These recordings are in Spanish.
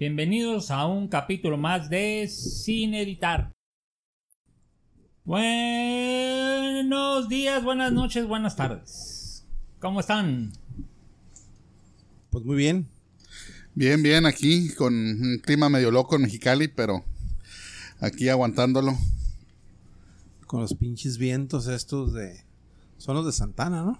Bienvenidos a un capítulo más de Sin Editar. Buenos días, buenas noches, buenas tardes. ¿Cómo están? Pues muy bien. Bien, bien, aquí con un clima medio loco en Mexicali, pero aquí aguantándolo. Con los pinches vientos estos de... Son los de Santana, ¿no?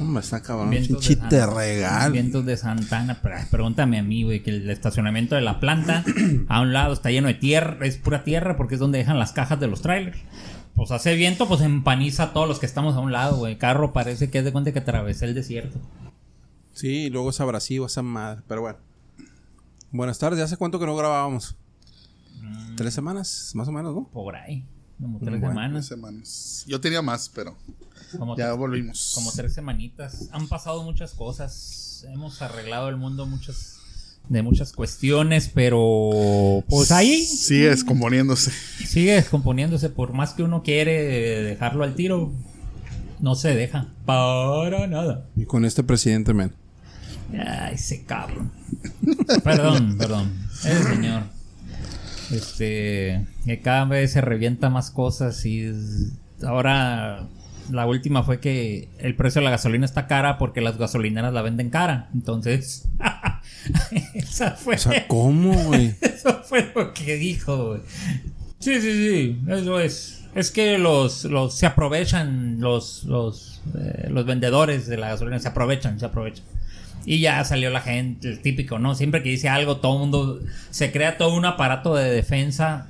Hombre, está cabrón. Vientos de regal. Vientos de Santana. Pregúntame a mí, güey, que el estacionamiento de la planta a un lado está lleno de tierra, es pura tierra porque es donde dejan las cajas de los trailers. Pues hace viento, pues empaniza a todos los que estamos a un lado, güey. El carro parece que es de cuenta que atravesé el desierto. Sí, y luego es abrasivo esa madre. Pero bueno. Buenas tardes. ¿Hace cuánto que no grabábamos? Mm. Tres semanas, más o menos, ¿no? Por ahí. Como tres Bueno, Tres semanas. semanas. Yo tenía más, pero Como, ya tres- volvimos. como tres semanitas. Han pasado muchas cosas. Hemos arreglado el mundo muchas de muchas cuestiones, pero pues ahí Sigue descomponiéndose. sigue descomponiéndose. Por más que uno quiere dejarlo al tiro, no se deja. Para nada. Y con este presidente, men. Ay, ese cabrón. perdón, perdón. Ese señor. Este. Que cada vez se revienta más cosas y. Ahora. La última fue que el precio de la gasolina está cara porque las gasolineras la venden cara. Entonces. esa fue. O sea, ¿cómo, güey? Eso fue lo que dijo, güey. Sí, sí, sí, eso es. Es que los, los se aprovechan, los, los, eh, los vendedores de la gasolina se aprovechan, se aprovechan. Y ya salió la gente, el típico, ¿no? Siempre que dice algo, todo el mundo se crea todo un aparato de defensa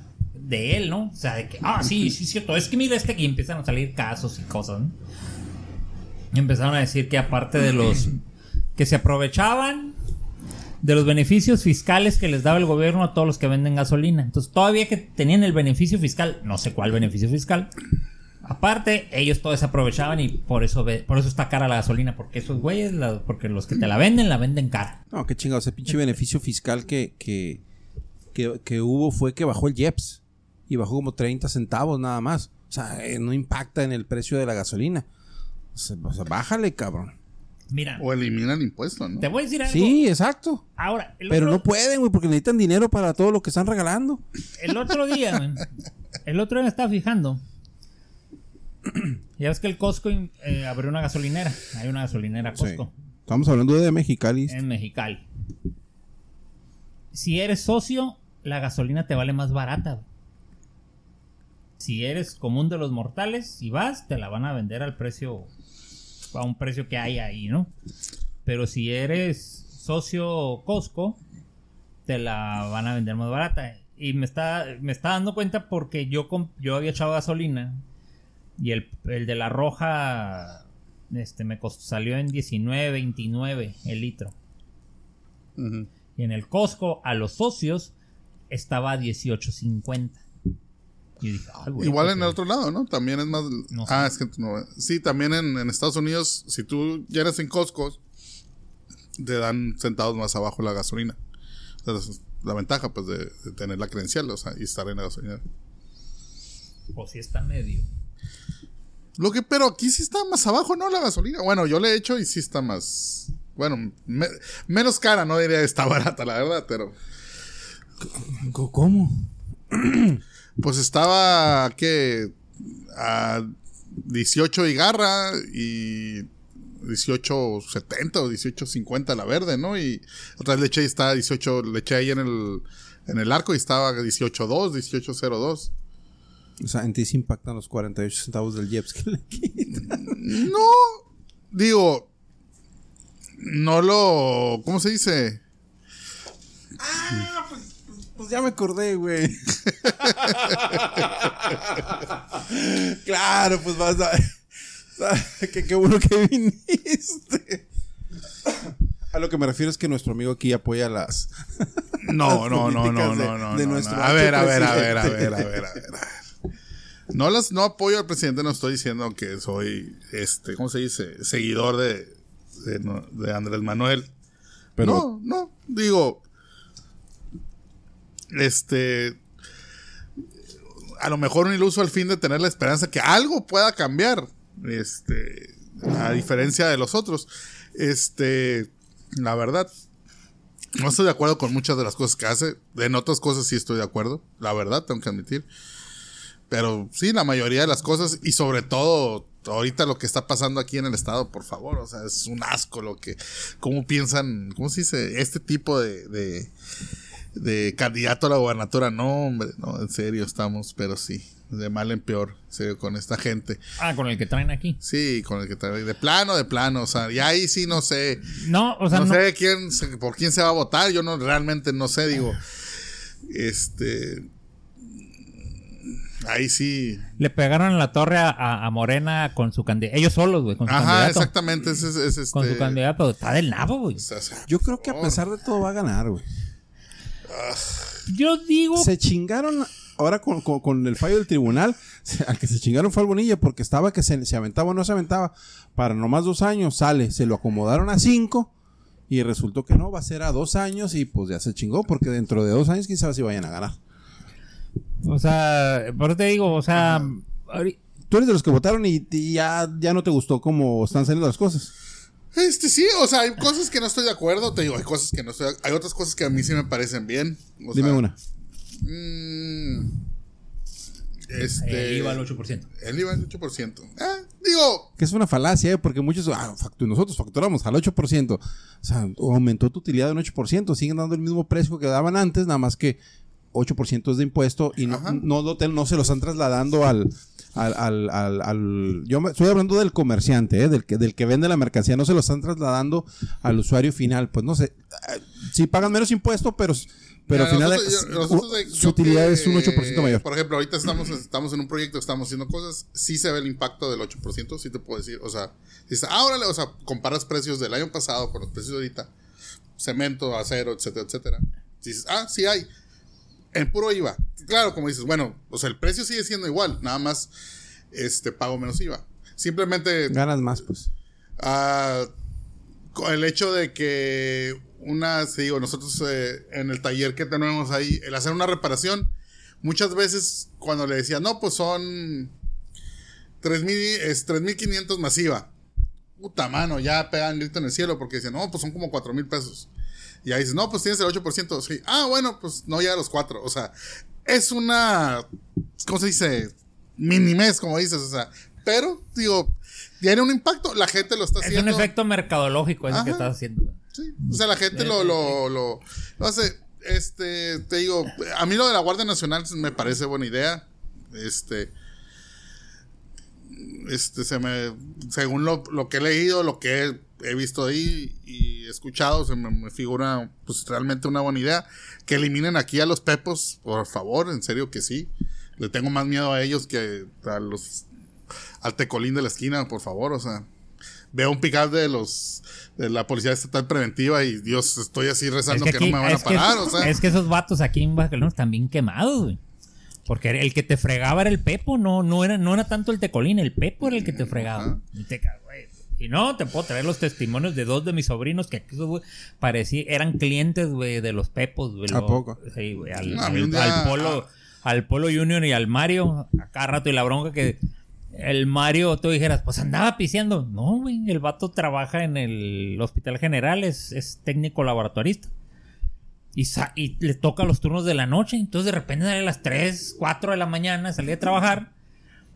de él, ¿no? O sea, de que, ah, sí, sí, es cierto. Es que mira este que empiezan a salir casos y cosas, ¿no? Y empezaron a decir que aparte de los que se aprovechaban de los beneficios fiscales que les daba el gobierno a todos los que venden gasolina. Entonces, todavía que tenían el beneficio fiscal, no sé cuál beneficio fiscal. Aparte, ellos todos se aprovechaban y por eso por eso está cara la gasolina, porque esos güeyes, porque los que te la venden, la venden cara. No, qué chingado. Ese pinche beneficio fiscal que, que, que, que hubo fue que bajó el IEPS. Y bajó como 30 centavos nada más. O sea, eh, no impacta en el precio de la gasolina. O sea, o sea, bájale, cabrón. Mira, O elimina el impuesto, ¿no? te voy a decir algo. Sí, exacto. Ahora, el Pero otro, no pueden, güey, porque necesitan dinero para todo lo que están regalando. el otro día, man, el otro día me estaba fijando. Ya ves que el Costco eh, abrió una gasolinera. Hay una gasolinera Costco. Estamos hablando de Mexicali. en Mexicali. Si eres socio, la gasolina te vale más barata. Si eres común de los mortales y vas, te la van a vender al precio, a un precio que hay ahí, ¿no? Pero si eres socio Costco, te la van a vender más barata. Y me está, me está dando cuenta porque yo, yo había echado gasolina y el, el de la roja este, me costó, salió en 19, 29 el litro. Y en el Costco, a los socios, estaba a 18.50. Y dije, "Ay, güey, Igual pues, en el otro lado, ¿no? También es más. No sé. ah, es que no. Sí, también en, en Estados Unidos, si tú llenas en Costco, te dan centavos más abajo la gasolina. O sea, la ventaja, pues, de, de tener la credencial, o sea, y estar en la gasolina. Pues sí está medio. Lo que, pero aquí sí está más abajo, ¿no? La gasolina. Bueno, yo le he hecho y sí está más. Bueno, me- menos cara, no diría está barata, la verdad, pero. ¿Cómo? Pues estaba, ¿qué? A 18 y garra y 18.70 o 18.50 la verde, ¿no? Y otra vez le eché y está 18, le eché ahí en el, en el arco y estaba 18.2, 18.02. O sea, en ti se impactan los 48 centavos del IEPS que le quitan. No, digo, no lo, ¿cómo se dice? Pues ya me acordé, güey. claro, pues vas a. Qué, qué bueno que viniste. A lo que me refiero es que nuestro amigo aquí apoya las. No, no, no, no, no, no. de no, nuestro no. A ver, a ver, a ver, a ver, a ver, a ver. No las, no apoyo al presidente, no estoy diciendo que soy, este, ¿cómo se dice? Seguidor de, de, de Andrés Manuel. Pero- No, no, digo, este, a lo mejor un iluso al fin de tener la esperanza que algo pueda cambiar, este, a diferencia de los otros. Este, la verdad, No estoy de acuerdo con muchas de las cosas que hace. En otras cosas sí estoy de acuerdo. La verdad, tengo que admitir. Pero sí, la mayoría de las cosas y sobre todo ahorita lo que está pasando aquí en el estado, por favor, o sea, es un asco lo que, cómo piensan, ¿cómo se dice? Este tipo de, de, de candidato a la gobernatura, no, hombre, no, en serio estamos, pero sí, de mal en peor, en serio, con esta gente. Ah, con el que traen aquí. Sí, con el que traen, de plano, de plano, o sea, y ahí sí no sé, No, o sea, no, no, sé quién, se- por quién se va a votar, yo no, realmente no sé, digo, este, ahí sí, le pegaron en la torre a, a- a Morena con su candidato. Ellos solos, güey, con su ajá, candidato. exactamente, ese es, es este, Con su candidato. Está del nabo, güey. o sea, o sea, Yo creo que a pesar de todo va a ganar, güey. Yo digo. Se chingaron ahora con, con- con el fallo del tribunal. Al que se chingaron fue al Bonilla porque estaba que se, se aventaba o no se aventaba. Para nomás dos años sale, se lo acomodaron a cinco. Y resultó que no, va a ser a dos años y pues ya se chingó porque dentro de dos años quién sabe si vayan a ganar. O sea, por eso te digo, o sea. Tú eres de los que votaron y, y ya, ya no te gustó cómo están saliendo las cosas. Este sí, o sea, hay cosas que no estoy de acuerdo, te digo, hay cosas que no estoy, hay otras cosas que a mí sí me parecen bien. o Dime sea, una. mm, este, El IVA al 8%. El IVA al 8%. Ah, digo, Que es una falacia, ¿eh? porque muchos, ah, factu- nosotros facturamos al 8%. O sea, aumentó tu utilidad en 8%. Siguen dando el mismo precio que daban antes, nada más que 8% es de impuesto y no, no, te- no se lo están trasladando al... Al, al, al, al- yo me- estoy hablando del comerciante, ¿eh? del, que, del que vende la mercancía, no se lo están trasladando al usuario final. Pues no sé, ah, sí pagan menos impuesto, pero, pero al final nosotros- eh, yo- nosotros su utilidad que, es un 8% mayor. Por ejemplo, ahorita estamos, estamos en un proyecto, estamos haciendo cosas, sí se ve el impacto del 8%, sí te puedo decir. O sea, dices, ah, órale, o sea, comparas precios del año pasado con los precios de ahorita, cemento, acero, etcétera, etcétera. Dices, ah, sí hay. En puro IVA. Claro, como dices, bueno, o sea, el precio sigue siendo igual, nada más este pago menos IVA. Simplemente Ganas más, pues. Ah, con el hecho de que una, sí, digo, nosotros eh, en el taller que tenemos ahí, el hacer una reparación, muchas veces cuando le decía, no, pues son 3,000, es 3.500 masiva. Puta mano, ya pegan grito en el cielo porque dicen, no, pues son como 4 mil pesos. Y ahí dices, no, pues tienes el 8%. Sí. Ah, bueno, pues no llega a los 4. O sea, es una, ¿cómo se dice? Minimes, como dices. O sea, pero, digo, tiene un impacto. La gente lo está Es haciendo. un efecto mercadológico ese que estás haciendo. Sí, o sea, la gente lo, lo, lo, lo hace. Este, te digo, a mí lo de la Guardia Nacional me parece buena idea. Este, este, se me, según lo, lo que he leído, lo que he, he visto ahí y escuchado, se me, me figura, pues, realmente una buena idea. Que eliminen aquí a los pepos, por favor, en serio que sí. Le tengo más miedo a ellos que a los, al tecolín de la esquina, por favor, o sea veo un pick de los de la policía estatal preventiva y Dios estoy así rezando que, no me van a que- parar, o sea, es que esos vatos aquí en Baja están bien quemados, güey. Porque el que te fregaba era el Pepo, no, no, era, no era tanto el Tecolín, el Pepo era el que te fregaba. Y te ca- güey. Y no, te puedo traer los testimonios de dos de mis sobrinos que aquí güey, parecía, eran clientes, güey, de los Pepos, güey. ¿A Lo- poco? Sí, güey, al, A mí al- Polo, al Polo Junior y al Mario, a cada rato y la bronca que el Mario, tú dijeras, pues andaba piseando. No, güey, el vato trabaja en el Hospital General, es, es técnico laboratorista. Y, le toca los turnos de la noche. Entonces de repente sale a las 3, 4 de la mañana, salía a trabajar.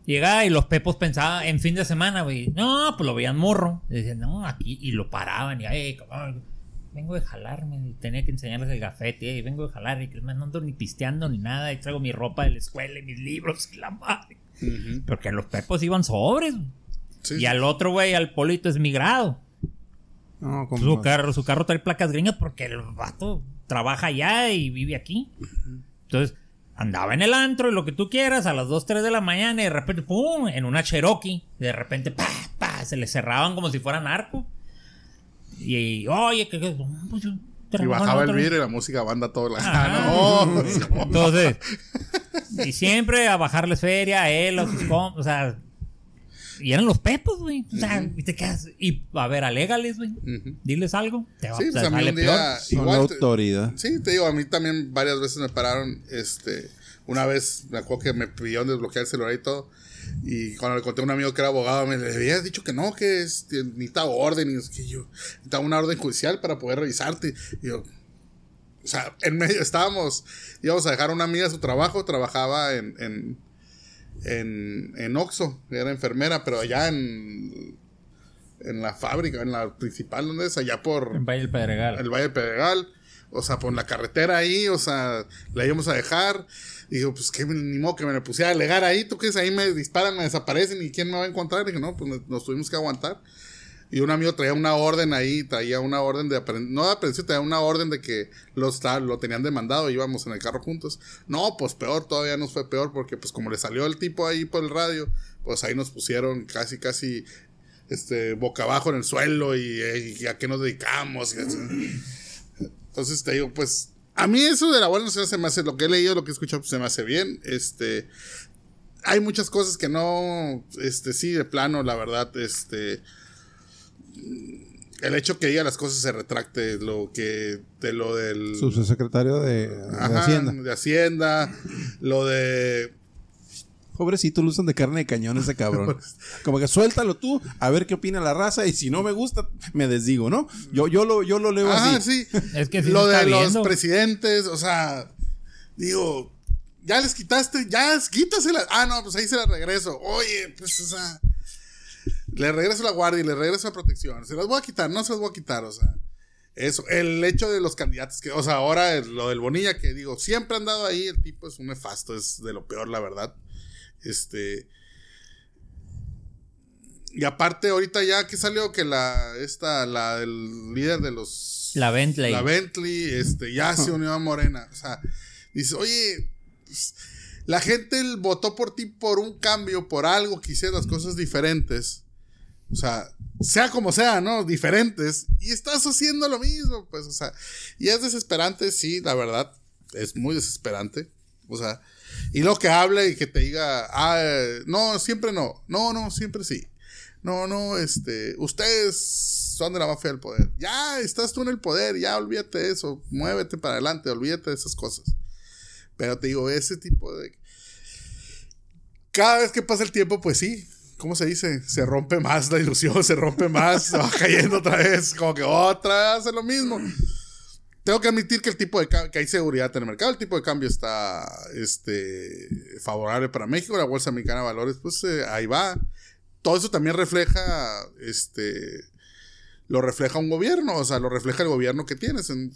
Llegaba y los pepos pensaban en fin de semana, güey. No, pues lo veían morro. Y decían, no, aquí. Y lo paraban. Y, ay, cabrón, vengo de jalarme. Y tenía que enseñarles el gafete. Y vengo de jalar. Y que no ando ni pisteando ni nada. Y traigo mi ropa de la escuela y mis libros y la madre. Porque los pepos iban sobres. Sí, y al otro, güey, al polito es migrado. No, como- Su carro, su carro trae placas gringas porque el vato trabaja allá y vive aquí. Entonces, andaba en el antro y lo que tú quieras a las 2, 3 de la mañana y de repente, ¡pum! En una Cherokee. De repente, ¡pa! ¡pa! Se le cerraban como si fuera narco. Y, oye, que... que pues yo y bajaba el vidrio y la música banda toda la Ajá. no, Entonces, y siempre a bajarles feria a él, a sus o sea, y eran los pepos, güey. O sea, y te quedas, y a ver, alégales, güey. Diles algo. Te va Sí, pues a mí un día peor. Son la igual te- autoridad. Sí, te digo, a mí también varias veces me pararon, este, una vez me acuerdo que me pidieron desbloquear el celular y todo, y cuando le conté a un amigo que era abogado, me le había dicho que no, que es, que necesita orden, y es que yo, necesitaba una orden judicial para poder revisarte, y yo, O sea, en medio estábamos, íbamos a dejar a una amiga a su trabajo, trabajaba en, en, en, en Oxxo, era enfermera, pero allá en, en la fábrica, en la principal, ¿dónde es? Allá por En Valle del Pedregal. el Valle del Pedregal, o sea, por la carretera ahí, o sea, la íbamos a dejar. Y digo, pues que ni modo que me le pusiera a alegar ahí, tú crees, ahí me disparan, me desaparecen y quién me va a encontrar. Y dije, no, pues nos tuvimos que aguantar. Y un amigo traía una orden ahí, traía una orden de aprehensión, no de aprehensión, traía una orden de que lo, esta- lo tenían demandado, íbamos en el carro juntos. No, pues peor, todavía nos fue peor, porque pues como le salió el tipo ahí por el radio, pues ahí nos pusieron casi, casi, este, boca abajo en el suelo y, eh, a qué nos dedicamos. Entonces te digo, pues, a mí eso de la Guardia Nacional se me hace, lo que he leído, lo que he escuchado, pues se me hace bien. Este, hay muchas cosas que no, este, sí, de plano, la verdad, este, el hecho que diga las cosas se retracte, lo que, de lo del... Subsecretario de, Hacienda. de Hacienda, lo de... Pobrecito, lo usan de carne de cañón ese cabrón. Como que suéltalo tú, a ver qué opina la raza, y si no me gusta, me desdigo, ¿no? Yo, yo, lo, yo lo leo Ajá, así. sí. Es que sí lo de los viendo. presidentes, o sea, digo, ya les quitaste, ya quítaselas. Ah, no, pues ahí se las regreso. Oye, pues, o sea, le regreso la guardia y le regreso la protección. Se las voy a quitar, no se las voy a quitar, o sea. Eso, el hecho de los candidatos, que, o sea, ahora lo del Bonilla, que digo, siempre han dado ahí, el tipo es un nefasto, es de lo peor, la verdad. Este. Y aparte, ahorita ya que salió que la, esta, la, el líder de los. La Bentley. La Bentley, este, ya se unió a Morena. O sea, dice, oye, pues, la gente votó por ti por un cambio, por algo que hicieras las cosas diferentes. O sea, sea como sea, ¿no? Diferentes. Y estás haciendo lo mismo, pues, o sea. Y es desesperante, sí, la verdad. Es muy desesperante. O sea, y lo que hable y que te diga, ah, no, siempre no. No, no, siempre sí. No, no, este, ustedes son de la mafia del poder. Ya estás tú en el poder, ya olvídate de eso, muévete para adelante, olvídate de esas cosas. Pero te digo, ese tipo de... Cada vez que pasa el tiempo, pues sí, ¿cómo se dice? Se rompe más la ilusión, se rompe más, se va cayendo otra vez, como que otra vez hace lo mismo. Tengo que admitir que el tipo de que hay seguridad en el mercado, el tipo de cambio está este favorable para México, la bolsa mexicana de valores, pues eh, ahí va. Todo eso también refleja este lo refleja un gobierno, o sea, lo refleja el gobierno que tienes. En-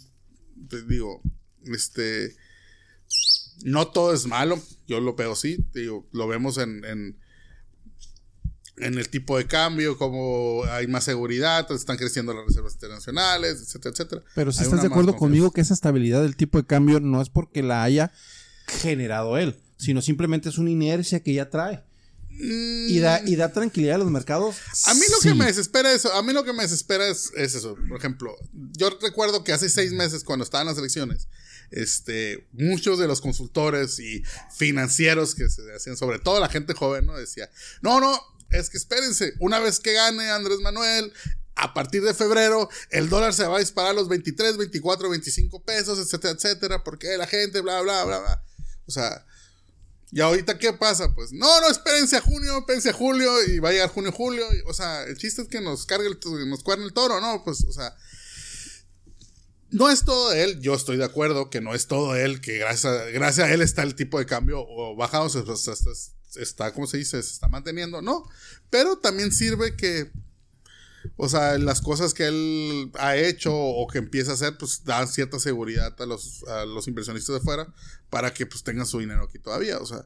te digo, este no todo es malo, yo lo veo sí, digo, lo vemos en en el tipo de cambio, como hay más seguridad, están creciendo las reservas internacionales, etcétera, etcétera. Pero si Hay estás de acuerdo conmigo que esa estabilidad del tipo de cambio no es porque la haya generado él, sino simplemente es una inercia que ya trae. Y da, y da tranquilidad a los mercados. A mí lo Sí. que me desespera eso, a mí lo que me desespera es, es eso. Por ejemplo, yo recuerdo que hace seis meses cuando estaban las elecciones, este, muchos de los consultores y financieros que se hacían, sobre todo la gente joven, ¿no? Decía, no, no, es que espérense, una vez que gane Andrés Manuel, a partir de febrero, el dólar se va a disparar a los 23, 24, 25 pesos, etcétera, etcétera, porque la gente, bla, bla, bla, bla. O sea, y ahorita, ¿qué pasa? Pues, no, no, espérense a junio, espérense a julio, y va a llegar junio, julio. o sea, el chiste es que nos cargue el, nos cuerne el toro, ¿no? Pues, o sea, no es todo él. Yo estoy de acuerdo que no es todo él, que gracias a, gracias a él está el tipo de cambio o bajado, se- se- se- está, ¿cómo se dice? Se está manteniendo, ¿no? Pero también sirve que, o sea, las cosas que él ha hecho o que empieza a hacer, pues dan cierta seguridad a los, a los inversionistas de fuera para que pues tengan su dinero aquí todavía, o sea.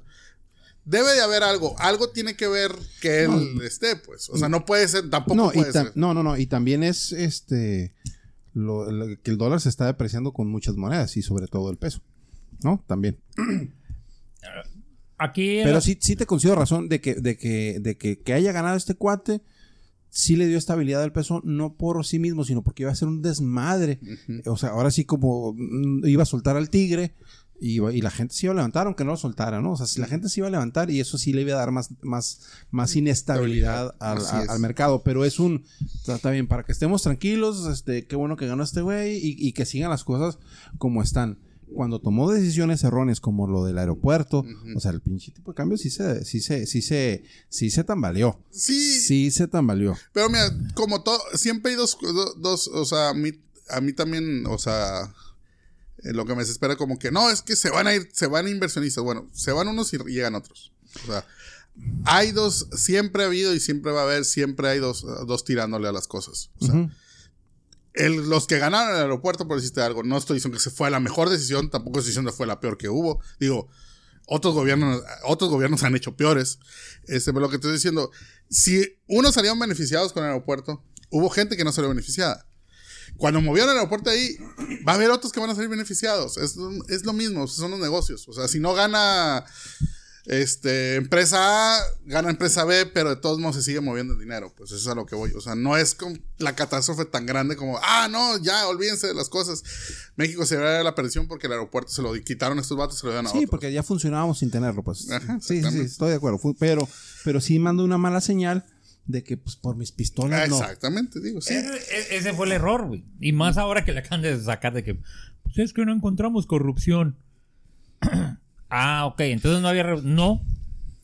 Debe de haber algo, algo tiene que ver que él esté, pues. O sea, no puede ser, tampoco No, puede ser. no, no, no. Y también es este lo- lo- que el dólar se está depreciando con muchas monedas y sobre todo el peso. ¿No? También. Aquí. Pero sí, sí te considero razón de que, de que, de que, que haya ganado este cuate, sí le dio estabilidad al peso, no por sí mismo, sino porque iba a ser un desmadre. O sea, ahora sí como mm, iba a soltar al tigre. Y, la gente se iba a levantar aunque no lo soltara, ¿no? O sea, si la gente se iba a levantar y eso sí le iba a dar más, más, más inestabilidad al, mercado. Pero es un... Está, está bien, para que estemos tranquilos, este, qué bueno que ganó este güey y, y que sigan las cosas como están. Cuando tomó decisiones erróneas como lo del aeropuerto, o sea, el pinche tipo de cambio sí se, sí se, sí se, sí se tambaleó. Sí, Sí se tambaleó. Pero mira, como todo, siempre hay dos, do- dos o sea, a mí, a mí también, o sea, Eh, lo que me desespera como que no, es que se van a ir, se van inversionistas. Bueno, se van unos y llegan otros. O sea, hay dos, siempre ha habido y siempre va a haber, siempre hay dos, dos tirándole a las cosas. O sea. El- los que ganaron el aeropuerto, por decirte algo, no estoy diciendo que se fue la mejor decisión, tampoco estoy diciendo que fue la peor que hubo. Digo, otros gobiernos, otros gobiernos han hecho peores. Este, pero lo que estoy diciendo, si unos salieron beneficiados con el aeropuerto, hubo gente que no salió beneficiada. Cuando movieron el aeropuerto ahí, va a haber otros que van a salir beneficiados. Es, es lo mismo, son los negocios. O sea, si no gana este, empresa A, gana empresa B, pero de todos modos se sigue moviendo el dinero. Pues eso es a lo que voy. O sea, no es con la catástrofe tan grande como, ah, no, ya, olvídense de las cosas. México se va a la perdición porque el aeropuerto se lo quitaron a estos vatos y se lo dieron a Sí, otros. porque ya funcionábamos sin tenerlo, pues. Ajá, sí, sí, sí, estoy de acuerdo. Pero, pero sí mando una mala señal de que, pues, por mis pistolas no. Exactamente, digo, sí. Ese, ese fue el error, güey. Y más ahora que le acaban de sacar de que, pues es que no encontramos corrupción. ah, ok, entonces no había... re- No.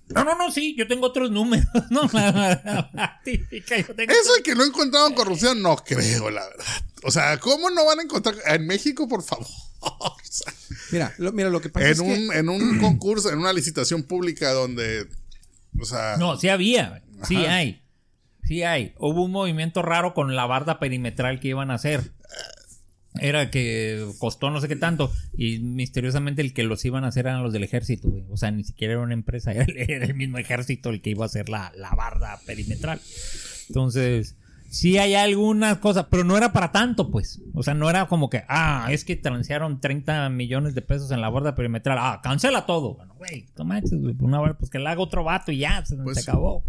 No, no, no, sí, yo tengo otros números. No, la, la- la típica, yo tengo Eso de que no encontraron corrupción, no creo, la verdad. O sea, ¿cómo no van a encontrar en México, por favor? O sea, Mira, lo, mira, lo que pasa en, es que... un, en un concurso, en una licitación pública donde, o sea, No, sí había, sí Ajá. hay. Sí hay. Hubo un movimiento raro con la barda perimetral que iban a hacer. Era que costó no sé qué tanto. Y misteriosamente el que los iban a hacer eran los del ejército, güey. O sea, ni siquiera era una empresa, era, era el mismo ejército el que iba a hacer la, la barda perimetral. Entonces, sí hay algunas cosas, pero no era para tanto, pues. O sea, no era como que, ah, es que transearon 30 millones de pesos en la barda perimetral. Ah, cancela todo. Bueno, güey, no manches, güey. Una vez, pues que la haga otro vato y ya, se, Pues se acabó.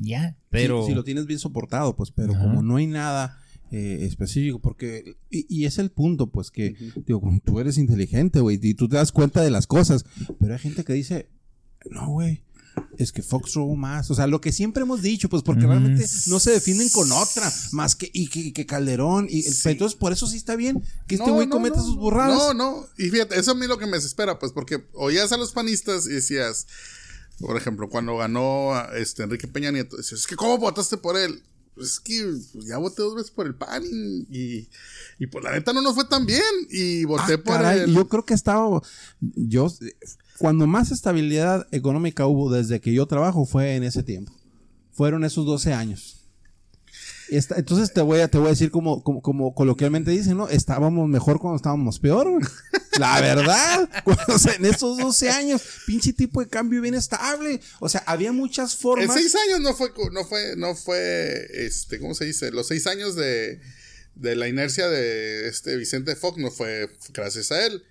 Ya, pero. Si, si lo tienes bien soportado, pues, pero como no hay nada eh, específico, porque... Y, y es el punto, pues, que, digo, tú eres inteligente, güey, y tú te das cuenta de las cosas, pero hay gente que dice, no, güey. Es que Fox robó más. O sea, lo que siempre hemos dicho, pues porque Mm. realmente no se defienden con otra. Más que, y que, que Calderón. Y, Sí. Entonces, por eso sí está bien que este güey no, cometa no, sus burradas. No, no. Y fíjate, eso a mí lo que me desespera, pues, porque oías a los panistas y decías, por ejemplo, cuando ganó este Enrique Peña Nieto, decías, es que ¿cómo votaste por él? Pues es que pues, ya voté dos veces por el PAN y, y, y, pues la neta no nos fue tan bien. Y voté Ah, por caray, el. Yo creo que estaba. Yo. Cuando más estabilidad económica hubo desde que yo trabajo fue en ese tiempo. Fueron esos 12 años. Esta- entonces te voy a, te voy a decir como, como, como coloquialmente dicen, ¿no? Estábamos mejor cuando estábamos peor, güey. La verdad. o sea, en esos 12 años, pinche tipo de cambio bien estable. O sea, había muchas En formas. seis años no fue, no fue, no fue, este, ¿cómo se dice? Los seis años de, de la inercia de este Vicente Fox no fue gracias a él.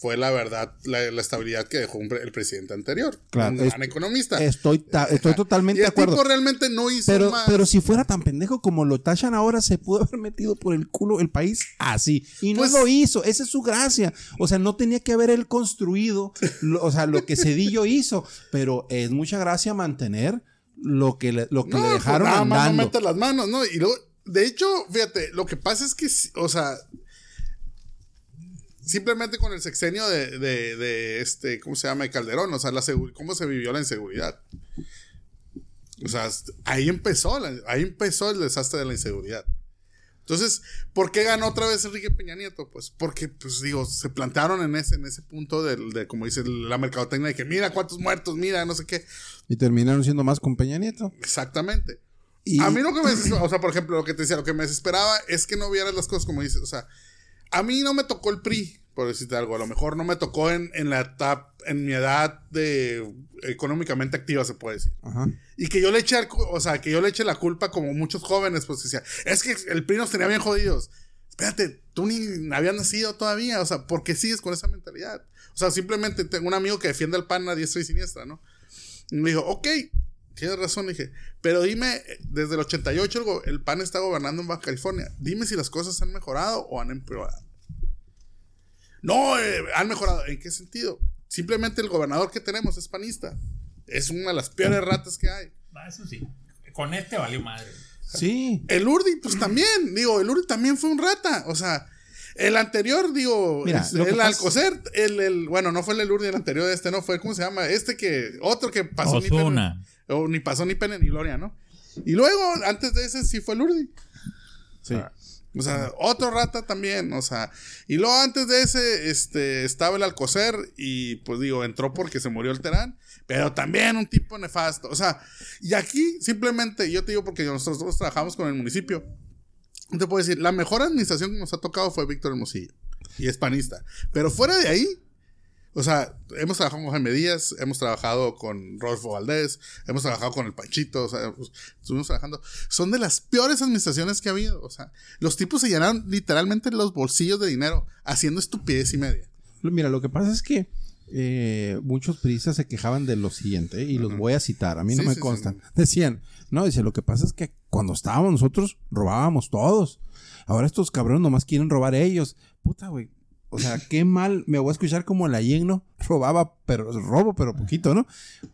Fue la verdad, la, la estabilidad que dejó un el presidente anterior. Claro, un es- gran economista. Estoy, ta- estoy totalmente y de el acuerdo. tipo realmente no hizo Pero, más. pero si fuera tan pendejo como lo tachan ahora, se pudo haber metido por el culo el país así. Y no Pues- lo hizo. Esa es su gracia. O sea, no tenía que haber él construido, lo- o sea, lo que Cedillo hizo. Pero es mucha gracia mantener lo que le, lo que no, le pues dejaron nada más no andando. meter las manos, ¿no? Y luego, de hecho, fíjate, lo que pasa es que, o sea, simplemente con el sexenio de, de, de este, ¿cómo se llama? De Calderón, o sea, la cómo se vivió la inseguridad. O sea, ahí empezó, la- ahí empezó el desastre de la inseguridad. Entonces, ¿por qué ganó otra vez Enrique Peña Nieto? Pues porque, pues digo, se plantaron en ese, en ese punto del- de, como dice la mercadotecnia, de que mira cuántos muertos, mira, no sé qué. Y terminaron siendo más con Peña Nieto. Exactamente. Y- A mí lo que me desesperaba, o sea, por ejemplo, lo que te decía, lo que me desesperaba es que no vieras las cosas como dices. O sea, a mí no me tocó el PRI, por decirte algo. A lo mejor no me tocó en, en la etapa, en mi edad de económicamente activa, se puede decir. Ajá. Y que yo le eche, o sea, que yo le eche la culpa como muchos jóvenes, pues decía, es que el PRI nos tenía bien jodidos. Espérate, tú ni habías nacido todavía, o sea, ¿por qué sigues con esa mentalidad? O sea, simplemente tengo un amigo que defiende al PAN a diestra y siniestra, ¿no? Y me dijo, ok, tienes razón, dije, pero dime, desde el 88 el, go- el PAN está gobernando en Baja California, dime si las cosas han mejorado o han empeorado. No, eh, han mejorado. ¿En qué sentido? Simplemente el gobernador que tenemos es panista. Es una de las peores ratas que hay. Ah, Eso sí. Con este valió madre. Sí. El Urdi, pues también, digo, el Urdi también fue un rata. O sea, el anterior, digo, Mira, el pasa- Alcocer, el, el, bueno, no fue el Urdi el anterior, este no fue, ¿cómo se llama? Este que, otro que pasó ni. O ni pasó ni pena ni gloria, ¿no? Y luego, antes de ese sí fue el Urdi. Sí. O sea, otro rata también, o sea, y luego antes de ese, este, estaba el Alcocer y pues digo, entró porque se murió el Terán, pero también un tipo nefasto, o sea, y aquí simplemente, yo te digo porque nosotros trabajamos con el municipio, te puedo decir, la mejor administración que nos ha tocado fue Víctor Hermosillo, y es panista, pero fuera de ahí, o sea, hemos trabajado con Jaime Díaz, hemos trabajado con Rodolfo Valdés, hemos trabajado con el Panchito, o sea, pues, estuvimos trabajando. Son de las peores administraciones que ha habido. O sea, los tipos se llenaron literalmente los bolsillos de dinero haciendo estupidez y media. Mira, lo que pasa es que eh, muchos periodistas se quejaban de lo siguiente, y los voy a citar, a mí no me sí, constan. Decían, no, dice, lo que pasa es que cuando estábamos nosotros, robábamos todos. Ahora estos cabrones nomás quieren robar ellos. Puta, güey. O sea, qué mal, me voy a escuchar como la ¿no? robaba, pero robo, pero poquito, ¿no?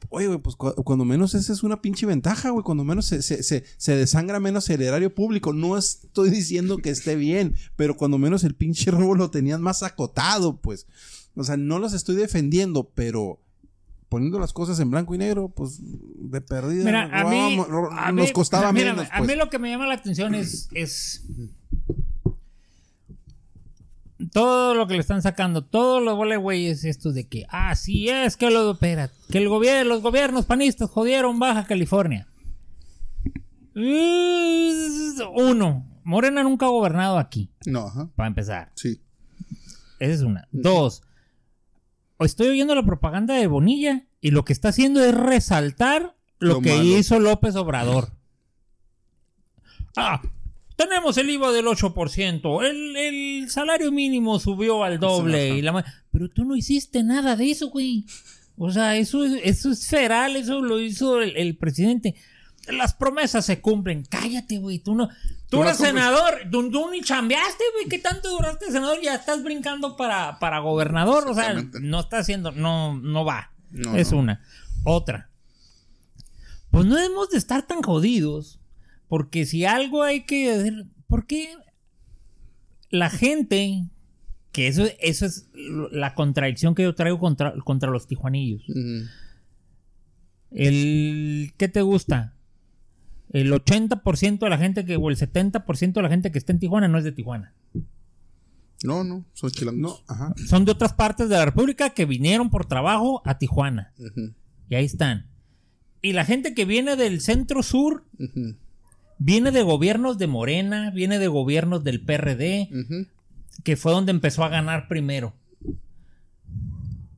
Oye, güey, pues cu- cuando menos esa es una pinche ventaja, güey, cuando menos se, se, se, se desangra menos el erario público. No estoy diciendo que esté bien, pero cuando menos el pinche robo lo tenían más acotado, pues. O sea, no los estoy defendiendo, pero poniendo las cosas en blanco y negro, pues de perdida Mira, a mí, nos costaba mira, menos. A pues. mí lo que me llama la atención es, es todo lo que le están sacando, todos los vole güeyes estos de que, ah, sí es que lo opera, que el gobierno, los gobiernos panistas jodieron Baja California. Mm, Uno, Morena nunca ha gobernado aquí, No, ajá. para empezar. Sí. Esa es una. Dos, estoy oyendo la propaganda de Bonilla y lo que está haciendo es resaltar lo, Lo que malo. hizo López Obrador. Ah, tenemos el IVA del 8%, el, el salario mínimo subió al doble, y la pero tú no hiciste nada de eso, güey. O sea, eso, es- eso es federal, eso lo hizo el, el presidente. Las promesas se cumplen. Cállate, güey. Tú no. Tú Tú eres senador. Tú, tú ni chambeaste, güey. ¿Qué tanto duraste senador? Ya estás brincando para, para gobernador. O sea, no está haciendo. No, no va. No, es no. una. Otra. Pues no debemos de estar tan jodidos. Porque si algo hay que hacer. ¿Por qué la gente. Que eso, eso es la contradicción que yo traigo contra, contra los tijuanillos. El. ¿Qué te gusta? El 80% de la gente que. o el 70% de la gente que está en Tijuana no es de Tijuana. No, no, son chilangos. No, ajá. Son de otras partes de la República que vinieron por trabajo a Tijuana. Y ahí están. Y la gente que viene del centro sur ujú, viene de gobiernos de Morena, viene de gobiernos del PRD, que fue donde empezó a ganar primero.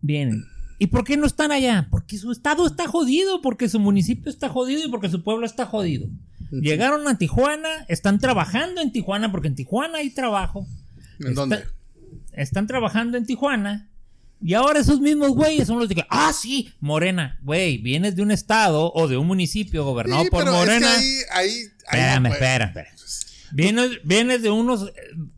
Vienen. ¿Y por qué no están allá? Porque su estado está jodido, porque su municipio está jodido y porque su pueblo está jodido. Llegaron a Tijuana, están trabajando en Tijuana, porque en Tijuana hay trabajo. ¿En Está- dónde? Están trabajando en Tijuana. Y ahora esos mismos güeyes son los de que, ah, sí, Morena, güey, vienes de un estado o de un municipio gobernado Sí, por pero es que Morena. ahí, ahí, ahí Espérame, espera, espera. Vienes, vienes de unos.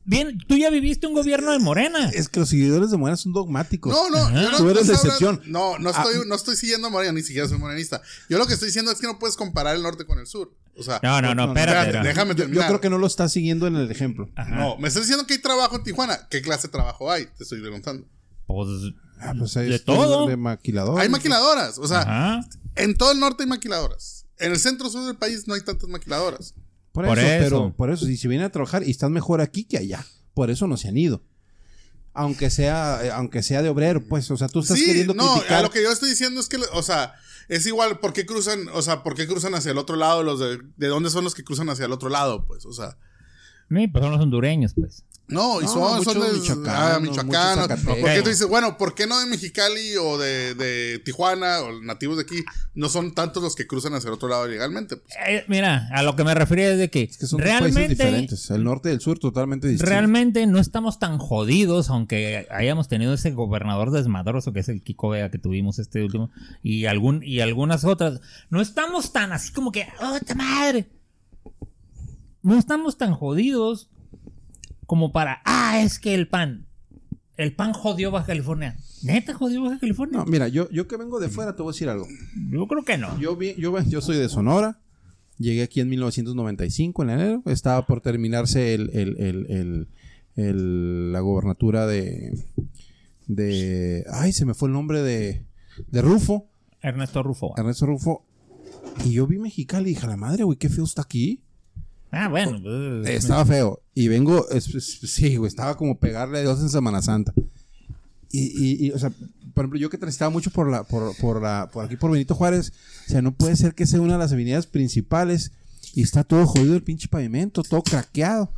Bien, tú ya viviste un gobierno de Morena. Es que los seguidores de Morena son dogmáticos. No, no, yo no, Tú no eres excepción. no, no estoy, no estoy siguiendo a Morena, ni siquiera soy morenista. Yo lo que estoy diciendo es que no puedes comparar el norte con el sur. O sea, No, no, no, no, no, espérate. espérate, no. déjame Yo, yo terminar. creo que no lo está siguiendo en el ejemplo. Ajá. No, me estás diciendo que hay trabajo en Tijuana. ¿Qué clase de trabajo hay? Te estoy preguntando. Pues, Ah, pues ahí de todo. De maquilador. Hay maquiladoras. O sea, Ajá. en todo el norte hay maquiladoras. En el centro sur del país no hay tantas maquiladoras. Por, Por eso, eso. pero por eso, si se vienen a trabajar y están mejor aquí que allá. Por eso no se han ido. Aunque sea, eh, aunque sea de obrero, pues, o sea, tú estás Sí, queriendo no, criticar. a lo que yo estoy diciendo es que, o sea, es igual, ¿por qué cruzan, o sea, por qué cruzan hacia el otro lado los de, de dónde son los que cruzan hacia el otro lado, pues, o sea, Sí, pues son los hondureños, pues. No, y No, son, de michoacanos, ah, muchos michoacanos. zacatecas. ¿Por qué tú dices, bueno, ¿por qué no de Mexicali o de, de Tijuana o nativos de aquí no son tantos los que cruzan hacia el otro lado legalmente? Pues, Eh, mira, a lo que me refería es de que, Es que son dos países realmente, diferentes. El norte y el sur totalmente distintos. realmente no estamos tan jodidos, aunque hayamos tenido ese gobernador desmadroso que es el Kiko Vega que tuvimos este último, y, algún, y algunas otras. No estamos tan así como que, ¡oh, madre! No estamos tan jodidos como para, ah, es que el pan, el pan jodió Baja California. ¿Neta jodió Baja California? No, mira, yo, yo que vengo de fuera te voy a decir algo. Yo creo que no. Yo, vi- yo, yo soy de Sonora. Llegué aquí en 1995, en enero. Estaba por terminarse el, el- el- la gobernatura de, de... Ay, se me fue el nombre de, de Rufo. Ernesto Rufo. Ernesto Rufo. Y yo vi Mexicali y dije, "A la madre, güey, qué feo está aquí. Ah, bueno. pues, Estaba feo. Y vengo, es- es- sí, güey, estaba como pegarle a Dios en Semana Santa. Y, y- y, o sea, por ejemplo, yo que transitaba mucho por la, por, por la, por aquí por Benito Juárez, o sea, no puede ser que sea una de las avenidas principales y está todo jodido el pinche pavimento, todo craqueado.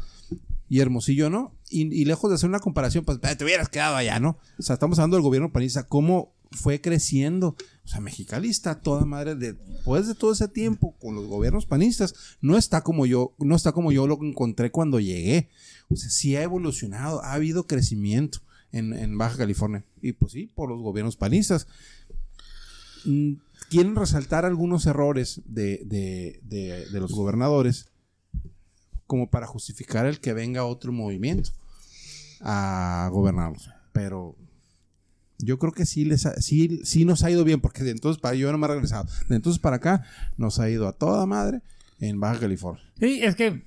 Y Hermosillo no. Y, y lejos de hacer una comparación, pues "Eh, te hubieras quedado allá, ¿no? O sea, estamos hablando del gobierno panista, cómo fue creciendo. O sea, Mexicali está toda madre de, después de todo ese tiempo con los gobiernos panistas, no está como yo, no está como yo lo encontré cuando llegué. O sea, sí ha evolucionado, ha habido crecimiento en, Baja California. Y pues sí, por los gobiernos panistas. Mm, Quieren resaltar algunos errores de, los gobernadores como para justificar el que venga otro movimiento a gobernarnos. Pero yo creo que sí, les ha- sí, sí nos ha ido bien, porque de entonces para yo no me he regresado. De entonces para acá nos ha ido a toda madre en Baja California Sí, es que.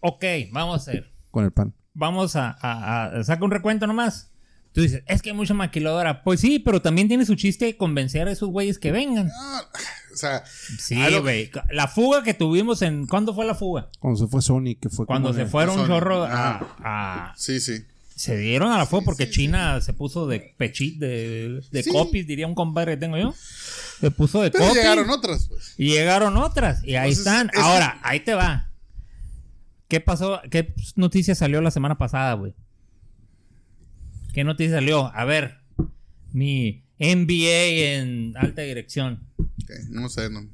Ok, vamos a hacer. con el pan. Vamos a, a, a- saca un recuento nomás. Tú dices, es que hay mucha maquiladora. Pues sí, pero también tiene su chiste convencer a esos güeyes que vengan. Ah, o sea, Sí, lo-. La fuga que tuvimos en. ¿Cuándo fue la fuga? Cuando se fue Sony, que fue Cuando se fueron un chorro a- sí, sí. Se dieron a la fuga porque sí, China se puso de pechit, de, de copies, diría un compadre que tengo yo. Se puso de copies. llegaron otras, pues. Y llegaron otras. Y ahí Entonces, están. es- Ahora, ahí te va. ¿Qué pasó? ¿Qué noticia salió la semana pasada, güey? ¿Qué noticia salió? A ver. Mi MBA en alta dirección. Ok, no sé, no.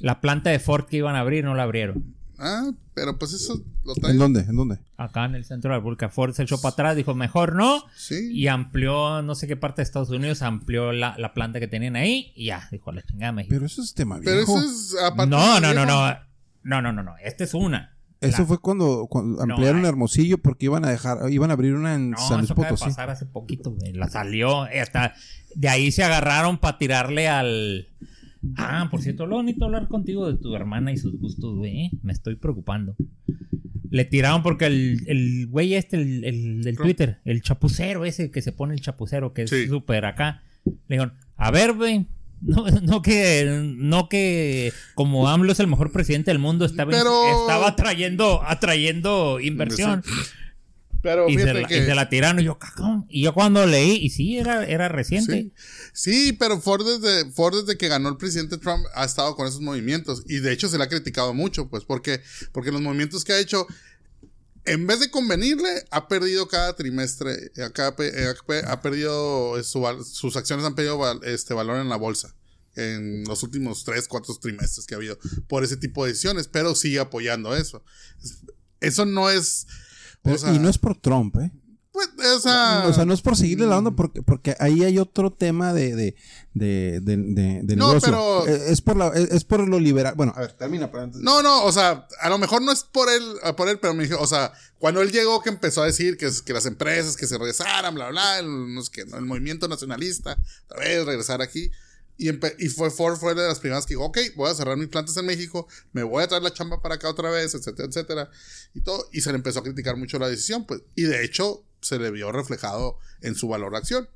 La planta de Ford que iban a abrir no la abrieron. Ah, pero pues eso lo ¿En traen. dónde? ¿En dónde? Acá en el centro de la República. Ford se echó para atrás, dijo mejor no. Sí. Y amplió, no sé qué parte de Estados Unidos, amplió la, la planta que tenían ahí. Y ya, dijo la chingada México. Pero eso es tema Pero viejo. eso es aparte No, no, no, no. No, no, no, no. Esta es una. Eso La- fue cuando, cuando ampliaron Hermosillo porque iban a dejar, iban a abrir una en No, San Luis eso acaba de Potosí. pasar hace poquito, güey. La salió. eh, Hasta de ahí se agarraron para tirarle al. Ah, por cierto, lo bonito hablar contigo de tu hermana y sus gustos, güey. ¿eh? Me estoy preocupando. Le tiraron porque el, el güey este, el, el del Twitter, el chapucero ese que se pone el chapucero, que es súper acá. Le dijeron, a ver, güey. No, no que no que como AMLO es el mejor presidente del mundo estaba, Pero- estaba atrayendo atrayendo inversión Pero y se, la, que. y se la tiraron y yo, cacón. Y yo cuando leí, y sí, era, era reciente. Sí. Sí, pero Ford desde, Ford desde que ganó el presidente Trump ha estado con esos movimientos. Y de hecho se le ha criticado mucho, pues, porque, porque los movimientos que ha hecho, en vez de convenirle, ha perdido cada trimestre, eh, cada eh, ha perdido su val- sus acciones han perdido este valor en la bolsa en los últimos tres, cuatro trimestres que ha habido por ese tipo de decisiones, pero sigue apoyando eso. Es- Eso no es... o Pero- sea, y no es por Trump, ¿eh? pues, o sea, o sea, no es por seguirle la onda porque, porque ahí hay otro tema de, de, de, de, de- No, negocio. pero- Eh, Es por, la, es, por lo liberal. Bueno, a ver, termina. pero antes- No, no, o sea, a lo mejor no es por él, eh, por él, pero me dijo, o sea, cuando él llegó que empezó a decir que, que las empresas que se regresaran, bla, bla, el, no sé qué, ¿no? el movimiento nacionalista, otra vez regresar aquí. Y, y fue Ford fue de las primeras que dijo, ok, voy a cerrar mis plantas en México, me voy a traer la chamba para acá otra vez, etcétera, etcétera. Y todo. Y se le empezó a criticar mucho la decisión, pues. Y de hecho, se le vio reflejado en su valor acción.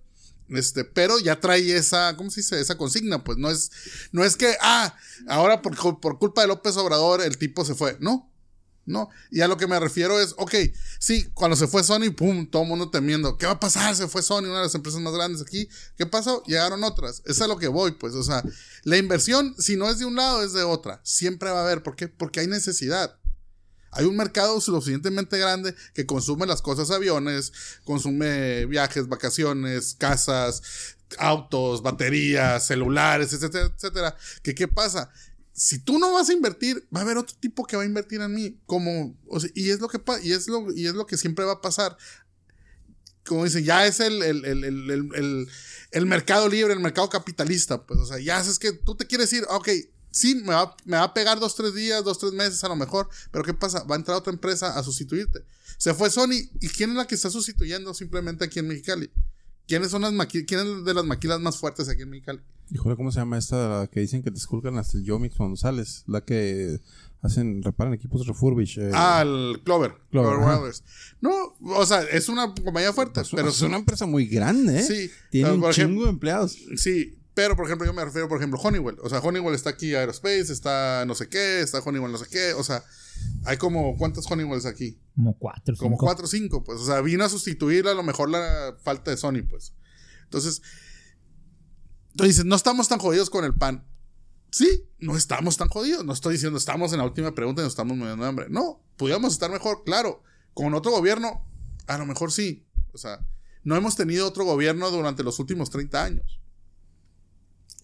Este, pero ya trae esa, ¿cómo se dice? Esa consigna, pues no es, no es que, ah, ahora por, por culpa de López Obrador el tipo se fue. No, no. Y a lo que me refiero es, ok, sí, cuando se fue Sony, pum, todo el mundo temiendo, ¿qué va a pasar? Se fue Sony, una de las empresas más grandes aquí. ¿Qué pasó? Llegaron otras. Es a lo que voy, pues, o sea, la inversión, si no es de un lado, es de otra. Siempre va a haber. ¿Por qué? Porque hay necesidad. Hay un mercado suficientemente grande que consume las cosas aviones, consume viajes, vacaciones, casas, autos, baterías, celulares, etcétera, etcétera. Que qué pasa? Si tú no vas a invertir, va a haber otro tipo que va a invertir en mí, como y es lo que y es lo y es lo que siempre va a pasar. Como dicen, ya es el, el, el, el, mercado libre, el mercado capitalista, pues, o sea, ya es que tú te quieres ir, ok, sí, me va, me va a pegar dos, tres días, dos, tres meses a lo mejor, pero ¿qué pasa? Va a entrar otra empresa a sustituirte. Se fue Sony, ¿y quién es la que está sustituyendo simplemente aquí en Mexicali? ¿Quiénes son las quién es de las maquilas más fuertes aquí en Mexicali? Híjole, ¿cómo se llama esta la que dicen que te esculcan hasta el Yomix cuando sales? La que hacen, reparan equipos refurbish. eh. Ah, el Clover. Clover, Clover. No, o sea, es una compañía fuerte, Es- pero es una empresa muy grande, ¿eh? Sí, Tiene pero un chingo ejemplo- de empleados. Sí, Pero, por ejemplo, yo me refiero, por ejemplo, Honeywell. O sea, Honeywell está aquí Aerospace, está no sé qué, está Honeywell no sé qué. O sea, hay como, ¿cuántos Honeywells aquí? Como cuatro, Como cinco. cuatro o cinco, pues. O sea, vino a sustituir a lo mejor la falta de Sony, pues. Entonces, tú dices, no estamos tan jodidos con el pan. Sí, no estamos tan jodidos. No estoy diciendo estamos en la última pregunta y nos estamos muriendo de hambre. No, pudiéramos estar mejor, claro. Con otro gobierno, a lo mejor sí. O sea, no hemos tenido otro gobierno durante los últimos 30 años.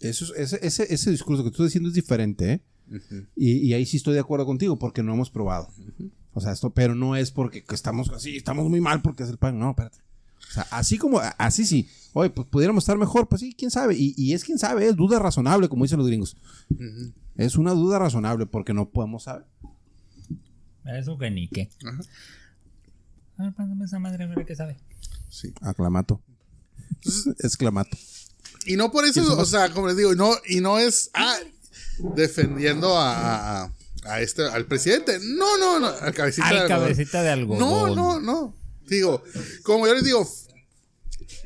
Eso es- ese, ese, ese discurso que tú estás diciendo es diferente, ¿eh? y, y ahí sí estoy de acuerdo contigo porque no hemos probado. O sea, esto, pero no es porque que estamos así, estamos muy mal porque es el pan. No, espérate. O sea, así como, así sí. Oye, pues pudiéramos estar mejor, pues sí, quién sabe. Y, y es quién sabe, es duda razonable, como dicen los gringos. Es una duda razonable porque no podemos saber. Eso que ni qué. Ajá. A ver, pásame esa madre, a ver qué sabe. Sí. Aclamato. Exclamato. Y no por eso, o sea, como les digo, no, y no es ah, defendiendo a, a- a este, al presidente. No, no, no, al cabecita de Al cabecita de algodón. No, no, no. Digo, como yo les digo,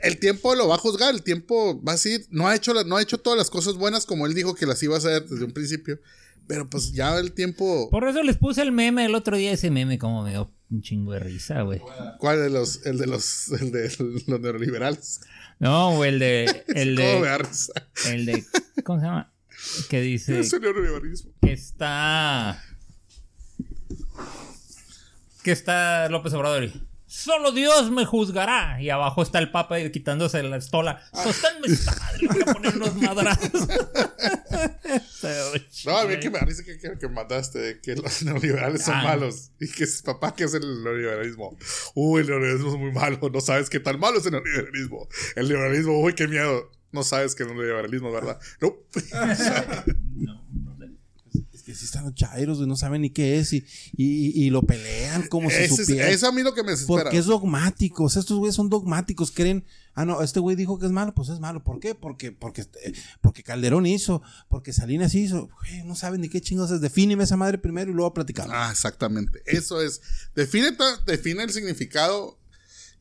el tiempo lo va a juzgar, el tiempo va a decir, no ha hecho, la- no ha hecho todas las cosas buenas como él dijo que las iba a hacer desde un principio. Pero pues ya el tiempo. Por eso les puse el meme el otro día, ese meme como me dio un chingo de risa, güey. ¿Cuál de los, el de los, el de los neoliberales? No, güey, el de, el ¿Cómo me de, el de, ¿cómo se llama? Que dice Es el neoliberalismo. que está, que está López Obrador solo Dios me juzgará. Y abajo está el Papa y quitándose la estola. Sosténme esta madre, voy a poner unos madrazos. No, a mí que me risa que, que, que mandaste que los neoliberales son Ah. malos y que es papá que es el neoliberalismo. Uy, el neoliberalismo es muy malo, no sabes qué tan malo es el neoliberalismo. El liberalismo, uy, qué miedo. No sabes que es el neoliberalismo, ¿verdad? No. No, que sí están los chairos, güey, no saben ni qué es y, y, y lo pelean como si Ese es, supieran. es a mí lo que me desespera. Porque es dogmático. O sea, estos güeyes son dogmáticos. Creen, ah, no, este güey dijo que es malo, pues es malo. ¿Por qué? Porque, porque, eh, porque Calderón hizo, porque Salinas hizo. Güey, no saben ni qué chingados es. Defíneme esa madre primero y luego platicamos. Ah, exactamente. Eso es. Define, ta- define el significado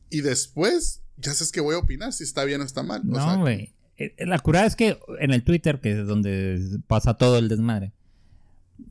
y después ya sabes que voy a opinar si está bien o está mal. O sea, No, güey. Eh, La curada es que en el Twitter, que es donde pasa todo el desmadre,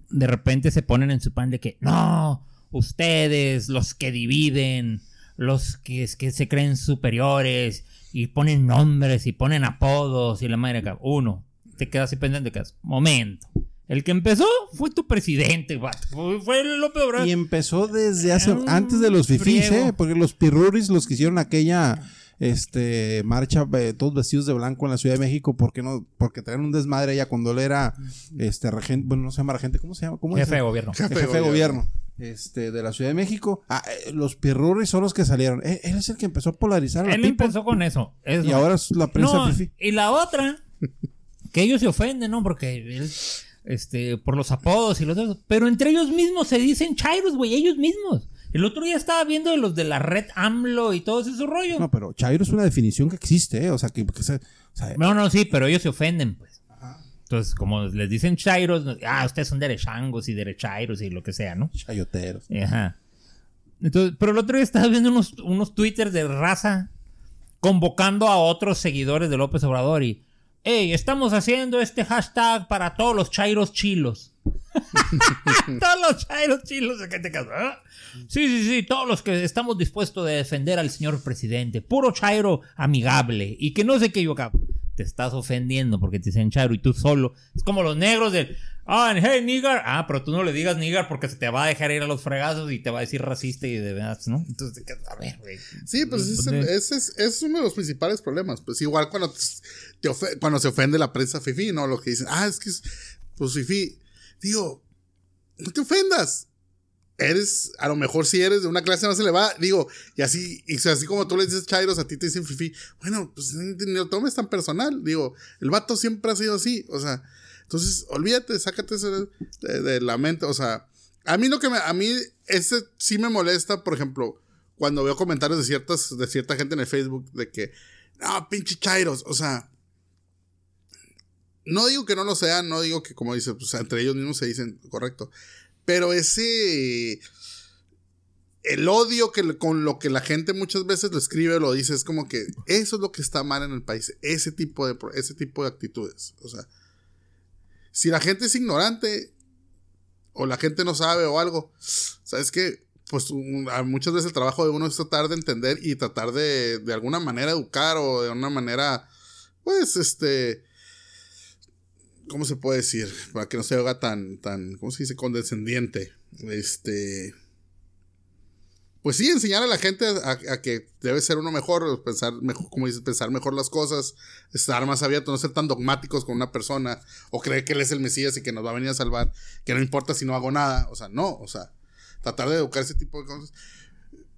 de repente se ponen en su pan de que, no, ustedes, los que dividen, los que, es que se creen superiores, y ponen nombres y ponen apodos y la madre acá. Uno, te quedas así pendiente que momento. El que empezó fue tu presidente, vato. Fue, López Obrador. Y empezó desde hace, antes de los fifís. ¿eh? Porque los pirruris, los que hicieron aquella este marcha eh, todos vestidos de blanco en la Ciudad de México, ¿por qué no? Porque traían un desmadre allá cuando él era este regente, bueno, no se llama regente, ¿cómo se llama? ¿Cómo es? Jefe de gobierno. Jefe de jefe de gobierno. gobierno este, de la Ciudad de México. Ah, eh, los pirruris son los que salieron. Eh, Él, es el que empezó a polarizar a Él people. empezó con eso. Es Y ahora es la prensa No, y la otra, que ellos se ofenden, ¿no? Porque él, este, por los apodos y los otros. Pero entre ellos mismos se dicen chairos, güey, ellos mismos. El otro día estaba viendo de los de la red AMLO y todo ese rollo. No, pero Chairo es una definición que existe, ¿eh? O sea, que, que se- o sea, No, no, sí, pero ellos se ofenden, pues. Entonces, como les dicen chairos, ah, ustedes son derechangos y derechairos y lo que sea, ¿no? chayoteros. Ajá. Entonces, pero el otro día estaba viendo unos, unos twitters de raza convocando a otros seguidores de López Obrador y, hey, estamos haciendo este hashtag para todos los chairos chilos. todos los chairos chilos, ¿de qué te caso? ¿Ah? Sí, sí, sí, todos los que estamos dispuestos a defender al señor presidente. Puro chairo amigable. Y que no sé qué yo acá. Te estás ofendiendo porque te dicen chairo y tú solo. Es como los negros del. Ah, hey, nigger. Ah, pero tú no le digas nigger porque se te va a dejar ir a los fregazos y te va a decir racista y de verdad, ¿no? Entonces, a ver, güey. Sí, pues ese es, el- ese es, ese es uno de los principales problemas. Pues igual cuando, te- te cuando se ofende la prensa fifi, ¿no? Lo que dicen, ah, es que es, pues fifi. Digo, no te ofendas. Eres, a lo mejor si eres de una clase más elevada, digo, y así, y así como tú le dices chairos, a ti te dicen fifi. Bueno, pues ni lo tomes tan personal. Digo, el vato siempre ha sido así. O sea, entonces, olvídate, sácate de, de la mente. O sea, a mí lo que me, a mí, ese sí me molesta, por ejemplo, cuando veo comentarios de ciertas, de cierta gente en el Facebook de que, no, pinche chairos, o sea, no digo que no lo sean, no digo que como dice, pues entre ellos mismos se dicen correcto, pero ese, el odio que con lo que la gente muchas veces lo escribe lo dice es como que eso es lo que está mal en el país, ese tipo de, ese tipo de actitudes. O sea, si la gente es ignorante o la gente no sabe o algo, ¿sabes qué? Pues muchas veces el trabajo de uno es tratar de entender y tratar de de alguna manera educar o de una manera, pues, este, ¿cómo se puede decir? Para que no se haga tan, tan, ¿cómo se dice? Condescendiente. Este, pues sí, enseñar a la gente a, que debe ser uno mejor, pensar mejor, dices, pensar mejor las cosas, estar más abierto, no ser tan dogmáticos con una persona, o creer que él es el Mesías y que nos va a venir a salvar, que no importa si no hago nada, o sea, no, o sea, tratar de educar ese tipo de cosas.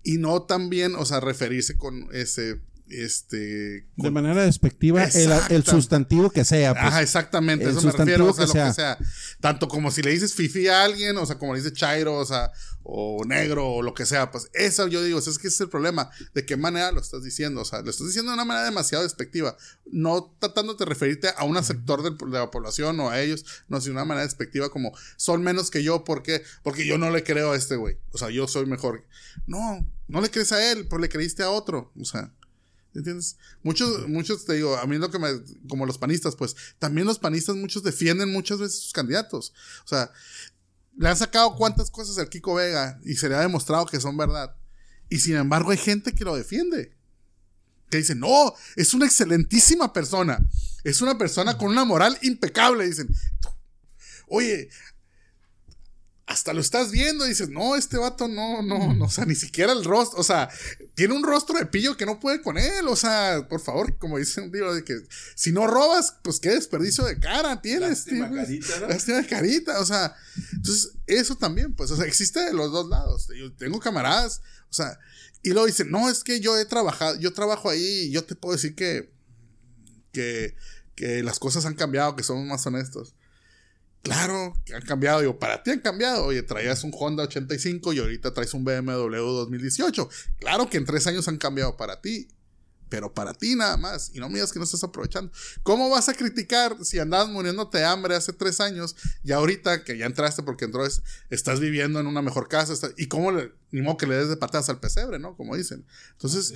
Y no también, o sea, referirse con ese, este... De manera despectiva, el, sustantivo que sea. pues. Ajá, exactamente, el eso me refiero, o sea, lo que que sea. Tanto como si le dices fifi a alguien, o sea, como le dices chairo, o sea, o negro, o lo que sea, pues eso yo digo, es que ese es el problema, de qué manera lo estás diciendo, o sea, lo estás diciendo de una manera demasiado despectiva, no tratando de referirte a un sector de la población o a ellos, no, sino de una manera despectiva como, son menos que yo, ¿por qué? Porque yo no le creo a este güey, o sea, yo soy mejor. No, no le crees a él, pero le creíste a otro, o sea. ¿Entiendes? Muchos, muchos, te digo, a mí lo que me, como los panistas, pues, también los panistas muchos defienden muchas veces sus candidatos. O sea, le han sacado cuántas cosas al Kiko Vega y se le ha demostrado que son verdad. Y sin embargo hay gente que lo defiende. Que dice, no, es una excelentísima persona. Es una persona con una moral impecable. Dicen, oye, hasta lo estás viendo y dices, no, este vato no, no, no, o sea, ni siquiera el rostro, o sea, tiene un rostro de pillo que no puede con él, o sea, por favor, como dicen, digo, de que si no robas, pues qué desperdicio de cara tienes, tío, carita, ¿no? Lástima de carita, o sea, entonces, eso también, pues, o sea, existe de los dos lados, yo tengo camaradas, o sea, y luego dicen, no, es que yo he trabajado, yo trabajo ahí, y yo te puedo decir que, que, que las cosas han cambiado, que somos más honestos. Claro, que han cambiado. Digo, para ti han cambiado. Oye, traías un Honda 85 y ahorita traes un BMW 2018. Claro que en tres años han cambiado para ti. Pero para ti nada más. Y no me digas que no estás aprovechando. ¿Cómo vas a criticar si andabas muriéndote de hambre hace tres años y ahorita que ya entraste porque entró, es- estás viviendo en una mejor casa? y cómo le, ni modo que le des de patadas al pesebre, ¿no? Como dicen. Entonces,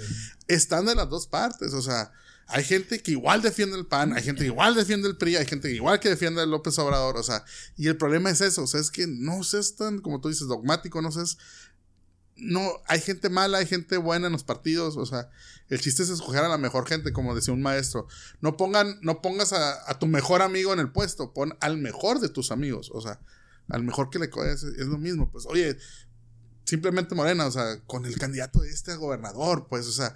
están de las dos partes. O sea, hay gente que igual defiende el PAN, hay gente que igual defiende el PRI, hay gente que igual que defiende a López Obrador. O sea, y el problema es eso. O sea, es que no seas tan, como tú dices, dogmático, no seas. No, hay gente mala, hay gente buena en los partidos. O sea, el chiste es escoger a la mejor gente, como decía un maestro. No pongan, no pongas a, a tu mejor amigo en el puesto, pon al mejor de tus amigos. O sea, al mejor que le coges, es lo mismo. Pues, oye, simplemente Morena, o sea, con el candidato de este gobernador, pues, o sea,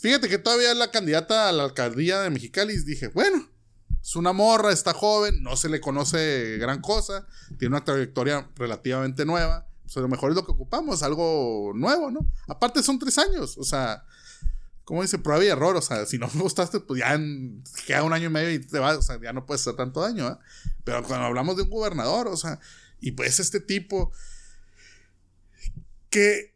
fíjate que todavía la candidata a la alcaldía de Mexicali, dije, bueno, es una morra, está joven, no se le conoce gran cosa, tiene una trayectoria relativamente nueva, pues a lo mejor es lo que ocupamos, algo nuevo, ¿no? Aparte son tres años, o sea, como dice, prueba y error, o sea, si no me gustaste, pues ya queda un año y medio y te vas, o sea, ya no puedes hacer tanto daño, ¿eh? Pero cuando hablamos de un gobernador, o sea, y pues este tipo que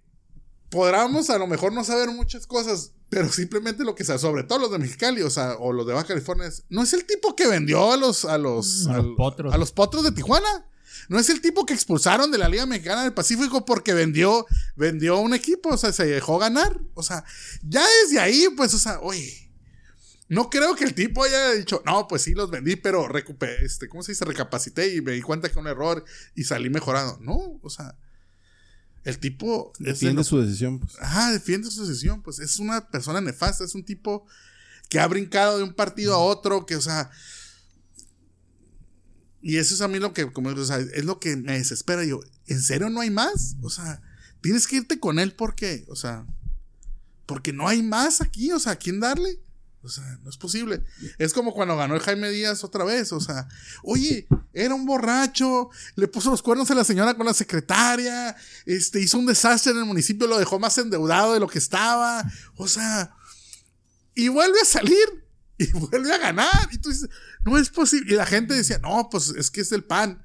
podríamos a lo mejor no saber muchas cosas, pero simplemente lo que sea, sobre todo los de Mexicali, o sea, o los de Baja California, es- no es el tipo que vendió a los, a los, A los potros. a los potros de Tijuana. No es el tipo que expulsaron de la Liga Mexicana del Pacífico porque vendió, vendió un equipo, o sea, se dejó ganar. O sea, ya desde ahí, pues, o sea, oye, no creo que el tipo haya dicho, no, pues sí los vendí, pero recuperé, este, ¿cómo se dice? Recapacité y me di cuenta que un error y salí mejorado. No, o sea, el tipo Defiende su decisión. pues. Ajá, defiende su decisión. Pues es una persona nefasta, es un tipo que ha brincado de un partido a otro, que, o sea. Y eso es a mí lo que, como, o sea, es lo que me desespera. Yo, ¿en serio no hay más? O sea, tienes que irte con él porque, o sea, porque no hay más aquí, o sea, ¿a quién darle? O sea, no es posible. Es como cuando ganó el Jaime Díaz otra vez. O sea, oye, era un borracho, le puso los cuernos a la señora con la secretaria, este, hizo un desastre en el municipio, lo dejó más endeudado de lo que estaba. O sea, y vuelve a salir y vuelve a ganar. Y tú dices, no es posible. Y la gente decía, no, pues es que es el pan.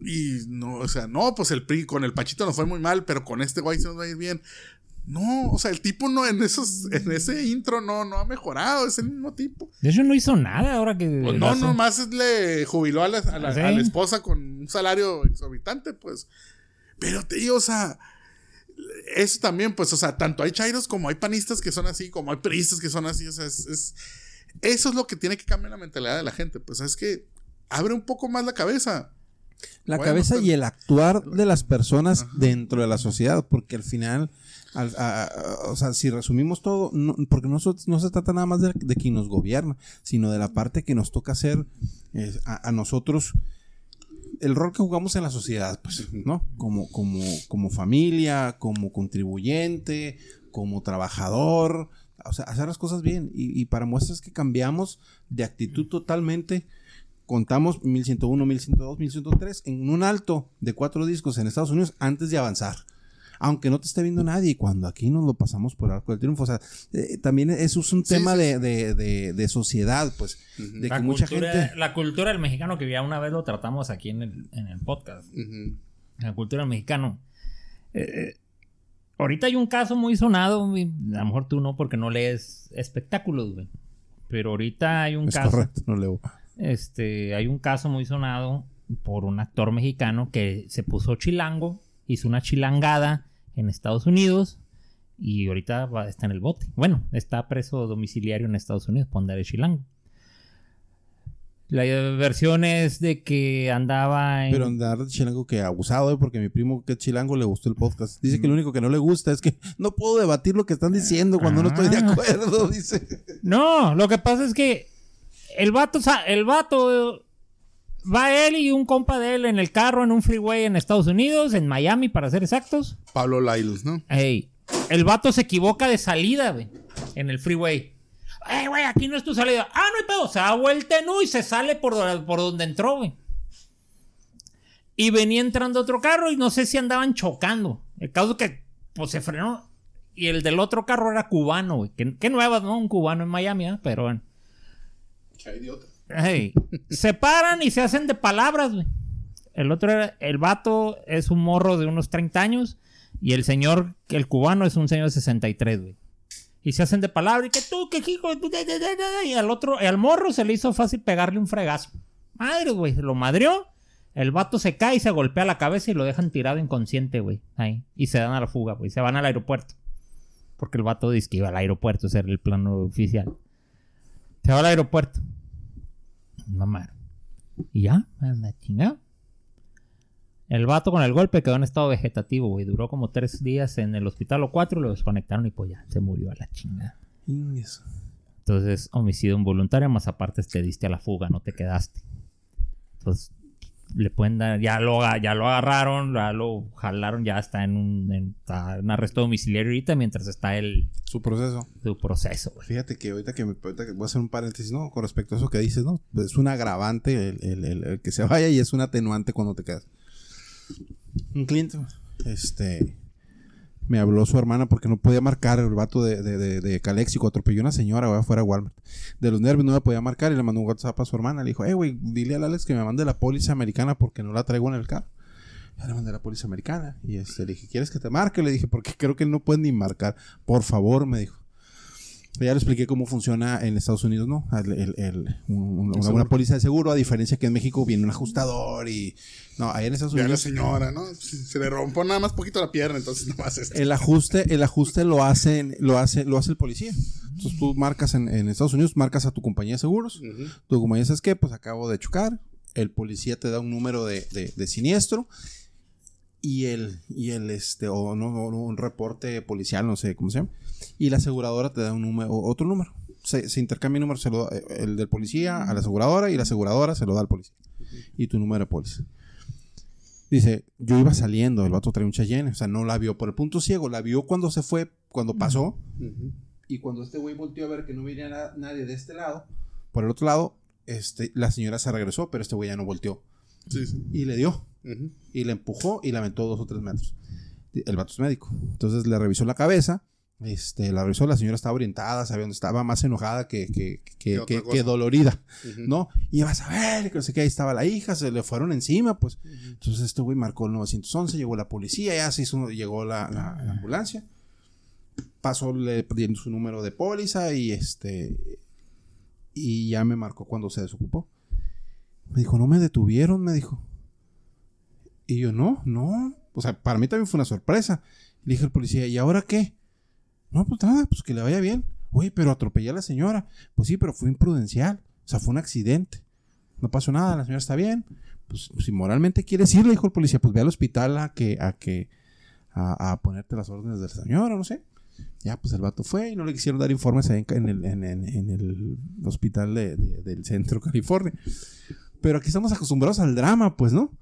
Y no, o sea, no, pues el PRI con el Pachito nos fue muy mal, pero con este güey se nos va a ir bien. No, o sea, el tipo no en esos, en ese intro no, no ha mejorado, es el mismo tipo. De hecho, no hizo nada ahora que. Pues no, nomás le jubiló a la, a la- Sí. a la esposa con un salario exorbitante, pues. Pero te digo, o sea, eso también, pues, o sea, tanto hay chairos como hay panistas que son así, como hay peristas que son así, o sea, es, es- eso es lo que tiene que cambiar la mentalidad de la gente, pues es que abre un poco más la cabeza. La Bueno, cabeza pues- y el actuar de las personas dentro de la sociedad, porque al final, a- o sea, si resumimos todo, no- porque no, no se trata nada más de, de quien nos gobierna, sino de la parte que nos toca hacer a, a nosotros, el rol que jugamos en la sociedad, pues, ¿no? Como, como, como familia, como contribuyente, como trabajador, o sea, hacer las cosas bien. Y, y para muestras que cambiamos de actitud totalmente, contamos 1101, 1102, 1103 en un alto de cuatro discos en Estados Unidos antes de avanzar. Aunque no te esté viendo nadie, cuando aquí nos lo pasamos por arco del triunfo. O sea, eh, también eso es un Sí, tema sí, de, de- de- de sociedad, pues. De que La mucha cultura, gente. la cultura del mexicano que ya una vez lo tratamos aquí en el, en el podcast. La cultura del mexicano. Eh, eh, ahorita hay un caso muy sonado, a lo mejor tú no porque no lees espectáculos, güey. Pero ahorita hay un Es caso. correcto, no leo. Este, hay un caso muy sonado por un actor mexicano que se puso chilango, hizo una chilangada en Estados Unidos y ahorita va- está en el bote. Bueno, está preso domiciliario en Estados Unidos por andar de chilango. La versión es de que andaba en... Pero andar de chilango que abusado, ¿eh? porque mi primo que es chilango le gustó el podcast. Dice que lo único que no le gusta es que no puedo debatir lo que están diciendo cuando no estoy de Ah. acuerdo, dice. No, lo que pasa es que el vato, el vato va él y un compa de él en el carro en un freeway en Estados Unidos, en Miami para ser exactos. Pablo Lyles, ¿no? Ey, el vato se equivoca de salida, güey, en el freeway. Ey, güey, aquí no es tu salida. Ah, no hay pedo. Se da vuelta U y se sale por, por donde entró, güey. Y venía entrando otro carro y no sé si andaban chocando. El caso es que, pues se frenó. Y el del otro carro era cubano, güey. Qué, qué nuevas, ¿no? Un cubano en Miami, ¿eh? Pero bueno. Ey, se paran y se hacen de palabras, güey. El otro era, el vato es un morro de unos 30 años y el señor, el cubano es un señor de 63, güey. Y se hacen de palabras y que tú, que hijo, y al otro, y al morro se le hizo fácil pegarle un fregazo. Madre, güey, lo madrió. El vato se cae y se golpea la cabeza y lo dejan tirado inconsciente, güey. Ahí. Y se dan a la fuga, güey. Se van al aeropuerto. Porque el vato dice que iba al aeropuerto, ese era el plano oficial. Se va al aeropuerto. Mamá. Y ya, anda chingado. El vato con el golpe quedó en estado vegetativo, güey. Duró como tres días en el hospital o cuatro, lo desconectaron y pues ya, se murió a la chingada. Ingues. Entonces, homicidio involuntario, más aparte te diste a la fuga, no te quedaste. Entonces, le pueden dar, ya lo, ya lo agarraron, ya lo jalaron, ya está en un, en, está en arresto domiciliario ahorita mientras está el Su proceso. su proceso, güey. Fíjate que ahorita que, me, ahorita que voy a hacer un paréntesis, ¿no? Con respecto a eso que dices, ¿no? Es un agravante el, el- el- el que se vaya y es un atenuante cuando te quedas. Un cliente, este, me habló su hermana porque no podía marcar el vato de, de, de, de Calexico, atropelló una señora, güey, afuera de Walmart. De los nervios no me podía marcar y le mandó un WhatsApp a su hermana. Le dijo, eh, güey, dile al Alex que me mande la póliza americana porque no la traigo en el carro. Ya le mandé la póliza americana. Y este, le dije, ¿quieres que te marque? Le dije, porque creo que no puede ni marcar. Por favor, me dijo. Ya le expliqué cómo funciona en Estados Unidos, ¿no? El- el- el- un- una, una póliza de seguro, a diferencia que en México viene un ajustador y... No, ahí en Estados Ya la Unidos... señora, ¿no? Se le rompió nada más poquito la pierna, entonces nomás esto. El ajuste, el ajuste lo hacen, lo hace, lo hace el policía. Entonces tú marcas en, en Estados Unidos, marcas a tu compañía de seguros. Ujú. Tu compañía dices que, pues acabo de chocar. El policía te da un número de, de- de siniestro. Y el, y el este, o no, o no, un reporte policial, no sé cómo se llama. Y la aseguradora te da un número, otro número. Se, se intercambia el número, se lo da- el del policía a la aseguradora y la aseguradora se lo da al policía. Y tu número de póliza. Dice, yo iba saliendo, el vato traía un Cheyenne, o sea, no la vio por el punto ciego, la vio cuando se fue, cuando pasó, Ujú. y cuando este güey volteó a ver que no venía na- nadie de este lado, por el otro lado, este, la señora se regresó, pero este güey ya no volteó. Sí, sí. Y le dio, Ujú. y le empujó y la aventó dos o tres metros. El vato es médico. Entonces le revisó la cabeza, este, la revisó, la señora estaba orientada, sabía dónde estaba, más enojada que, que, que, Que dolorida. ¿no? Y vas a ver, que no sé qué, ahí estaba la hija, se le fueron encima, pues. Entonces este güey marcó el 911, llegó la policía, ya se hizo, llegó la, la- la ambulancia. Pasó le dieron su número de póliza y este y ya me marcó cuando se desocupó. Me dijo, "No me detuvieron", me dijo. Y yo, "No, no." O sea, para mí también fue una sorpresa. Le dije al policía, ¿y ahora qué? No, pues nada, pues que le vaya bien. Oye, pero atropellé a la señora. Pues sí, pero fue imprudencial. O sea, fue un accidente. No pasó nada, la señora está bien. Pues si moralmente quieres ir, dijo el policía, pues ve al hospital a que, a que, a, a ponerte las órdenes de la señora, no sé. Ya, pues el vato fue y no le quisieron dar informes ahí en, el, en, en- el hospital de- de- del centro California. Pero aquí estamos acostumbrados al drama, pues, ¿no?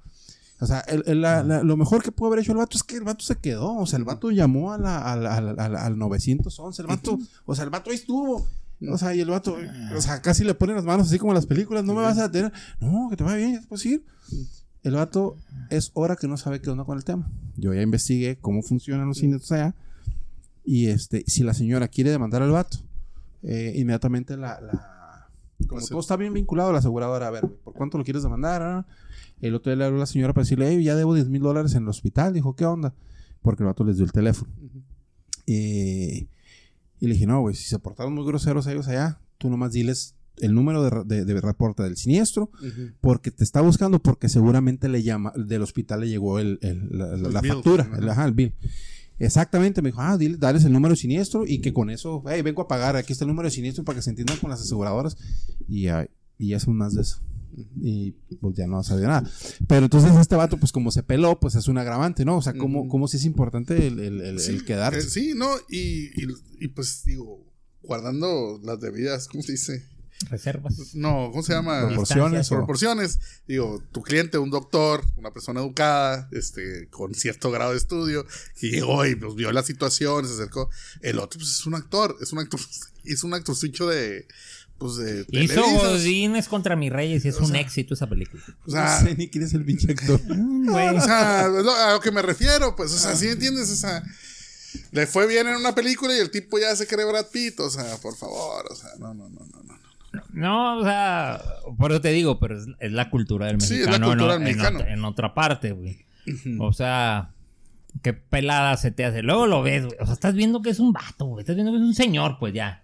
O sea, el- el- la- la- lo mejor que pudo haber hecho el vato es que el vato se quedó. O sea, el vato llamó a la, a la- a la- a la- al 911. El vato, o sea, el vato ahí estuvo. O sea, y el vato, o sea, casi le ponen las manos así como en las películas. No me vas a detener. No, que te vaya bien, ya te puedes ir. El vato es hora que no sabe qué onda con el tema. Yo ya investigué cómo funcionan los cines allá. Y este, si la señora quiere demandar al vato, eh, inmediatamente la, la- como Pues, todo está bien vinculado a la aseguradora, a ver, ¿por cuánto lo quieres demandar? El otro día le habló a la señora para decirle, "Ey, ya debo 10 mil dólares en el hospital. Dijo, ¿qué onda? Porque el vato les dio el teléfono. Eh, y le dije, no, güey, si se portaron muy groseros ellos allá, tú nomás diles el número de, re- de- de reporte del siniestro, porque te está buscando, porque seguramente le llama, del hospital le llegó el, el- la, la- El la bill, factura, el, ajá, el bill. Exactamente, me dijo, ah, dile, dales el número de siniestro y que con eso, hey, vengo a pagar, aquí está el número de siniestro para que se entiendan con las aseguradoras y, y ya son más de eso. Y pues ya no sabía nada. Pero entonces este vato, pues como se peló, pues es un agravante, ¿no? O sea, como, Ujú. como si es importante el, el, el, el quedarse. eh, sí, no, y, y, y, pues digo, guardando las debidas, ¿cómo se dice? Reservas. No, ¿cómo se llama? Proporciones. o- proporciones. Digo, tu cliente, un doctor, una persona educada, este, con cierto grado de estudio, que llegó y pues, vio la situación, se acercó. El otro, pues, es un actor, es un actor, es un actorcillo de, pues, de Hizo Televisa. Godines contra mis reyes y es O un sea, éxito esa película. O sea, no sé ni quién es el pinche actor. Mm, o sea, lo- a lo que me refiero, pues, o sea, ¿sí entiendes? O sea, le fue bien en una película y el tipo ya se cree Brad Pitt, o sea, por favor, o sea, no, no, no, no, no. No, o sea, por eso te digo, pero es, es la cultura del Sí, mexicano. es la cultura en, del mexicano. en otra parte, güey. O sea, qué pelada se te hace. Luego lo ves, güey. O sea, estás viendo que es un vato, güey. Estás viendo que es un señor, pues ya.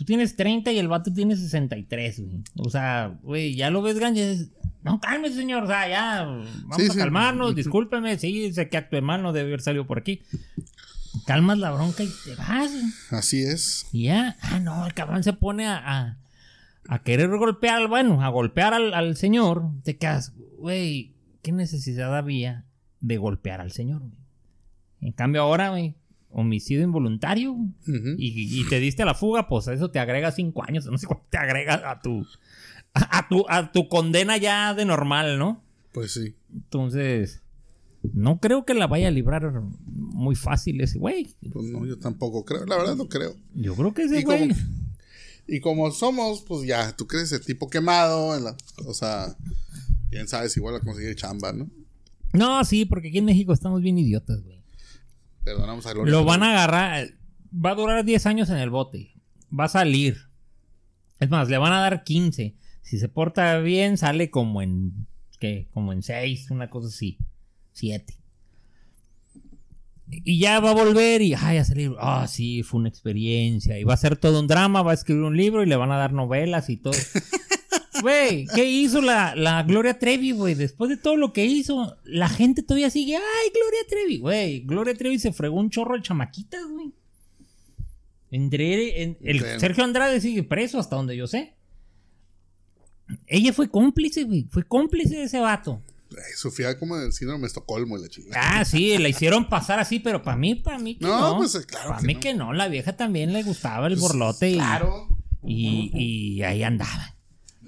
Tú tienes 30 y el vato tiene 63, güey. O sea, güey, ya lo ves dices, No, cálmese, señor. O sea, ya, vamos Sí, a sí. calmarnos. Discúlpeme. Sí, sé que acto mal no debe haber salido por aquí. Calmas la bronca y te vas, güey. Así es. Y ya, ah, no, el cabrón se pone a, a, a querer golpear, bueno, a golpear al, al señor. Te quedas, güey, ¿qué necesidad había de golpear al señor? güey? En cambio, ahora, güey, homicidio involuntario y, y te diste a la fuga, pues eso te agrega cinco años, no sé cuánto te agrega a tu, a, a tu, a tu condena ya de normal, ¿no? Pues sí. Entonces, no creo que la vaya a librar muy fácil ese güey. Pues no, yo tampoco creo. La verdad no creo. Yo creo que ese Y como, güey. y como somos, pues ya, tú crees el tipo quemado, en la- o sea, quién sabe si igual a conseguir chamba, ¿no? No, sí, porque aquí en México estamos bien idiotas, güey. Perdonamos a Gloria. Lo van a agarrar. Va a durar 10 años en el bote. Va a salir. Es más, le van a dar 15. Si se porta bien, sale como en. ¿Qué? Como en 6, una cosa así. 7. Y ya va a volver y. Ay, a salir. Ah, sí, fue una experiencia. Y va a ser todo un drama. Va a escribir un libro y le van a dar novelas y todo. Güey, ¿qué hizo la, la Gloria Trevi, güey? Después de todo lo que hizo, la gente todavía sigue, ay, Gloria Trevi, güey. Gloria Trevi se fregó un chorro de chamaquitas, güey. Entre, en- el. Sergio Andrade sigue preso hasta donde yo sé. Ella fue cómplice, güey. Fue cómplice de ese vato. Ay, Sofía como del síndrome de Estocolmo y la chica. Ah, sí, la hicieron pasar así, pero para mí, para mí que No, no. pues, claro Para mí no. que no. La vieja también le gustaba el Pues, borlote y, Claro. y, y ahí andaba.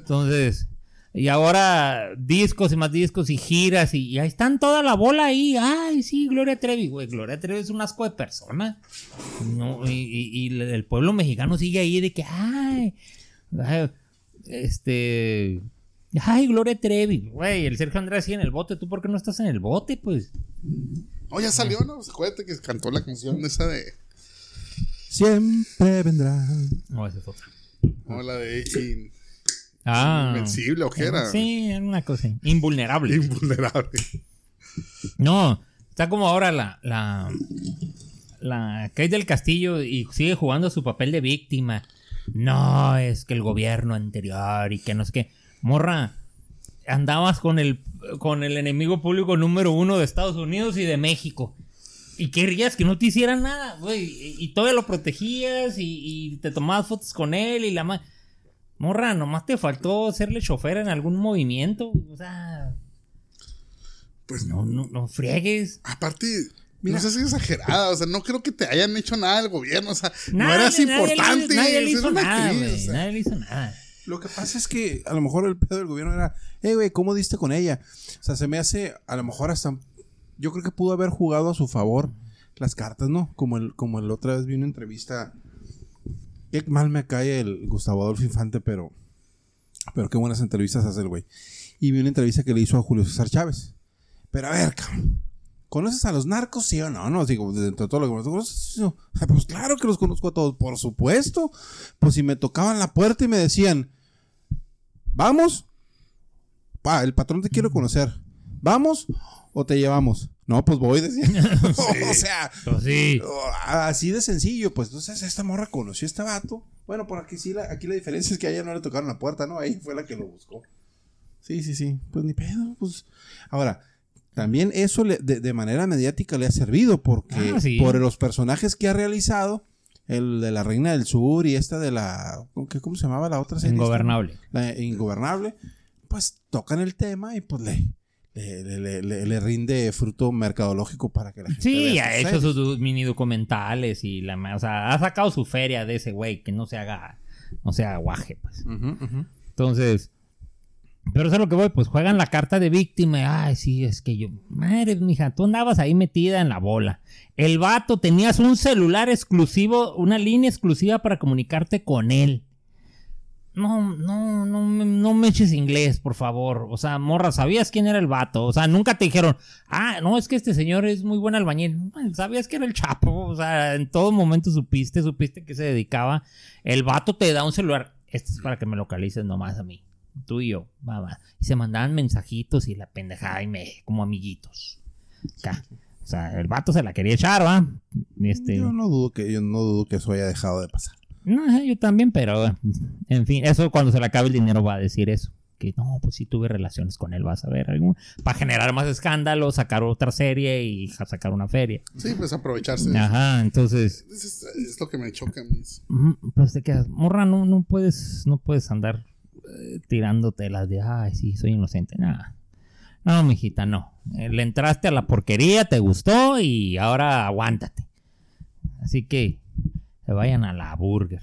Entonces, y ahora discos y más discos y giras y, y ahí están toda la bola ahí. Ay, sí, Gloria Trevi, güey. Gloria Trevi es un asco de persona. No, y, y- y el pueblo mexicano sigue ahí de que, ay, ay, este, ay, Gloria Trevi, güey. El Sergio Andrés sigue en el bote. ¿Tú por qué no estás en el bote, pues? Oh, ya salió, ¿no? Acuérdate que cantó la canción esa de. Siempre vendrá. No, esa es otra. No, la de Ah. Invencible, ¿o qué era? Sí, era una cosa. Invulnerable. Invulnerable. No, está como ahora la, la, la Kate del Castillo y sigue jugando su papel de víctima. No, es que el gobierno anterior y que no sé qué. Morra, andabas con el, con el enemigo público número uno de Estados Unidos y de México. Y querías que no te hicieran nada, güey. Y, y todavía lo protegías y, y te tomabas fotos con él y la ma- Morra, nomás te faltó serle chofer en algún movimiento. O sea, Pues no, no, no friegues. Aparte, Mira. no seas exagerada, o sea, no creo que te hayan hecho nada al gobierno, o sea, no eras nadie le- importante. Nadie le hizo nada, actriz, güey. o sea. Nadie le hizo nada. Lo que pasa es que a lo mejor el pedo del gobierno era, hey, güey, ¿cómo diste con ella? O sea, se me hace, a lo mejor hasta, yo creo que pudo haber jugado a su favor las cartas, ¿no? Como el, como el otra vez vi una entrevista, qué mal me cae el Gustavo Adolfo Infante, pero, pero qué buenas entrevistas hace el güey. Y vi una entrevista que le hizo a Julio César Chávez. Pero a ver. ¿Conoces a los narcos, sí o no? No, digo, dentro de todo lo que Pues claro que los conozco a todos, por supuesto. Pues si me tocaban la puerta y me decían, ¿vamos? Pa, el patrón te quiero conocer. ¿Vamos o te llevamos? No, pues voy, decía. o sea, Pues sí. así de sencillo. Pues entonces esta morra conoció a este vato. Bueno, por aquí sí, la, aquí la diferencia es que a ella no le tocaron la puerta, ¿no? Ahí fue la que lo buscó. Sí, sí, sí. Pues ni pedo, pues. Ahora, también eso le- de, de manera mediática le ha servido porque Ah, sí. por los personajes que ha realizado, el de la Reina del Sur y esta de la. ¿Cómo, se llamaba la otra serie? Ingobernable. La Ingobernable, pues tocan el tema y pues le, le, le- le- le- rinde fruto mercadológico para que la gente. Sí, vea ha hecho series. sus mini documentales y la o sea, ha sacado su feria de ese güey, que no se haga, no se haga guaje, pues. Entonces, pero eso es lo que voy, pues juegan la carta de víctima. Ay, sí, es que yo, madre, mija, tú andabas ahí metida en la bola. El vato, tenías un celular exclusivo, una línea exclusiva para comunicarte con él. No, no, no, no me eches inglés, por favor. O sea, morra, ¿sabías quién era el vato? O sea, nunca te dijeron, ah, no, es que este señor es muy buen albañil. ¿Sabías que era el chapo? O sea, en todo momento supiste, supiste que se dedicaba. El vato te da un celular. Este es para que me localices nomás a mí. Tú y yo, va. Y se mandaban mensajitos y la pendejada y me, como amiguitos. Acá. O sea, el vato se la quería echar, ¿va? Este. Yo no dudo que yo no dudo que eso haya dejado de pasar. No, yo también, pero en fin, eso cuando se le acabe el dinero va a decir eso. Que no, pues sí tuve relaciones con él, vas a ver. algún- Para generar más escándalo, sacar otra serie y sacar una feria. Sí, pues aprovecharse. de eso. Ajá, entonces, Es, lo que me choca a mí. pues te quedas, morra, no, no puedes, no puedes andar eh, tirándote las de, ay, sí, soy inocente. Nada. No, mijita, no. Eh, le entraste a la porquería, te gustó y ahora aguántate. Así que se vayan a la burger.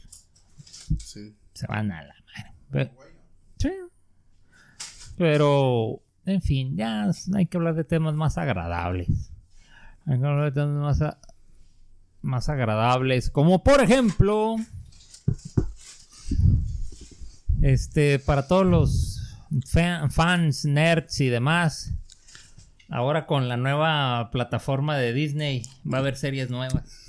Sí. se van a la madre. Pero, sí. Pero, en fin, ya hay que hablar de temas más agradables. Hay que hablar de temas más, a- más agradables. Como por ejemplo, este, para todos los fa- fans, nerds y demás. Ahora con la nueva plataforma de Disney va a haber series nuevas.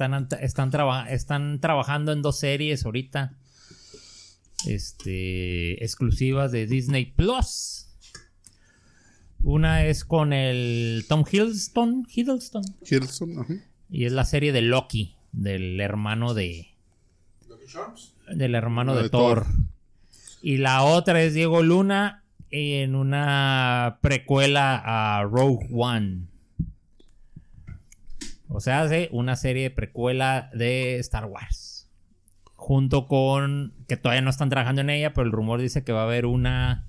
Están, están, traba- están trabajando en dos series ahorita. Este. Exclusivas de Disney Plus. Una es con el Tom Hiddleston. Hiddleston. Hiddleston, ajá. Y es la serie de Loki. Del hermano de. Del hermano de Thor. Thor. Y la otra es Diego Luna en una precuela a Rogue One. O sea, hace una serie de precuela de Star Wars. Junto con. que todavía no están trabajando en ella, pero el rumor dice que va a haber una.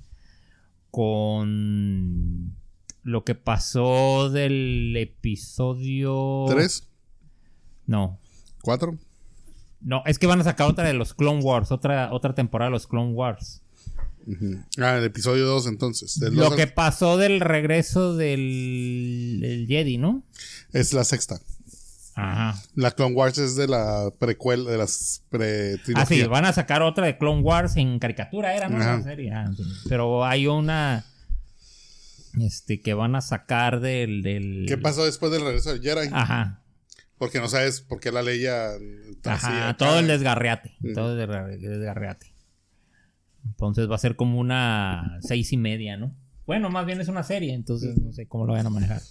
con. lo que pasó del episodio. ¿Tres? No. ¿Cuatro? No, es que van a sacar otra de los Clone Wars, otra, otra temporada de los Clone Wars. Ah, el episodio dos entonces. Del Lo que pasó del regreso del, del Jedi, ¿no? Es la sexta. Ajá. La Clone Wars es de la precuela, de las pre Ah, sí, van a sacar otra de Clone Wars en caricatura, era, ¿no? La serie. Ah, sí. Pero hay una. Este, que van a sacar del. del... ¿Qué pasó después del regreso del Jedi? Ajá. Porque no sabes por qué la leía. Ajá, todo el desgarriate. Todo el desgar- desgarriate. Entonces va a ser como una seis y media, ¿no? Bueno, más bien es una serie, entonces no sé cómo lo van a manejar.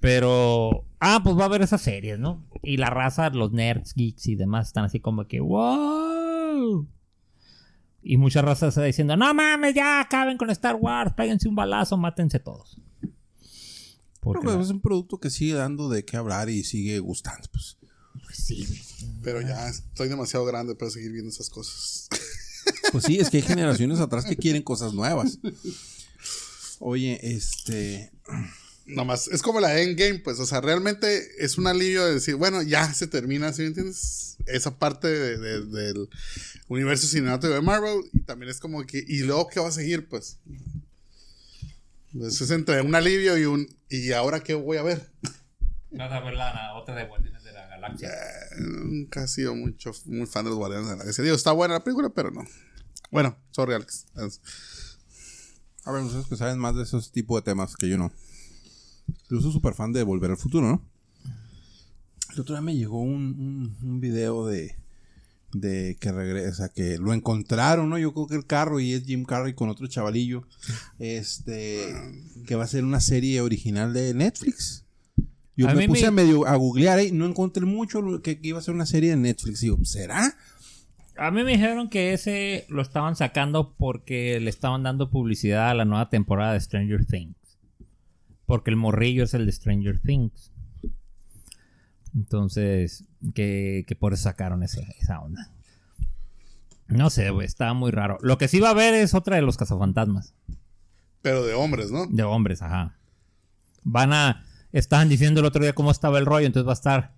Pero. Ah, pues va a haber esas series, ¿no? Y la raza, los nerds, geeks y demás están así como que. ¡Wow! Y mucha raza está diciendo: No mames, ya acaben con Star Wars, péguense un balazo, mátense todos. Porque Pero, pues, es un producto que sigue dando de qué hablar y sigue gustando. Pues. pues sí, Pero ya estoy demasiado grande para seguir viendo esas cosas. Pues sí, es que hay generaciones atrás que quieren cosas nuevas. Oye, este. Nomás, es como la Endgame, pues, o sea, realmente es un alivio de decir, bueno, ya se termina, ¿sí me entiendes? Esa parte de- de- del universo cinemático de Marvel, y también es como que, ¿y luego qué va a seguir, pues? Entonces es entre un alivio y un, ¿y ahora qué voy a ver? Vas a ver la otra de Guardianes de la Galaxia. Nunca he sido mucho, muy fan de los Guardianes de la Galaxia. Digo, está buena la película, pero no. Bueno, sorry, Alex. A ver, ustedes que saben más de esos tipos de temas que yo no. Yo soy súper fan de Volver al Futuro, ¿no? El otro día me llegó un, un, un video de, de que regresa, que lo encontraron, ¿no? Yo creo que el carro y es Jim Carrey con otro chavalillo. Este, que va a ser una serie original de Netflix. Yo A me puse me- a medio a googlear ahí, no encontré mucho lo que, que iba a ser una serie de Netflix. Digo, ¿será? A mí me dijeron que ese lo estaban sacando porque le estaban dando publicidad a la nueva temporada de Stranger Things. Porque el morrillo es el de Stranger Things. Entonces, que, que por eso sacaron ese- esa onda. No sé, güey, estaba muy raro. Lo que sí va a haber es otra de los cazafantasmas. pero de hombres, ¿no? De hombres, ajá. Van a. Estaban diciendo el otro día cómo estaba el rollo, entonces va a estar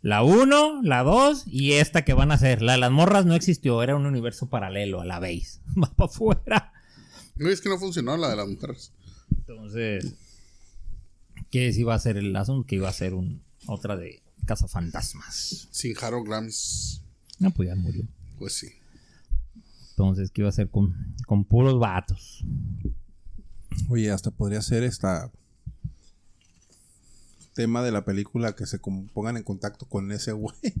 la 1, la 2 y esta que van a hacer. La de las morras no existió, era un universo paralelo a la base. Va para afuera. No, es que no funcionó la de las mujeres. Entonces, ¿qué si iba a ser el asunto? Que iba a ser un, otra de cazafantasmas. Sin Harold Grams, No, pues ya murió. pues sí. Entonces, ¿qué iba a ser con, con puros vatos? Oye, hasta podría ser esta tema de la película que se pongan en contacto con ese güey.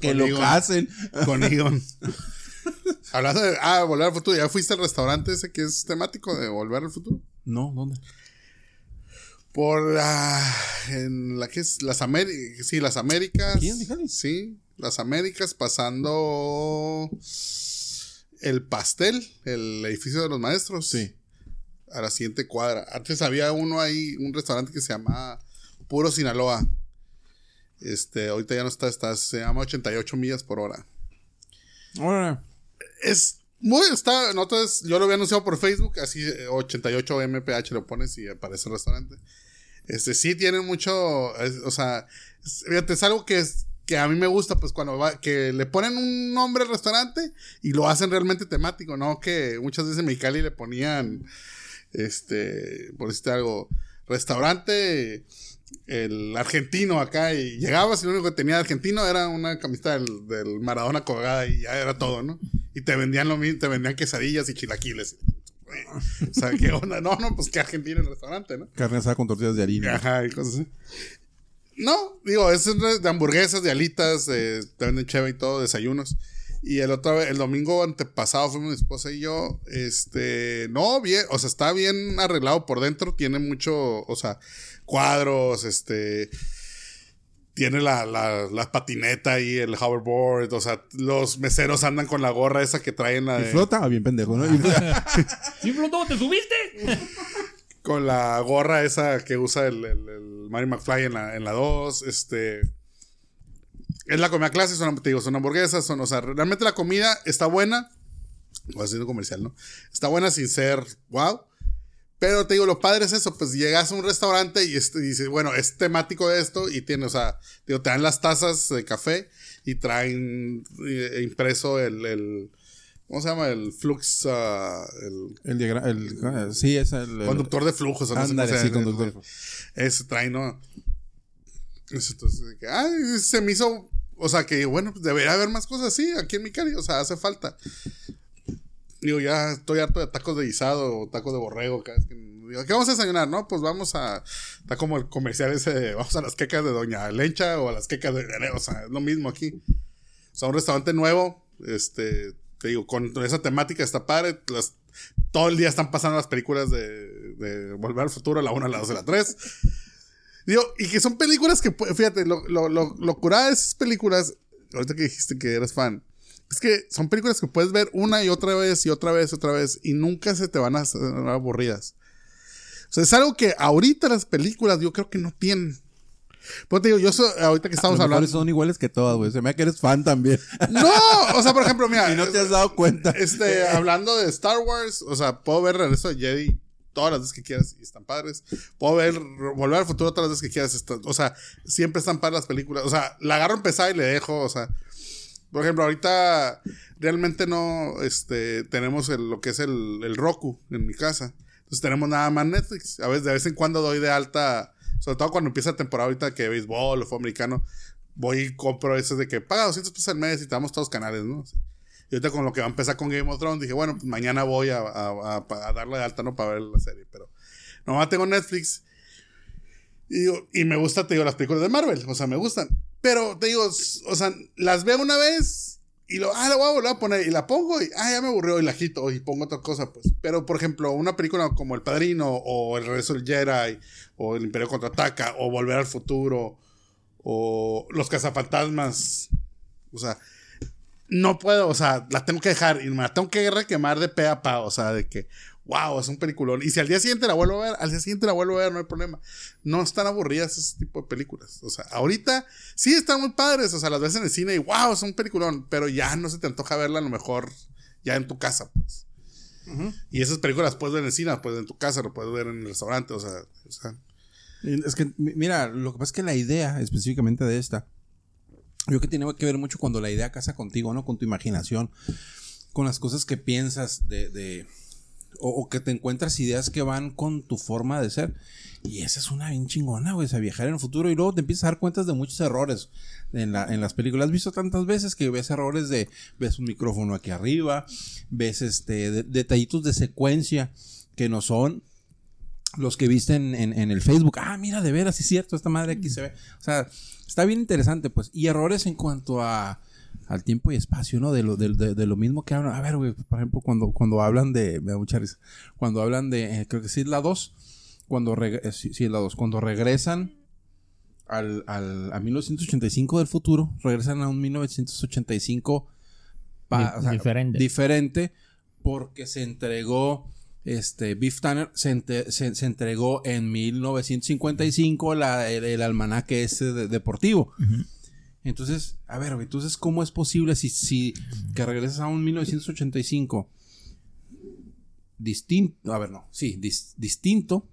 Que Con lo Egon. casen. Con Egon. Hablando de. Ah, Volver al Futuro. ¿Ya fuiste al restaurante ese que es temático de Volver al Futuro? No, ¿dónde? Por la. En la que es. Las Américas. Sí, las Américas. ¿Aquí en Mexicali? Sí, las Américas pasando. El pastel, el edificio de los maestros. Sí. A la siguiente cuadra. Antes había uno ahí, un restaurante que se llama Puro Sinaloa. Este, ahorita ya no está, está, se llama 88 millas por hora. Órale. Es muy, está, nosotros, yo lo había anunciado por Facebook, así eh, 88 MPH lo pones y aparece el restaurante. Este, sí tienen mucho, o sea, es, fíjate, es algo que es, que a mí me gusta, pues cuando va, que le ponen un nombre al restaurante y lo hacen realmente temático, ¿no? Que muchas veces en Mexicali le ponían, este, por decirte algo, restaurante, el argentino acá y llegabas y lo único que tenía argentino era una camiseta del, del Maradona colgada y ya era todo, ¿no? Y te vendían lo mismo, te vendían quesadillas y chilaquiles. O sea, ¿qué onda? No, no, pues que argentino el restaurante, ¿no? Carne asada con tortillas de harina. Ajá, y cosas así. No, digo, es de hamburguesas, de alitas, de, te venden cheve y todo, desayunos. Y el otro, el domingo antepasado fuimos mi esposa y yo, este, no, bien, o sea, está bien arreglado por dentro, tiene mucho, o sea, cuadros, este, tiene la, la, la patineta y el hoverboard, o sea, los meseros andan con la gorra esa que traen la Y flota, ah, bien pendejo, ¿no? Y flota. ¿Sí flotó? ¿Te subiste? con la gorra esa que usa el, el, el Mario McFly en la, en la 2, este... Es la comida clase, son, te digo, son hamburguesas, son, o sea, realmente la comida está buena. Voy haciendo comercial, ¿no? Está buena sin ser wow. Pero te digo, lo padre es eso, pues llegas a un restaurante y, este, y dices, bueno, es temático de esto y tiene, o sea, digo, te dan las tazas de café y traen eh, impreso el, el- ¿cómo se llama? El flux, ah, el El, diagra- el- sí, es el. conductor de flujos. o no sé cómo Ándale, se sí, conductor. Ese trae, ¿no? Entonces, ay, se me hizo, o sea, que bueno, pues debería haber más cosas así aquí en mi cari, o sea, hace falta. Digo, ya estoy harto de tacos de guisado o tacos de borrego. Cada vez que, digo, ¿qué vamos a desayunar? No, pues vamos a. Está como el comercial ese de, vamos a las quecas de Doña Lencha o a las quecas de. O sea, es lo mismo aquí. O sea, un restaurante nuevo, este, te digo, con esa temática está padre. Las, todo el día están pasando las películas de, de Volver al Futuro, la 1, la 2 y la 3. Digo, y que son películas que, fíjate, lo, lo, lo, lo curada de esas películas, ahorita que dijiste que eres fan, es que son películas que puedes ver una y otra vez y otra vez y otra vez y nunca se te van a hacer aburridas. O sea, es algo que ahorita las películas yo creo que no tienen. Pues te digo, yo soy- ahorita que estamos Los hablando. son iguales que todas, güey. Se me da que eres fan también. No, o sea, por ejemplo, mira. y no te has dado cuenta. Este, hablando de Star Wars, o sea, puedo ver Regreso de Jedi todas las veces que quieras y están padres. Puedo ver Volver al Futuro todas las veces que quieras. está- o sea, siempre están padres las películas. O sea, la agarro empezada y le dejo, o sea. Por ejemplo, ahorita realmente no, este, tenemos lo que es el, el Roku en mi casa. Entonces tenemos nada más Netflix. A veces, de vez en cuando doy de alta, sobre todo cuando empieza la temporada ahorita que béisbol o fútbol americano, voy y compro esos de que paga 200 pesos al mes y te damos todos los canales, ¿no? Y ahorita con lo que va a empezar con Game of Thrones, dije, bueno, pues mañana voy a, a, a- a darle de alta, ¿no? Para ver la serie. Pero nomás tengo Netflix. Y, me gusta, te digo, las películas de Marvel. O sea, me gustan. Pero te digo, o sea, las veo una vez y lo, ah, la voy a volver a poner. Y la pongo y, ah, ya me aburrió y la quito y pongo otra cosa, pues. Pero, por ejemplo, una película como El Padrino o El Regreso del Jedi o El Imperio Contraataca o Volver al Futuro o Los Cazafantasmas. O sea, no puedo, o sea, la tengo que dejar y me la tengo que requemar de pe a pa, o sea, de que, wow, es un peliculón. Y si al día siguiente la vuelvo a ver, al día siguiente la vuelvo a ver, no hay problema. No están aburridas ese tipo de películas. O sea, ahorita sí están muy padres, o sea, las ves en el cine y wow, es un peliculón, pero ya no se te antoja verla a lo mejor ya en tu casa, pues. Y esas películas las puedes ver en el cine, las puedes ver en tu casa, lo puedes ver en el restaurante, o sea, o sea Es que, mi- mira, lo que pasa es que la idea específicamente de esta, yo creo que tiene que ver mucho cuando la idea casa contigo, ¿no? Con tu imaginación, con las cosas que piensas de... de- o, que te encuentras ideas que van con tu forma de ser. Y esa es una bien chingona, güey, o viajar en el futuro y luego te empiezas a dar cuenta de muchos errores en, la, en las películas. Has visto tantas veces que ves errores de, ves un micrófono aquí arriba, ves este, de- detallitos de secuencia que no son los que viste en, en- en el Facebook. Ah, mira, de veras, es cierto, esta madre aquí se ve. O sea, está bien interesante, pues. Y errores en cuanto a al tiempo y espacio, ¿no? De lo, de, de- de lo mismo que hablan. A ver, güey, por ejemplo, cuando, cuando hablan de. Me da mucha risa. Cuando hablan de. eh, creo que sí es la 2. Cuando. eh, sí, sí es la 2. Cuando regresan al, al, a 1985 del futuro. Regresan a un 1985. pa- Di- diferente. Diferente. Porque se entregó. Este, Biff Tanner se, ente- se- se entregó en 1955 la, el, el almanaque ese de- deportivo. Entonces, a ver, güey, entonces, ¿cómo es posible si, si que regresas a un 1985 distinto, a ver, no, sí, dis- distinto,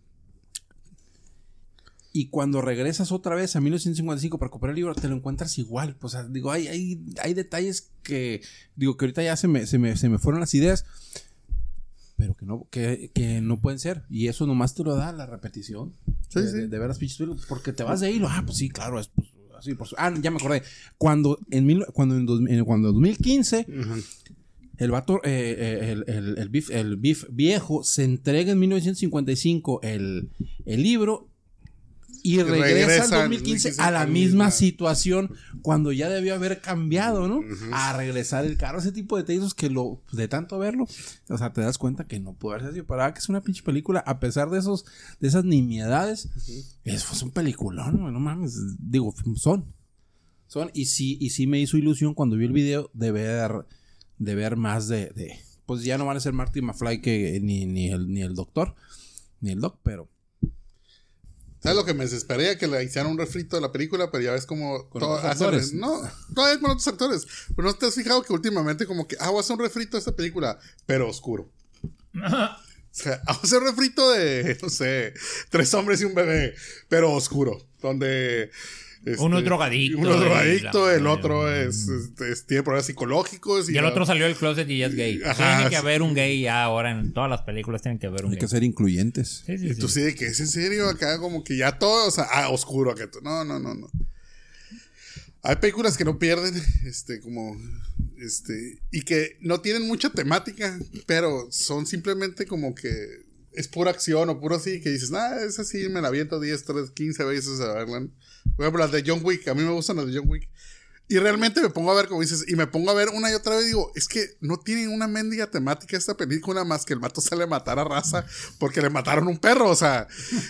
y cuando regresas otra vez a 1955 para recuperar el libro, te lo encuentras igual. O sea, digo, hay, hay, hay detalles que, digo, que ahorita ya se me, se me, se me fueron las ideas, pero que no, que, que no pueden ser. Y eso nomás te lo da la repetición. Sí, de, sí. de- de ver las Porque te vas de ahí, ah, pues sí, claro, es pues, así. Por su- ah, ya me acordé. Cuando en, mil, cuando en, dos- cuando en 2015 el vato, eh, eh, el, el, el, beef, el beef viejo se entrega en 1955 el, el libro y regresa, en 2015 2015 a la misma misma- situación cuando ya debió haber cambiado, ¿no? A regresar el carro, ese tipo de detalles que lo, de tanto verlo, o sea, te das cuenta que no puede haberse sido para que es una pinche película, a pesar de esos, de esas nimiedades, es, un peliculón, güey, no mames, digo, son. Son, y sí, y sí me hizo ilusión cuando vi el video de ver, de ver más de, de- pues ya no van a ser Marty McFly que ni, ni el, ni el doctor, ni el doc, pero ¿Sabes lo que me desesperaría? Que le hicieran un refrito de la película, pero ya ves como... ¿Con todo- otros actores? No, todavía con otros actores. Pero no te has fijado que últimamente como que, ah, voy a hacer un refrito de esta película, pero oscuro. O sea, a hacer un refrito de, no sé, tres hombres y un bebé, pero oscuro. Donde... este, Uno es drogadicto, Uno es drogadicto, el otro mm. es, este, es- tiene problemas psicológicos. Y el otro salió del closet y ya es gay. Ajá, Tiene que sí. haber un gay ya ahora en todas las películas tienen que haber un hay gay. que ser incluyentes. Sí, sí, Y tú sí. sí, de que es en serio, acá como que ya todo, o sea, ah, oscuro acá. No, no, no, no. Hay películas que no pierden, este, como, este, y que no tienen mucha temática, pero son simplemente como que es pura acción o puro así, que dices, ah, es así, me la aviento 10, 3, 15 veces a verla. ¿no? Por ejemplo, las de John Wick, a mí me gustan las de John Wick. Y realmente me pongo a ver, como dices, y me pongo a ver una y otra vez digo, es que no tiene una mendiga temática esta película más que el vato sale a matar a raza porque le mataron un perro, o sea,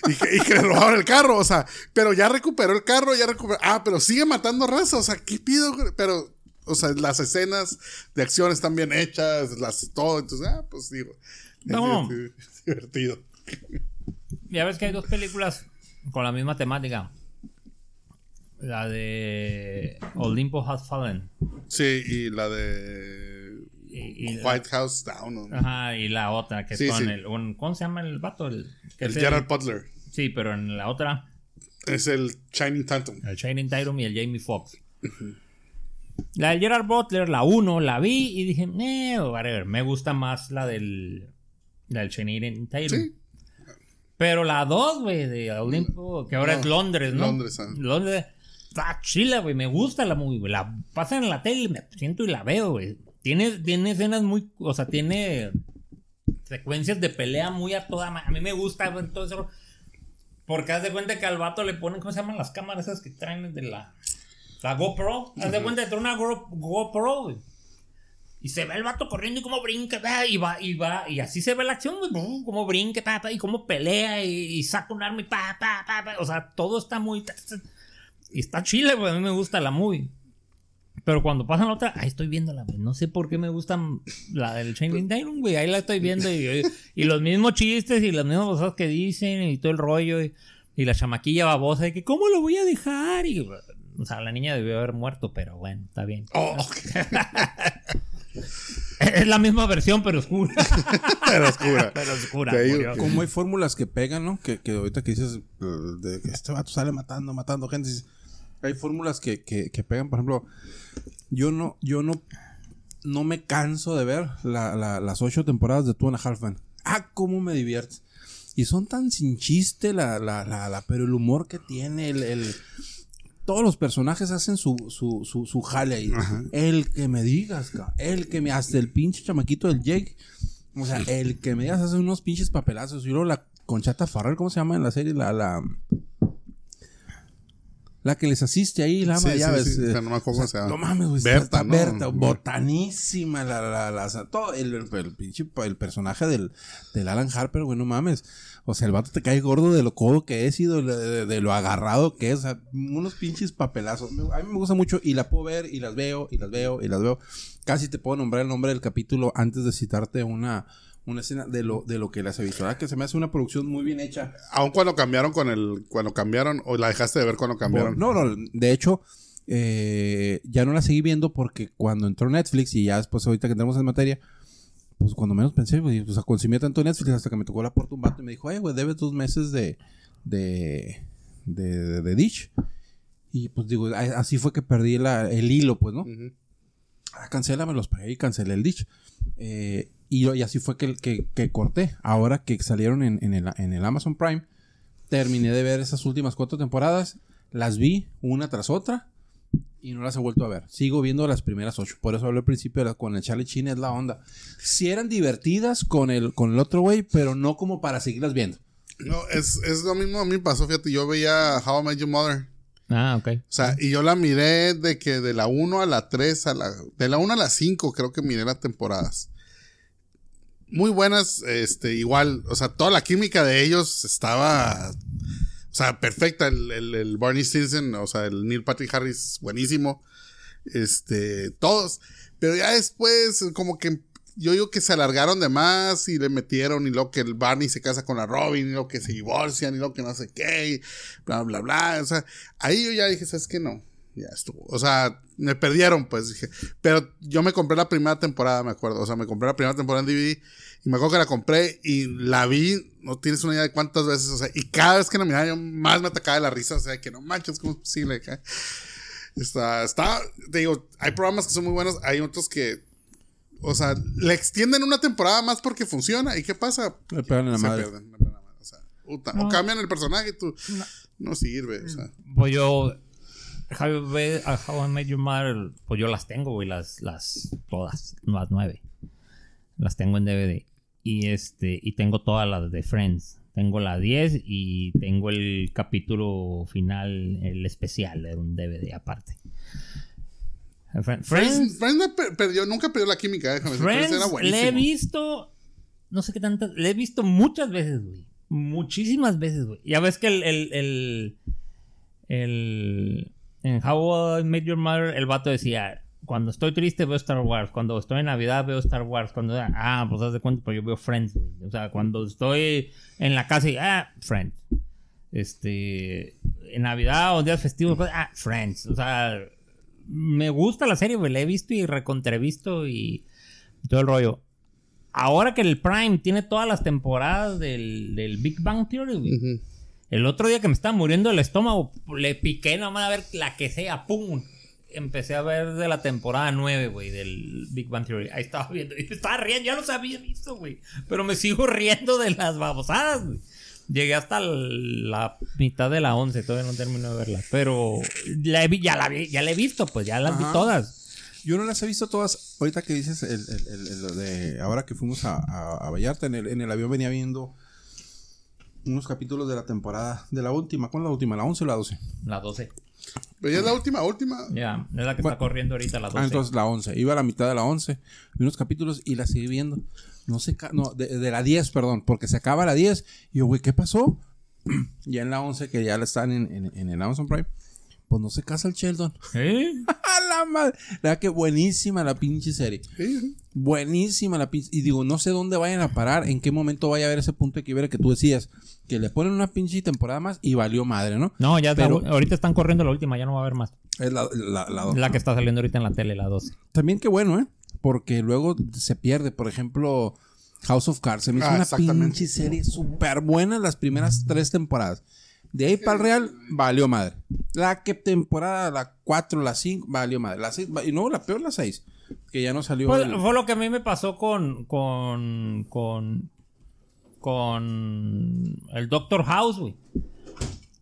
y que, y que le robaron el carro, o sea, pero ya recuperó el carro, ya recuperó, ah, pero sigue matando raza, o sea, ¿qué pido? Pero, o sea, las escenas de acción están bien hechas, las, todo, entonces, ah, pues digo, No. es- es divertido. ya ves que hay dos películas con la misma temática. La de Olympus Has Fallen. Sí, y la de Y, y- White House Down. ¿no? Ajá, y la otra que Sí, el. un- ¿Cómo se llama el vato? El, que El es Gerard Butler. Sí, pero en la otra, Es el Shining Tatum. el Shining Tatum y el Jamie Foxx. La de Gerard Butler, la 1, la vi y dije, eh, whatever, me gusta más la del. La del Shining Tatum. Sí. Pero la 2, güey, de Olimpo, que ahora No, es Londres, ¿no? Londres, ah. Londres. Está chila, güey. Me gusta la movie, güey. La pasan en la tele y me siento y la veo, güey. Tiene, tiene escenas muy. O sea, tiene secuencias de pelea muy a toda. A mí me gusta ver todo eso. Porque haz de cuenta que al vato le ponen. ¿Cómo se llaman las cámaras esas que traen de la. La GoPro? Haz de cuenta que trae una Go- GoPro, güey. Y se ve el vato corriendo y cómo brinca, y va, y va, y así se ve la acción, güey, cómo brinca, y cómo pelea, y, y saca un arma y pa, pa, pa, pa. O sea, todo está muy. Y está chile, güey, a mí me gusta la movie. Pero cuando pasan la otra, ahí estoy viéndola, güey. No sé por qué me gusta la del Shining Tatum, güey. Ahí la estoy viendo y, y los mismos chistes y las mismas cosas que dicen y todo el rollo. Y, y la chamaquilla babosa de que, ¿cómo lo voy a dejar? Y, o sea, la niña debió haber muerto, pero bueno, está bien. Oh, ok. Es la misma versión, pero oscura. Pero oscura. pero oscura. Que- Como hay fórmulas que pegan, ¿no? Que, que ahorita que dices eh, de que este vato sale matando, matando gente. dices, Hay fórmulas que, que, que pegan, por ejemplo, yo no, yo no, no me canso de ver la- la- las ocho temporadas de Two and a Half Men. Ah, cómo me divierte. Y son tan sin chiste la, la, la, la- pero el humor que tiene, el, el- todos los personajes hacen su, su, su, su jale ahí. El que me digas, ca- el que me, hasta el pinche chamaquito del Jake. O sea, el que me digas hace unos pinches papelazos. Y luego la Conchata Farrell, ¿cómo se llama en la serie? La, la, la que les asiste ahí, la ama Sí, llaves. sí, eh, no me acuerdo mames, güey. Berta. Berta, botanísima. La, la, la, todo el, el, el pinche el personaje del, del Alan Harper, güey, no mames. O sea, el vato te cae gordo de lo codo que es y de, de- de lo agarrado que es. O sea, unos pinches papelazos. A mí me gusta mucho y la puedo ver y las veo y las veo y las veo. Casi te puedo nombrar el nombre del capítulo antes de citarte una, una escena de lo, de lo que las he visto. ¿verdad? Que se me hace una producción muy bien hecha. Aún cuando cambiaron con el. Cuando cambiaron, o la dejaste de ver cuando cambiaron. No, no, de hecho, eh, ya no la seguí viendo porque cuando entró Netflix y ya después ahorita que entramos en materia, pues cuando menos pensé, güey, o sea, consumía tanto Netflix hasta que me tocó la puerta un vato y me dijo, ay, güey, debes dos meses de, de, de, de, de Dish. Y pues digo, así fue que perdí la- el hilo, pues, ¿no? Ujú. Ah, cancélame, los pagué y cancelé el Dish. Eh, y, yo- y así fue que, que, que corté. Ahora que salieron en, en el, en el Amazon Prime, terminé de ver esas últimas cuatro temporadas. Las vi una tras otra y no las he vuelto a ver. Sigo viendo las primeras ocho. Por eso hablé al principio la- con el Charlie Chin es la onda. Si eran divertidas con el, con el otro güey, pero no como para seguirlas viendo. No, es, es lo mismo a mí me pasó, fíjate. Yo veía How I Met Your Mother. Ah, ok. O sea, y yo la miré de que de la 1 a la 3, a la, de la 1 a la 5 creo que miré las temporadas. Muy buenas, este, igual, o sea, toda la química de ellos estaba, o sea, perfecta. El, el, el Barney Stinson, o sea, el Neil Patrick Harris, buenísimo. Este, todos. Pero ya después, como que yo digo que se alargaron de más y le metieron y lo que el Barney se casa con la Robin y lo que se divorcian y lo que no sé qué, bla, bla, bla. O sea, ahí yo ya dije, ¿sabes qué? No, ya estuvo. O sea, me perdieron, pues dije. Pero yo me compré la primera temporada, me acuerdo. O sea, me compré la primera temporada en DVD y me acuerdo que la compré y la vi, no tienes una idea de cuántas veces, o sea, y cada vez que la miraba yo más me atacaba de la risa, o sea, que no manches, ¿cómo es posible? Está, está, te digo, hay programas que son muy buenos, hay otros que, o sea, le extienden una temporada más porque funciona, ¿y qué pasa? Le pegan en la Se madre. pierden, le pegan en la madre, o sea, puta, No. o cambian el personaje y tú, no, sirve, o sea. Pues yo. How, I Met Your Mother, pues yo las tengo, güey, las, las, todas, las nueve. Las tengo en DVD. Y este, y tengo todas las de Friends. Tengo la 10 y tengo el capítulo final, el especial de un DVD aparte. Friends, Friends, Friends per- perdió, nunca perdió la química, déjame decir, Friends, era le he visto, no sé qué tantas, le he visto muchas veces, güey. Muchísimas veces, güey. Ya ves que el, el, el, el- en How I Met Your Mother, el vato decía, cuando estoy triste veo Star Wars, cuando estoy en Navidad veo Star Wars, cuando ah, pues haz de cuenta, pues yo veo Friends, güey. O sea, cuando estoy en la casa y ah, Friends. Este, en Navidad o días festivos, pues, ah, Friends. O sea, me gusta la serie, güey, la he visto y recontrevisto y todo el rollo. Ahora que el Prime tiene todas las temporadas del, del Big Bang Theory, güey. Ujú. El otro día que me estaba muriendo el estómago, le piqué nomás a ver la que sea, ¡pum! Empecé a ver de la temporada 9, güey, del Big Bang Theory. Ahí estaba viendo. Y estaba riendo, ya los había visto, güey. Pero me sigo riendo de las babosadas, güey. Llegué hasta la mitad de la 11, todavía no termino de verla. Pero la he vi- ya, la ya la he visto, pues ya las vi todas. Yo no las he visto todas. Ahorita que dices el, el- el- de ahora que fuimos a, a- a Vallarta, en el, en el avión venía viendo unos capítulos de la temporada, de la última. ¿Cuál es la última? ¿La 11 o la 12? La 12. Pero ya es la última, última. Ya, es la que Bueno. está corriendo ahorita, la 12. Ah, entonces la 11. Iba a la mitad de la 11. Vi unos capítulos y la seguí viendo. No sé, ca- no, de, de la 10, perdón, porque se acaba la 10. Y yo, güey, ¿qué pasó? ya en la 11, que ya la están en, en, en el Amazon Prime. Pues no se casa el Sheldon. ¿Eh? ¡A la madre! La verdad que buenísima la pinche serie. Buenísima la pinche. Y digo, no sé dónde vayan a parar, en qué momento vaya a haber ese punto de quiebre que tú decías. Que le ponen una pinche temporada más y valió madre, ¿no? No, ya está- Pero- ahorita están corriendo la última, ya no va a haber más. Es la, la- la dos. La que está saliendo ahorita en la tele, la 12. También qué bueno, ¿eh? Porque luego se pierde. Por ejemplo, House of Cards. Se me hizo Ah, una pinche serie súper buena las primeras tres temporadas. De ahí para el Real, valió madre. La que temporada, la 4, la 5, valió madre. La 6, y no, la peor la 6. Que ya no salió. Pues, el- fue lo que a mí me pasó con. con. con. con. el Doctor House, güey.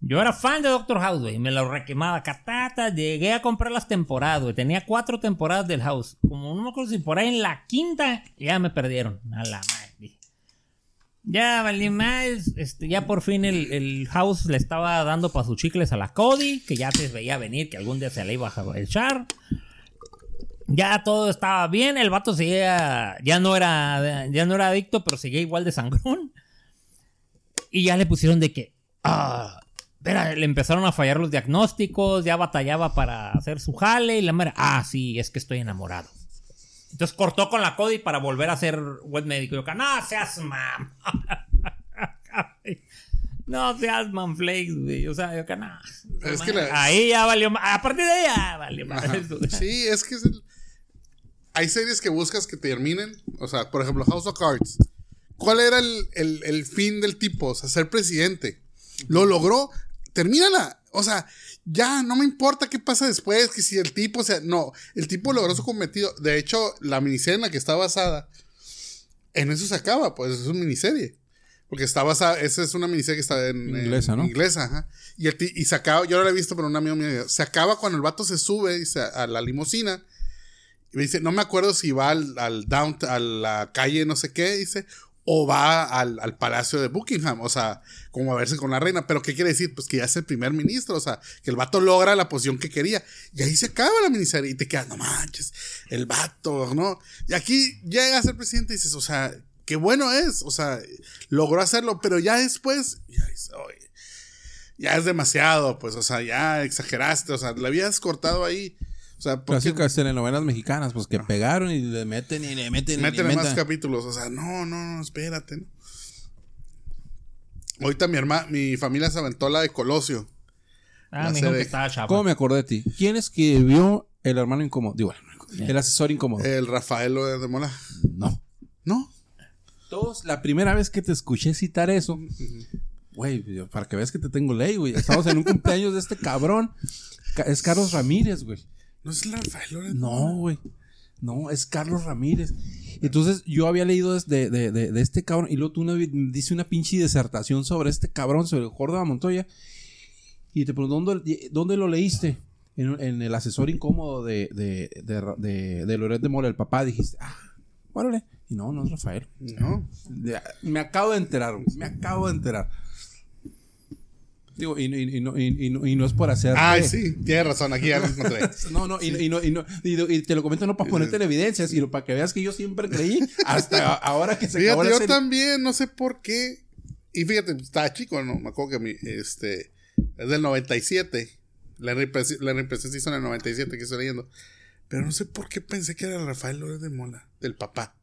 Yo era fan de Doctor House, güey. Me lo requemaba. Catata, llegué a comprar las temporadas, güey. Tenía cuatro temporadas del House. Como no me acuerdo si por ahí en la quinta ya me perdieron. A la madre. Ya valí más. Este, ya por fin el, el House le estaba dando para sus chicles a la Cody. Que ya se veía venir que algún día se le iba a echar. Ya todo estaba bien, el vato seguía, ya no era, ya no era adicto, pero seguía igual de sangrón. Y ya le pusieron de que, ah, le empezaron a fallar los diagnósticos, ya batallaba para hacer su jale y la mera, ah, sí, es que estoy enamorado. Entonces cortó con la Cody para volver a ser web médico. Y yo, no seas mam. No seas manflakes, güey. O sea, yo que no. Es que la- Ahí ya valió. ma- A partir de ahí ya valió. ma- Sí, es que es el- hay series que buscas que terminen. O sea, por ejemplo, House of Cards. ¿Cuál era el, el- el fin del tipo? O sea, ser presidente. Lo logró. Termínala. O sea, ya no me importa qué pasa después. Que si el tipo, o sea, no. El tipo logró su cometido. De hecho, la miniserie en la que está basada, en eso se acaba, pues es una miniserie. Porque está basada, esa es una miniserie que está en en- Inglesa, ¿no? Inglesa, ajá. Y, el y se acaba, yo no la he visto, pero un amigo mío, se acaba cuando el vato se sube dice, a la limusina. Y me dice, no me acuerdo si va al, al down, a la calle no sé qué, dice, o va al, al palacio de Buckingham, o sea, como a verse con la reina. Pero ¿qué quiere decir? Pues que ya es el primer ministro, o sea, que el vato logra la posición que quería. Y ahí se acaba la miniserie y te quedas, no manches, el vato, ¿no? Y aquí llega a ser presidente y dices, o sea, qué bueno es, o sea, logró hacerlo, pero ya después, ya ya es demasiado, pues, o sea, ya exageraste, o sea, le habías cortado ahí. O sea, ¿por qué Clásicas telenovelas mexicanas, pues que pegaron y le meten y le meten y le más meten. capítulos? O sea, no, no, no, espérate. ¿no? Ahorita mi hermana, mi familia se aventó la de Colosio. Ah, me dijo que estaba chapa. ¿Cómo me acordé de ti? ¿Quién escribió El hermano incómodo? Digo, el, asesor incómodo. El Rafael de Mola. no. ¿No? Todos, la primera vez que te escuché citar eso, güey, para que veas que te tengo ley, güey. Estamos en un cumpleaños de este cabrón. Ca- Es Carlos Ramírez, güey. ¿No es el Rafael Lorenzo? No, güey. No, es Carlos Ramírez. Entonces, yo había leído de, de, de, de este cabrón. Y luego tú una, dice una pinche disertación sobre este cabrón, sobre Córdoba Montoya. Y te pregunto, ¿dónde, dónde lo leíste? En, en el asesor incómodo de, de, de, de, Loret de Mola, el papá. Dijiste, ah, órale. Y no, no es Rafael. No. Me acabo de enterar. Me acabo de enterar. Digo, y, y- y no, y- no- y no es por hacer. Ay, sí, tienes razón, aquí ya. No, no, y, y no, y, no, y, te lo comento no para ponerte en evidencia, sino para que veas que yo siempre creí, hasta ahora que se acabó Fíjate, la yo serie. también, no sé por qué. Y fíjate, estaba chico, ¿no? Me acuerdo que mi, este, es del 97. La RPC se hizo en el 97, que estoy leyendo. Pero no sé por qué pensé que era Rafael López de Mola, del papá.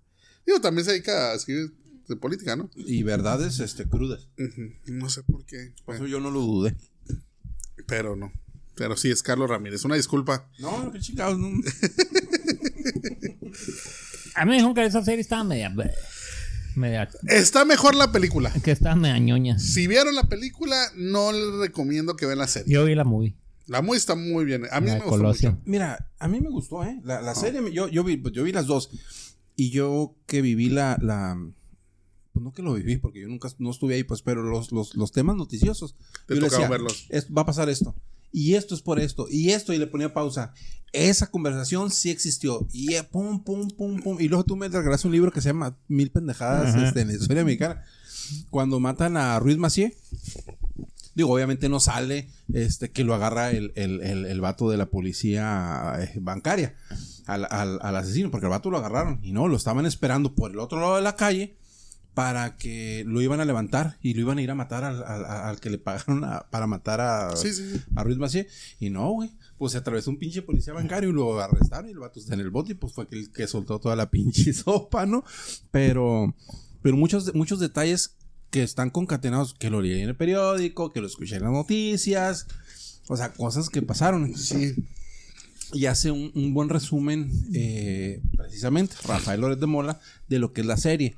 Digo, también se dedica a escribir de política, ¿no? Y verdades este, crudas. No sé por qué. Por eso yo no lo dudé. Pero no. Pero sí, es Carlos Ramírez. Una disculpa. No, qué chingados. No. A mí me dijeron que esa serie estaba media. media Está mejor la película. que estaba media ñoña. Si vieron la película, no les recomiendo que vean la serie. Yo vi la movie. La muy está muy bien. A mí La me gustó mucho. Mira, a mí me gustó, ¿eh? La, la serie, yo, yo, vi, yo vi las dos. Y yo que viví la, la. Pues no que lo viví, porque yo nunca no estuve ahí, pues, pero los, los, los temas noticiosos. Te yo le tocaba verlos. "Es- va a pasar esto. Y esto es por esto. Y esto, y le ponía pausa. Esa conversación sí existió. Y eh, pum, pum, pum, pum. Y luego tú me regalaste un libro que se llama Mil pendejadas este, en la historia mexicana. Cuando matan a Ruiz Macié. Digo, obviamente no sale este, que lo agarra el, el, el, el vato de la policía eh, bancaria al, al, al asesino, porque el vato lo agarraron y no, lo estaban esperando por el otro lado de la calle para que lo iban a levantar y lo iban a ir a matar al, al- al que le pagaron a- para matar a, Sí, sí, sí. a Ruiz Macié. Y no, güey. Pues se atravesó un pinche policía bancario y lo arrestaron y el vato está en el bote y pues fue el que soltó toda la pinche sopa, ¿no? Pero, pero muchos, muchos detalles que están concatenados, que lo leí en el periódico, que lo escuché en las noticias, o sea, cosas que pasaron. Sí. Y hace un, un buen resumen, eh, precisamente, Rafael Lórez de Mola, de lo que es la serie.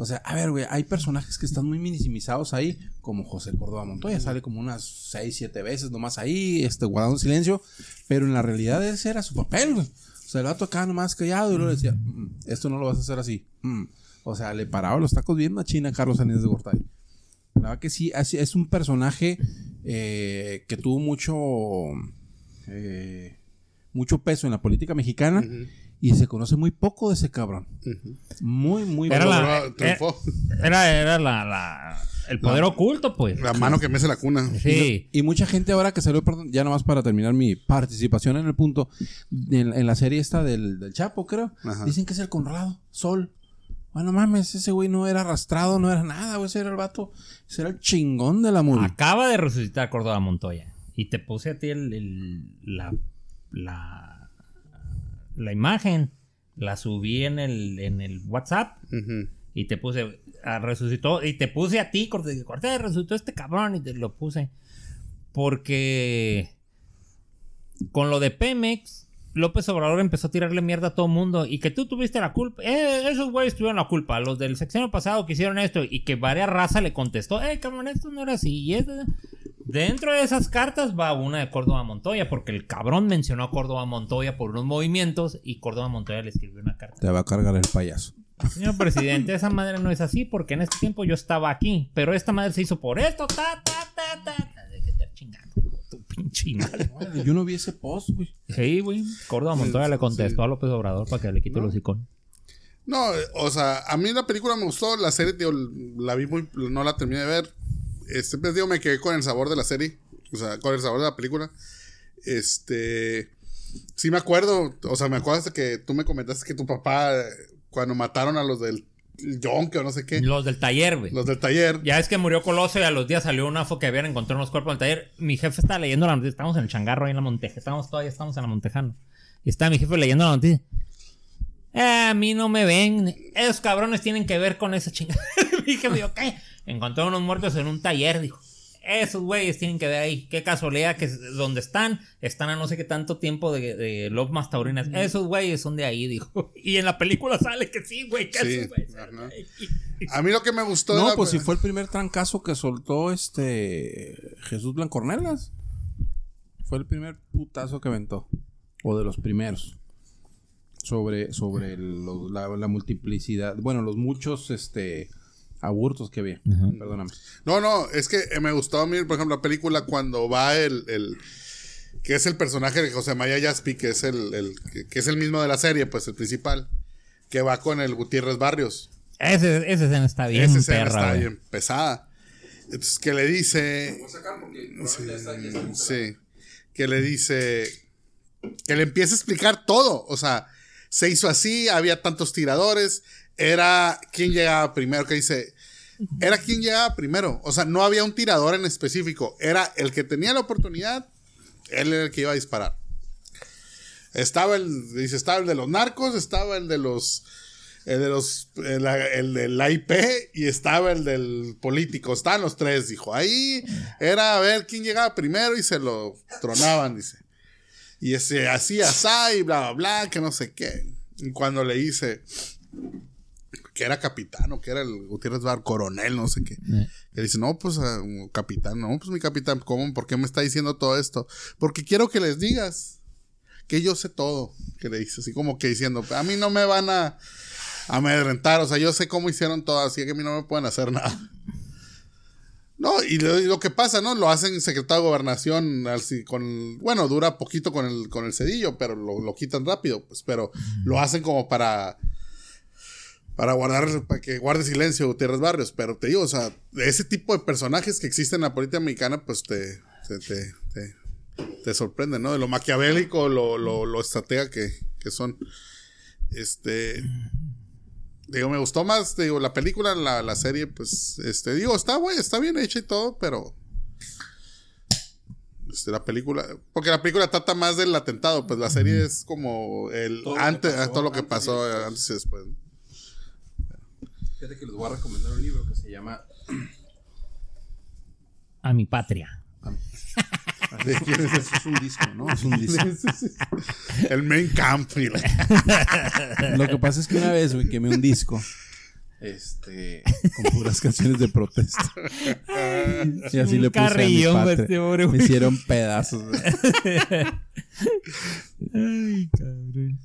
O sea, a ver, güey, hay personajes que están muy minimizados ahí, como José Córdoba Montoya, sale como unas 6, 7 veces nomás ahí, este, guardando silencio, pero en la realidad ese era su papel, güey. O sea, el vato acá nomás callado y luego le decía, "Mm, esto no lo vas a hacer así. Mm". O sea, le paraba los tacos bien machina a Carlos Salinas de Gortari. La verdad que sí, es un personaje eh, que tuvo mucho, eh, mucho peso en la política mexicana y se conoce muy poco de ese cabrón. Muy, muy Era poco. la- Logró- triunfó. Era, era la, la- el poder oculto, pues. La mano que mece la cuna. Sí. Y mucha gente ahora que salió, perdón, ya nomás para terminar mi participación en el punto, en, en la serie esta del, del Chapo, creo, Ajá. dicen que es el Conrado, Sol. Bueno, mames, ese güey no era arrastrado, no era nada, güey, ese era el vato, ese era el chingón de la movie. Acaba de resucitar Córdoba Montoya. Y te puse a ti el, el- la, la, la imagen. La subí en el, en el WhatsApp. Y te puse. ah, resucitó. Y te puse a ti, Cortés. Cortés, resucitó este cabrón. Y te lo puse. Porque. Con lo de Pemex. López Obrador empezó a tirarle mierda a todo mundo. Y que tú tuviste la culpa. Eh, esos güeyes tuvieron la culpa. Los del sexenio pasado que hicieron esto. Y que varias raza le contestó. Eh, cabrón, esto no era así. Y Dentro de esas cartas va una de Córdoba Montoya. Porque el cabrón mencionó a Córdoba Montoya por unos movimientos. Y Córdoba Montoya le escribió una carta. Te va a cargar el payaso. Señor presidente, esa madre no es así porque en este tiempo yo estaba aquí, pero esta madre se hizo por esto, ta, ta, ta, ta. De que te chingando, tu pinche madre. Yo no vi ese post, güey. Sí, güey. Córdoba Montoya le contestó a López Obrador para que le quite los iconos. No, o sea, a mí la película me gustó, la serie, digo, la vi muy, no la terminé de ver. Este, pues, digo, me quedé con el sabor de la serie, o sea, con el sabor de la película. Este, sí me acuerdo, o sea, me acuerdo hasta que tú me comentaste que tu papá, cuando mataron a los del Yonke o no sé qué, Los del taller, güey. los del taller, Ya es que murió Colosio y a los días salió una foto que habían encontrado unos cuerpos en el taller. Mi jefe estaba leyendo la noticia. Estamos en el changarro ahí en la Monteja. Estamos todavía estamos en la Montejano. Y está mi jefe leyendo la noticia. Eh, a mí no me ven. Esos cabrones tienen que ver con esa chingada. mi jefe dijo, ¿qué? Encontró unos muertos en un taller, dijo. Esos güeyes tienen que ver ahí. Qué casualidad que donde están, están a no sé qué tanto tiempo de, de Taurinas. Esos güeyes son de ahí, dijo. Y en la película sale que sí, güey, que Sí, esos güeyes a mí lo que me gustó No, la- pues si fue el primer trancazo que soltó este Jesús Blancornelas. Fue el primer putazo que aventó. O de los primeros. Sobre, sobre la multiplicidad. Bueno, los muchos este aburtos que había. Perdóname. No, no, es que eh, me gustó a mí, por ejemplo, la película cuando va el, el- que es el personaje de José María Yaspi, que es el, el- que, es el mismo de la serie, pues el principal, que va con el Gutiérrez Barrios. Ese, esa escena está bien Esa escena perra, está bien pesada. Entonces, que le dice. Sí, sí. Que le dice. Que le empieza a explicar todo. O sea, se hizo así, había tantos tiradores. Era quien llegaba primero. Que dice. Era quien llegaba primero. O sea, no había un tirador en específico. Era el que tenía la oportunidad. Él era el que iba a disparar. Estaba el, dice, estaba el de los narcos, estaba el de los, el de los, el, el de la IP y estaba el del político. Estaban los tres, dijo. Ahí era a ver quién llegaba primero y se lo tronaban, dice. Y ese así, así, y bla, bla, bla, que no sé qué. Y cuando le hice que era capitán o que era el Gutiérrez Bar, coronel, no sé qué. Que dice, no, pues ah, capitán, no, pues mi capitán, ¿cómo? ¿Por qué me está diciendo todo esto? Porque quiero que les digas que yo sé todo, que le dice, así como que diciendo, a mí no me van a amedrentar, o sea, yo sé cómo hicieron todo, así que a mí no me pueden hacer nada. No, y lo, que pasa, ¿no? Lo hacen secretario de gobernación, así, con, bueno, dura poquito con el, con el cedillo, pero lo, lo quitan rápido, pues, pero lo hacen como para para guardar, para que guarde silencio Gutiérrez Barrios. Pero te digo, o sea, ese tipo de personajes que existen en la política mexicana, pues te, te, te, sorprende, ¿no? De lo maquiavélico, lo, lo, lo estratega que, que, son. Este. Digo, me gustó más, digo, la película, la, la serie, pues, este, digo, está, güey, está bien hecha y todo, pero. Este, la película, porque la película trata más del atentado, pues la serie es como el antes, todo lo que pasó antes y después. Fíjate que les voy a recomendar un libro que se llama A mi patria. es un disco, ¿no? Es un disco. El main camp. Lo que pasa es que una vez, güey, quemé un disco. Este, con puras canciones de protesta. y así le puse a mi patria. Me hicieron pedazos. Ay, cabrón.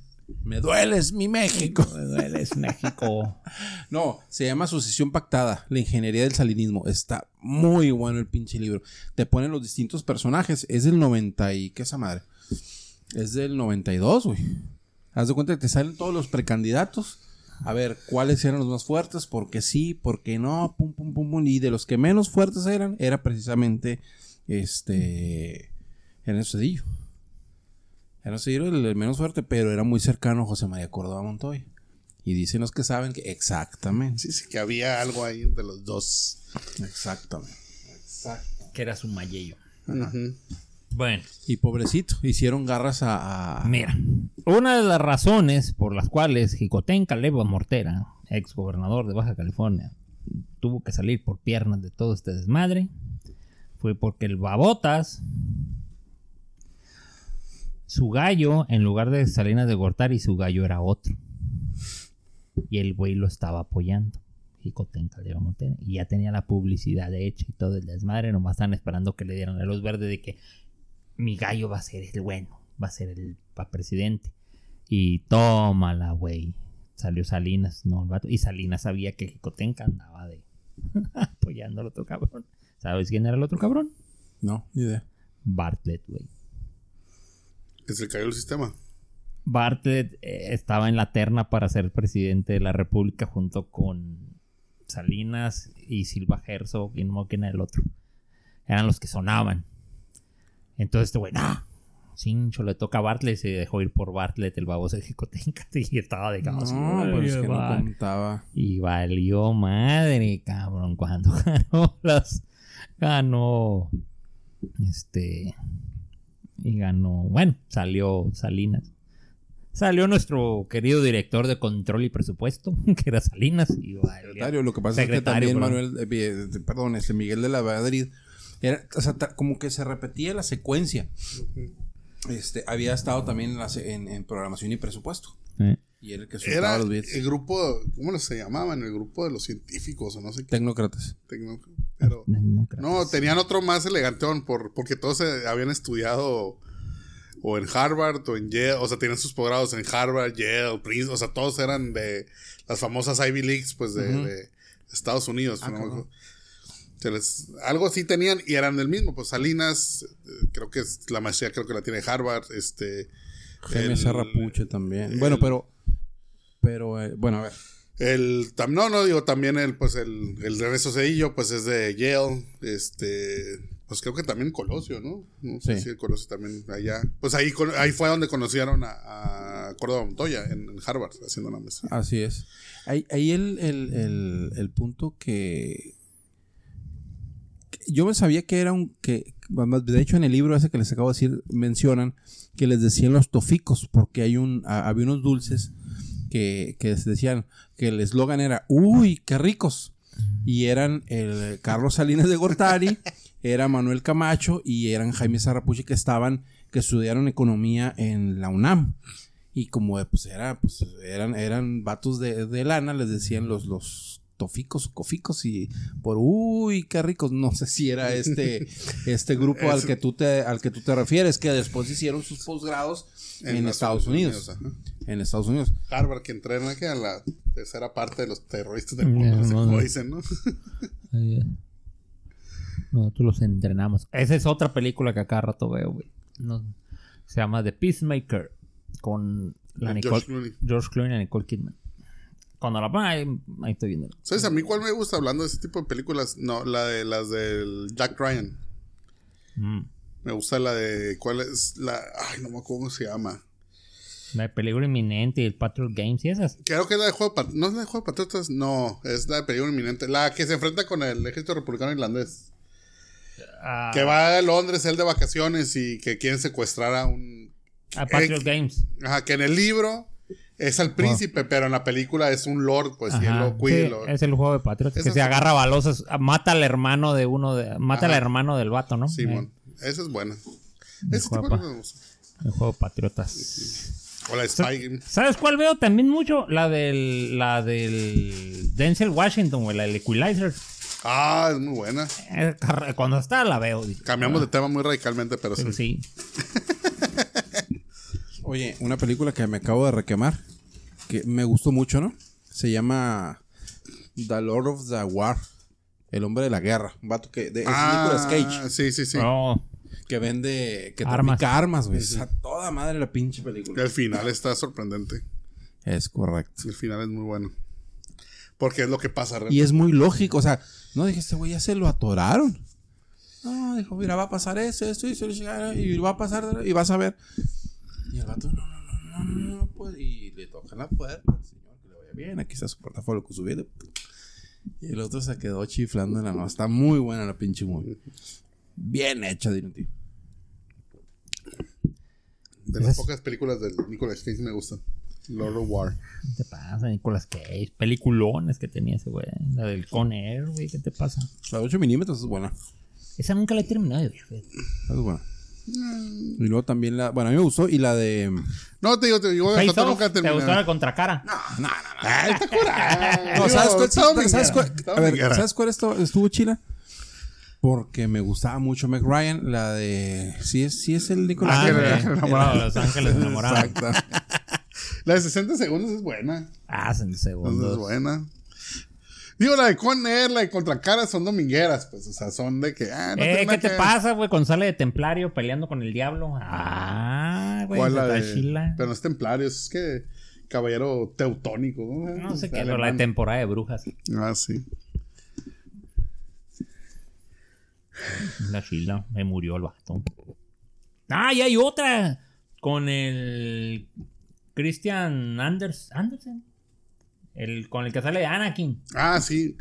Me dueles, mi México. Me dueles, México. no, se llama Sucesión Pactada, la ingeniería del salinismo. Está muy bueno el pinche libro. Te ponen los distintos personajes. Es del 90 y... ¿Qué es esa madre? Es del 92, güey. Haz de cuenta que te salen todos los precandidatos. A ver, ¿cuáles eran los más fuertes? ¿Por qué sí? ¿Por qué no? Pum, pum, pum, pum. Y de los que menos fuertes eran, era precisamente este... Ernesto Cedillo. Era el, el menos fuerte, pero era muy cercano a José María Córdoba Montoya. Y dicen los que saben que exactamente. Sí, sí, que había algo ahí entre los dos. Exactamente. Que era su mayello. Bueno. Y pobrecito, hicieron garras a, Mira, una de las razones por las cuales Jicotenca Caleb Mortera, ex gobernador de Baja California, tuvo que salir por piernas de todo este desmadre, fue porque el Babotas su gallo, en lugar de Salinas de Gortari, su gallo era otro. Y el güey lo estaba apoyando. Jicotenca de Montena. Y ya tenía la publicidad hecha y todo el desmadre. Nomás están esperando que le dieran la luz verde de que mi gallo va a ser el bueno. Va a ser el presidente. Y tómala, güey. Salió Salinas, no, Y Salinas sabía que Jicotenca andaba de apoyando al otro cabrón. ¿Sabes quién era el otro cabrón? No, ni idea. Bartlett, güey. Que se cayó el sistema. Bartlett eh, estaba en la terna para ser presidente de la República junto con Salinas y Silva Herzog y no quién era el otro. Eran los que sonaban. Entonces este güey, no, Cincho le toca a Bartlett, se dejó ir por Bartlett, el baboso de Jicotenca, y estaba de caos. No, pues que no contaba. Y valió madre, cabrón, cuando ganó las. Ganó. Este y ganó, bueno, salió Salinas. Salió nuestro querido director de control y presupuesto, que era Salinas. Y secretario, lo que pasa es que también Manuel, eh, perdón, este Miguel de la Madrid, era, o sea, como que se repetía la secuencia. Este, había estado también en, en, programación y presupuesto. Y era el que era los El grupo, ¿cómo se llamaban? El grupo de los científicos o no sé qué. Tecnócratas. Pero, no, tenían otro más elegantón por, porque todos habían estudiado o en Harvard o en Yale, o sea, tenían sus posgrados en Harvard, Yale, Princeton, o sea, todos eran de las famosas Ivy Leagues, pues de, Estados Unidos. Ah, algo así tenían y eran del mismo, pues Salinas, eh, creo que es la maestría, creo que la tiene Harvard, este... Jaime Sarrapuche también. bueno, pero pero, eh, bueno, a ver. El, no, no, digo, también el, pues, el, el Cedillo, pues, es de Yale, este, pues creo que también Colosio, ¿no? No sé si el Colosio también allá. Pues ahí, ahí fue donde conocieron a, a Córdoba Montoya, en, Harvard, haciendo la mesa. Así es. Ahí, ahí el, el, el, el, punto que, Yo me sabía que era un. que De hecho, en el libro ese que les acabo de decir, mencionan que les decían los toficos, porque hay un, había unos dulces que, que decían que el eslogan era: ¡Uy, qué ricos! Y eran el Carlos Salinas de Gortari, era Manuel Camacho y eran Jaime Sarrapuchi que estaban, que estudiaron economía en la UNAM. Y como pues era, pues eran, eran vatos de, de lana, les decían los, los toficos o coficos y por uy qué ricos no sé si era este este grupo al que tú te al que tú te refieres que después hicieron sus posgrados en, Estados Unidos, en Estados Unidos Harvard que entrena que a la tercera parte de los terroristas del mundo como dicen no nosotros los entrenamos esa es otra película que acá rato veo güey se llama The Peacemaker con la Nicole, George Clooney y Nicole Kidman cuando la ponga, ahí, estoy viendo. ¿Sabes a mí cuál me gusta hablando de ese tipo de películas? No, la de las del Jack Ryan. Mm. Me gusta la de. ¿Cuál es? La. Ay, no me acuerdo cómo se llama. La de Peligro Inminente y el Patriot Games y esas. Creo que es la de Juego de No es la de Juego de Patriotas, no. Es la de Peligro Inminente. La que se enfrenta con el ejército republicano irlandés. Ah. Que va a Londres, él de vacaciones y que quieren secuestrar a un. A Patriot Games. Ajá, que en el libro es el príncipe, pero en la película es un lord, pues, y él lo cuida. Es el juego de Patriotas, que se agarra balosas, mata al hermano de uno, de, mata al hermano del vato, ¿no? Sí, bueno, esa es buena. Ese tipo de El juego de Patriotas. O la Spy ¿Sabes cuál veo también mucho? La del, la del Denzel Washington, güey, la del Equalizer. Ah, es muy buena. Eh, cuando está la veo. Cambiamos de tema muy radicalmente, pero, pero sí. Oye, una película que me acabo de requemar, que me gustó mucho, ¿no? Se llama The Lord of the War, el hombre de la guerra. Un vato que. De, es ah, Cage. Sí, sí, sí. Que vende. Que armas. armas, güey. Sí, toda madre la pinche película. El final está sorprendente. Es correcto. El final es muy bueno. Porque es lo que pasa realmente. Y es muy lógico. O sea, no dije, este güey ya se lo atoraron. No, dijo, mira, va a pasar eso, esto, y, y va a pasar, y vas a ver. Y el vato, no, no, no, no, no, no puede. Y le tocan la puerta al señor, que le vaya bien, aquí está su portafolio con su vida. Y el otro se quedó chiflando en la noche. Está muy buena la pinche movie. Bien hecha, tío. De las pocas películas de Nicolas Cage me gustan. Lord of War. ¿Qué te pasa, Nicolas Cage? Peliculones que tenía ese güey. La del Con Air, güey. ¿Qué te pasa? La de 8 milímetros es buena. Esa nunca la he terminado, güey. Es buena. Y luego también la. Bueno, a mí me gustó. Y la de. No, te digo, te digo, nunca ¿Te gustó la contracara? No, no, no. no. ¿sabes cuál? ¿sabes cuál? A ver, ¿sabes cuál estuvo chila? Porque me gustaba mucho Meg Ryan, la de. Sí es, sí es el Nicolás. Ah, Los Ángeles enamorados. Exacto. La de 60 segundos es buena. Ah, 60 segundos. Es buena. Digo, la de Conner, la de Contracara son domingueras, pues, o sea, son de que. Ah, no eh, ¿qué te pasa, güey? Con sale de Templario peleando con el diablo. Ah, güey. ¿Cuál la de... Pero no es Templario, es que. Caballero teutónico, ¿no? No sé qué, pero la de temporada de brujas. Ah, sí. La chila, me murió el bastón. Ah, y hay otra. Con el. Christian Anders, Andersen. El, con el que sale Anakin. Ah, sí.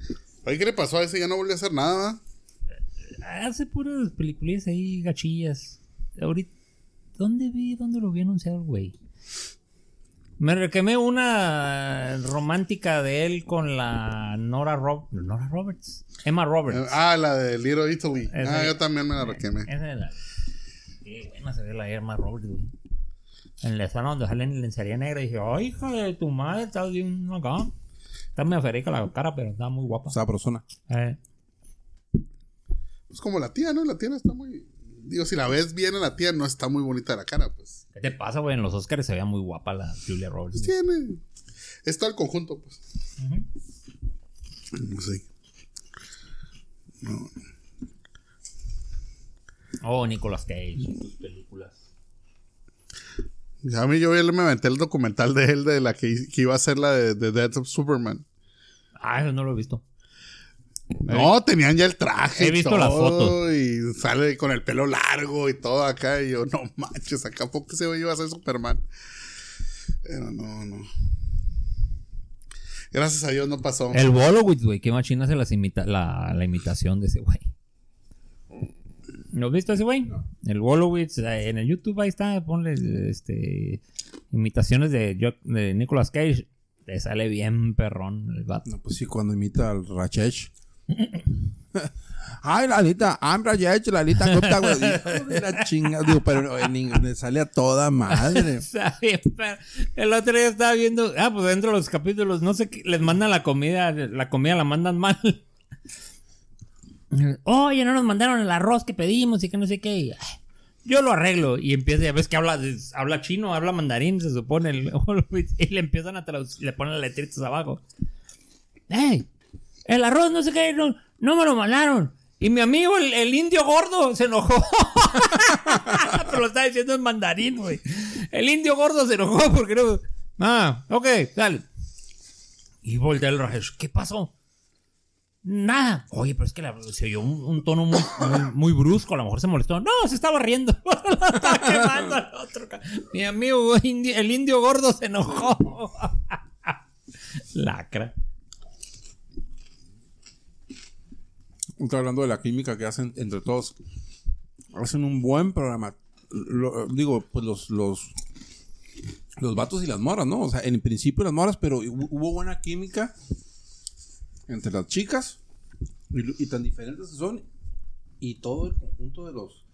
Oye, ¿qué le pasó a ese? Ya no volvió a hacer nada. Hace puras películas ahí, gachillas. Ahorita. ¿Dónde vi? ¿Dónde lo vi anunciado el güey? Me requemé una romántica de él con la Nora, Nora Roberts. Emma Roberts. Ah, la de Little Italy. ah, yo también me la requemé. Esa es la. Qué buena se ve la Emma Roberts, güey en la escena donde sale en lencería negra y dije, ay, hija de tu madre, estás bien acá. Está muy aferica la cara, pero está muy guapa. Sabrosona. Eh. Pues como la tía, ¿no? La tía no está muy. Digo, si la ves bien a la tía, no está muy bonita la cara, pues. ¿Qué te pasa, güey? En los Oscars se veía muy guapa la Julia Roberts. Pues tiene. Es todo el conjunto, pues. No sé. No. Oh, Nicolas Cage, sus películas. A mí yo me aventé el documental de él de la que, iba a ser la de, Death of Superman. Ah, eso no lo he visto. No, tenían ya el traje. He visto las fotos. Y sale con el pelo largo y todo acá. Y yo, no manches, acá poco se iba a ser Superman. Pero no, no. Gracias a Dios no pasó. El Bolowitz, güey. Qué machina hace las imita la, la imitación de ese güey. ¿Lo has visto ese güey? El Wolowitz, eh, en el YouTube ahí está, ponle este imitaciones de, de Nicolas Cage. Le sale bien perrón el vato. No, pues sí, cuando imita al Rachesh. Ay, Lalita, I'm Rachesh, Lalita, Gupta, güey. Hijo de la chinga, digo, pero en inglés le sale a toda madre. El otro día estaba viendo, ah, pues dentro de los capítulos, no sé qué, les mandan la comida, la comida la mandan mal. Oye, no nos mandaron el arroz que pedimos y que no sé qué. Y, "Ay, Yo lo arreglo. Y empieza, ya ves que habla, habla chino, habla mandarín, se supone. y le empiezan a traducir, le ponen letritas abajo. ¡Ey! El arroz no sé qué, no, me lo mandaron. Y mi amigo, el, indio gordo, se enojó. Pero lo está diciendo en mandarín, güey. El indio gordo se enojó porque no. Ah, ok, dale. Y voltea el Rajesh. ¿Qué pasó? Nada. Oye, pero es que se oyó un, tono muy, brusco. A lo mejor se molestó. No, se estaba riendo. Lo estaba quemando al otro. Mi amigo el indio gordo se enojó. Lacra. Estoy hablando de la química que hacen entre todos. Hacen un buen programa. Digo, pues los, los, los vatos y las moras, ¿no? O sea, en principio las moras, pero hu- hubo buena química entre las chicas. Y, y tan diferentes son. Y todo el conjunto de los,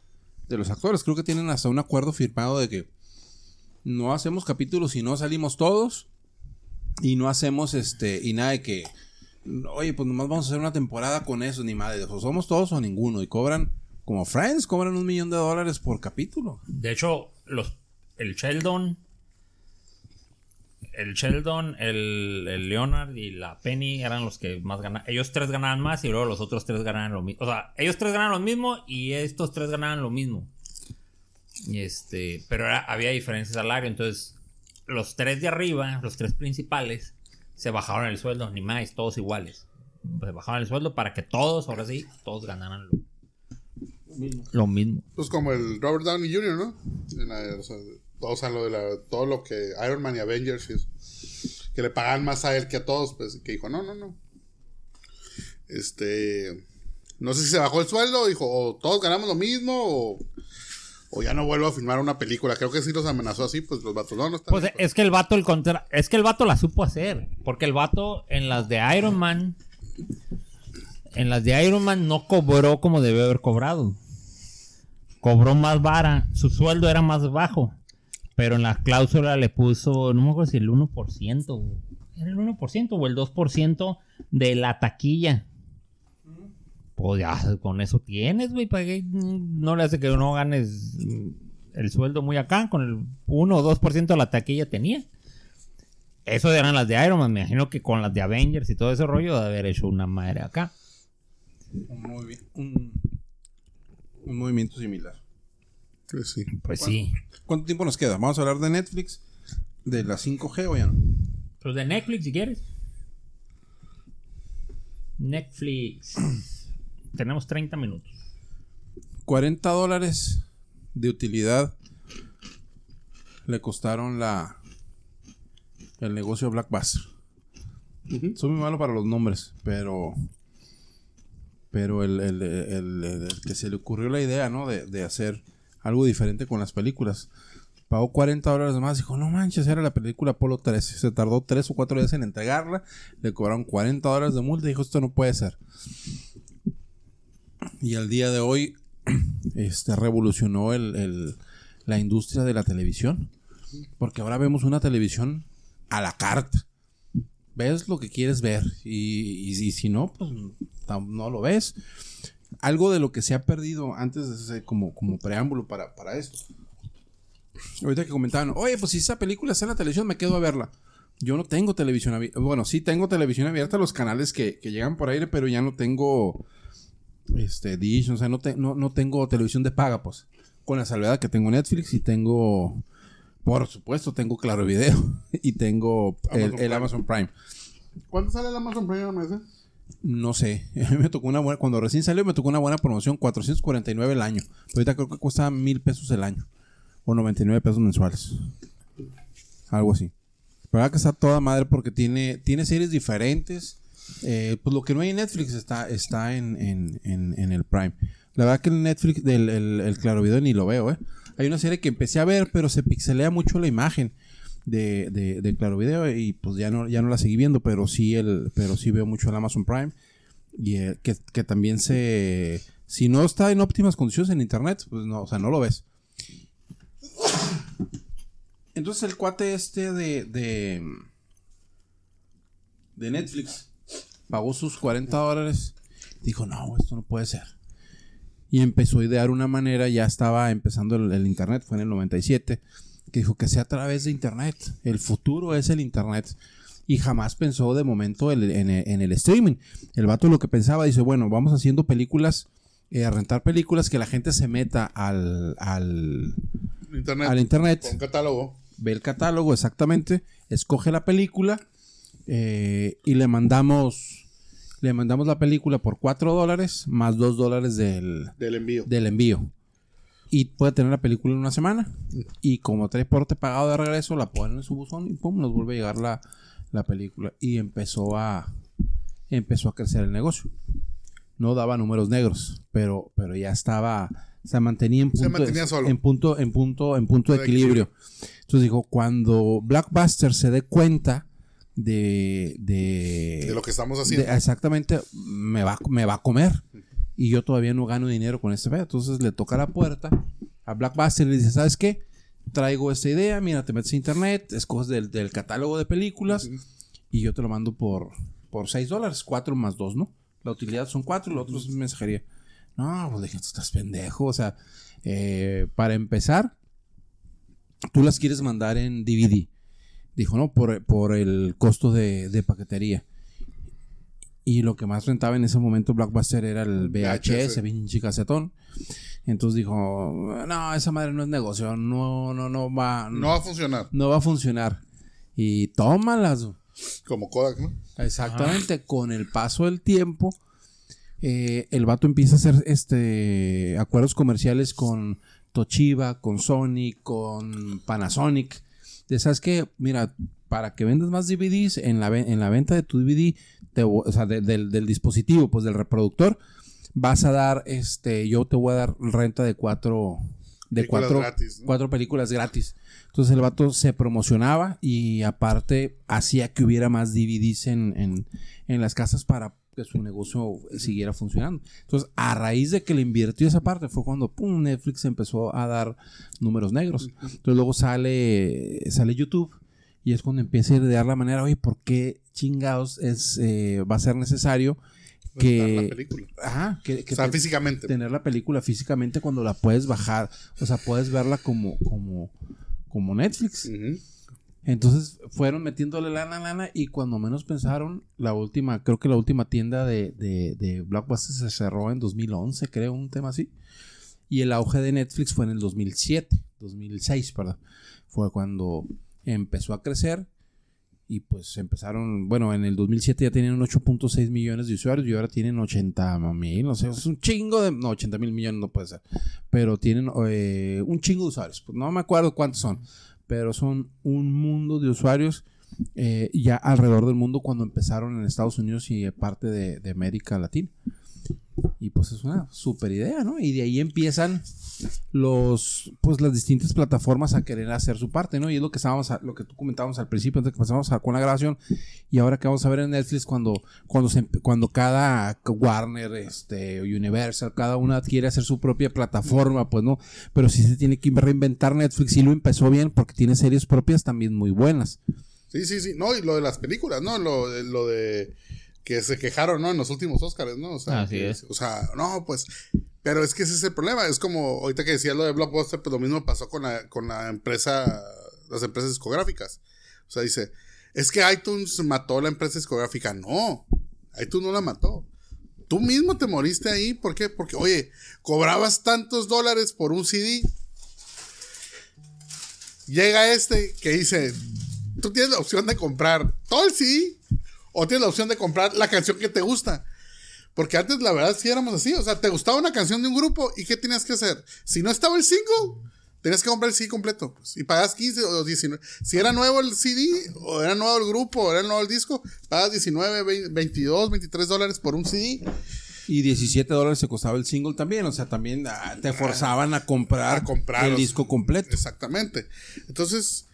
de los actores. Creo que tienen hasta un acuerdo firmado de que no hacemos capítulos si no salimos todos. Y no hacemos este. Y nada de que. Oye, pues nomás vamos a hacer una temporada con eso, ni madre. O somos todos o ninguno. Y cobran, como Friends, cobran un millón de dólares por capítulo. De hecho, los, el Sheldon, el Sheldon, el, el Leonard y la Penny eran los que más ganaban. Ellos tres ganaban más y luego los otros tres ganaban lo mismo. O sea, ellos tres ganaban lo mismo y estos tres ganaban lo mismo. Y este, pero había diferencias de salario. Entonces, los tres de arriba, los tres principales, se bajaron el sueldo, ni más, todos iguales. Se bajaron el sueldo para que todos, ahora sí, todos ganaran lo, lo mismo. Pues como el Robert Downey Jr., ¿no? En la- o sea, todo, o sea, lo de la- todo lo que Iron Man y Avengers y eso. Que le pagan más a él que a todos, pues que dijo, no, no, no. Este. No sé si se bajó el sueldo, dijo, o todos ganamos lo mismo, o, o ya no vuelvo a filmar una película. Creo que sí los amenazó así, pues los vatos no, no están. Pues es que el vato el contra es que el vato la supo hacer, porque el vato en las de Iron Man en las de Iron Man no cobró como debió haber cobrado. Cobró más vara, su sueldo era más bajo, pero en la cláusula le puso, no me acuerdo si el 1%, o- era el 1% o el 2% de la taquilla. Pues ya con eso tienes, güey, para que no le hace que no ganes el sueldo muy acá, con el 1 o 2% de la taquilla tenía. Eso eran las de Iron Man, me imagino que con las de Avengers y todo ese rollo de haber hecho una madre acá. Un, movi- un- un movimiento similar. Pues sí. Pues sí. ¿Cuánto tiempo nos queda? Vamos a hablar de Netflix, de la 5G o ya no. Pues de Netflix si quieres. Netflix. Tenemos 30 minutos. 40 dólares de utilidad le costaron la el negocio Blackbuster. Soy muy malo para los nombres, pero pero el, el- el- el- el que se le ocurrió la idea, ¿no? De, de hacer algo diferente con las películas. Pagó 40 dólares más. Dijo, no manches, era la película Apolo 13. Se tardó 3 o 4 días en entregarla. Le cobraron 40 dólares de multa. Dijo, esto no puede ser. Y al día de hoy, este revolucionó el, el- la industria de la televisión. Porque ahora vemos una televisión a la carta. Ves lo que quieres ver. Y, y- si no, pues no lo ves. Algo de lo que se ha perdido antes de como, como preámbulo para, para esto. Ahorita que comentaban, oye, pues si esa película está en la televisión, me quedo a verla. Yo no tengo televisión abierta. Bueno, sí tengo televisión abierta, los canales que, que llegan por aire, pero ya no tengo este Dish, o sea, no, te- no, no tengo televisión de paga, pues. Con la salvedad que tengo Netflix y tengo, por supuesto, tengo Claro Video y tengo el, Amazon el Prime. Amazon Prime. ¿Cuánto sale el Amazon Prime al mes? eh? No sé, a mí me tocó una buena, cuando recién salió me tocó una buena promoción, 449 el año. Pero ahorita creo que cuesta mil pesos el año. O 99 pesos mensuales. Algo así. Pero que está toda madre porque tiene, tiene series diferentes. Eh, pues lo que no hay en Netflix está, está en, en, en, el Prime. La verdad que el Netflix, del el, Claro Video ni lo veo, ¿eh? Hay una serie que empecé a ver, pero se pixelea mucho la imagen de, de, de Claro Video y pues ya no, ya no la seguí viendo, pero sí, el, pero sí veo mucho el Amazon Prime. Y eh, que, que también se... Si no está en óptimas condiciones en internet, pues no, o sea, no lo ves. Entonces el cuate este de, de, de Netflix pagó sus 40 dólares. Dijo, no, esto no puede ser. Y empezó a idear una manera, ya estaba empezando el, el internet, fue en el 97, que dijo que sea a través de internet. El futuro es el internet. Y jamás pensó de momento el- en, el, en el streaming. El vato lo que pensaba, dice, bueno, vamos haciendo películas, eh, a rentar películas, que la gente se meta al, al, Internet. al internet Con catálogo. ve el catálogo exactamente, escoge la película eh, y le mandamos le mandamos la película por 4 dólares más 2 dólares del, Del envío. del envío. Y puede tener la película en una semana. Y como trae porte pagado de regreso, la ponen en su buzón y pum, nos vuelve a llegar la, la película. Y empezó a empezó a crecer el negocio. No daba números negros, pero, pero ya estaba, se mantenía en Se punto, mantenía solo. en punto, en punto, en punto de equilibrio. Entonces dijo, cuando Blackbuster se dé cuenta de, de, De lo que estamos haciendo. de- exactamente, me va, me va a comer. Y yo todavía no gano dinero con este pedo. Entonces le toca la puerta a Blackbuster y le dice, ¿sabes qué? Traigo esta idea, mira, te metes a internet, escoges del, del catálogo de películas y yo te lo mando por, por 6 dólares, 4 más 2, ¿no? La utilidad son 4 y lo otro es mensajería. No, pues dije, tú estás pendejo. O sea, eh, para empezar, tú las quieres mandar en DVD. Dijo, no, por, por el costo de, de paquetería. Y lo que más rentaba en ese momento Blockbuster era el VHS, pinche casetón. Entonces dijo, no, esa madre no es negocio, no, no, no va, No va a funcionar. no va a funcionar. Y tómalas. Como Kodak, ¿no? Exactamente, con el paso del tiempo, eh, el vato empieza a hacer este acuerdos comerciales con Toshiba, con Sony, con Panasonic. De sabes que, mira, para que vendas más DVDs en la, en la venta de tu DVD, te o sea, de- del, del dispositivo, pues del reproductor, vas a dar, este, yo te voy a dar renta de cuatro, de Películas cuatro, gratis, ¿no? cuatro películas gratis. Entonces el vato se promocionaba y aparte hacía que hubiera más DVDs en, en, en las casas para que su negocio siguiera funcionando. Entonces, a raíz de que le invirtió esa parte, fue cuando pum, Netflix empezó a dar números negros. Entonces luego sale, sale YouTube y es cuando empieza a idear la manera, oye, ¿por qué chingados es, eh, va a ser necesario Rentar que... la película. Ajá, que, que o sea, te- físicamente. tener la película físicamente cuando la puedes bajar. O sea, puedes verla como, como, como Netflix. Ujú. Entonces fueron metiéndole lana, lana. Y cuando menos pensaron, la última, creo que la última tienda de, de, de Blockbuster se cerró en 2011, creo, un tema así. Y el auge de Netflix fue en el 2007, 2006, perdón. Fue cuando empezó a crecer. Y pues empezaron, bueno, en el 2007 ya tenían 8.6 millones de usuarios y ahora tienen 80 mil, no sé, es un chingo de, no, 80 mil millones no puede ser, pero tienen eh, un chingo de usuarios, no me acuerdo cuántos son, pero son un mundo de usuarios eh, ya alrededor del mundo cuando empezaron en Estados Unidos y parte de América Latina. Y pues es una super idea, ¿no? Y de ahí empiezan los pues las distintas plataformas a querer hacer su parte, ¿no? Y es lo que estábamos a- lo que tú comentábamos al principio antes de que pasamos a- con la grabación y ahora que vamos a ver en Netflix cuando cuando cuando cada Warner, este Universal, cada una quiere hacer su propia plataforma, pues no, pero sí se tiene que reinventar Netflix y lo empezó bien porque tiene series propias también muy buenas. Sí, sí, sí. No, y lo de las películas, ¿no? Lo, lo de que se quejaron, ¿no? En los últimos Oscars, ¿no? O sea, Así es. O sea, no, pues. Pero es que ese es el problema. Es como ahorita que decía lo de Blockbuster, pues lo mismo pasó con la, con la empresa, las empresas discográficas. O sea, dice, es que iTunes mató la empresa discográfica. No, iTunes no la mató. Tú mismo te moriste ahí. ¿Por qué? Porque, oye, cobrabas tantos dólares por un CD. Llega este que dice, tú tienes la opción de comprar todo el CD o tienes la opción de comprar la canción que te gusta. Porque antes la verdad sí éramos así, o sea, te gustaba una canción de un grupo y ¿qué tenías que hacer? Si no estaba el single, tenías que comprar el CD completo. pues, y pagas 15 o 19. Si era nuevo el CD, o era nuevo el grupo, o era nuevo el disco, pagas 19, 20, 22, 23 dólares por un CD. Y 17 dólares se costaba el single también. O sea, también ah, te forzaban a comprar, A comprar el los- disco completo. Exactamente. Entonces,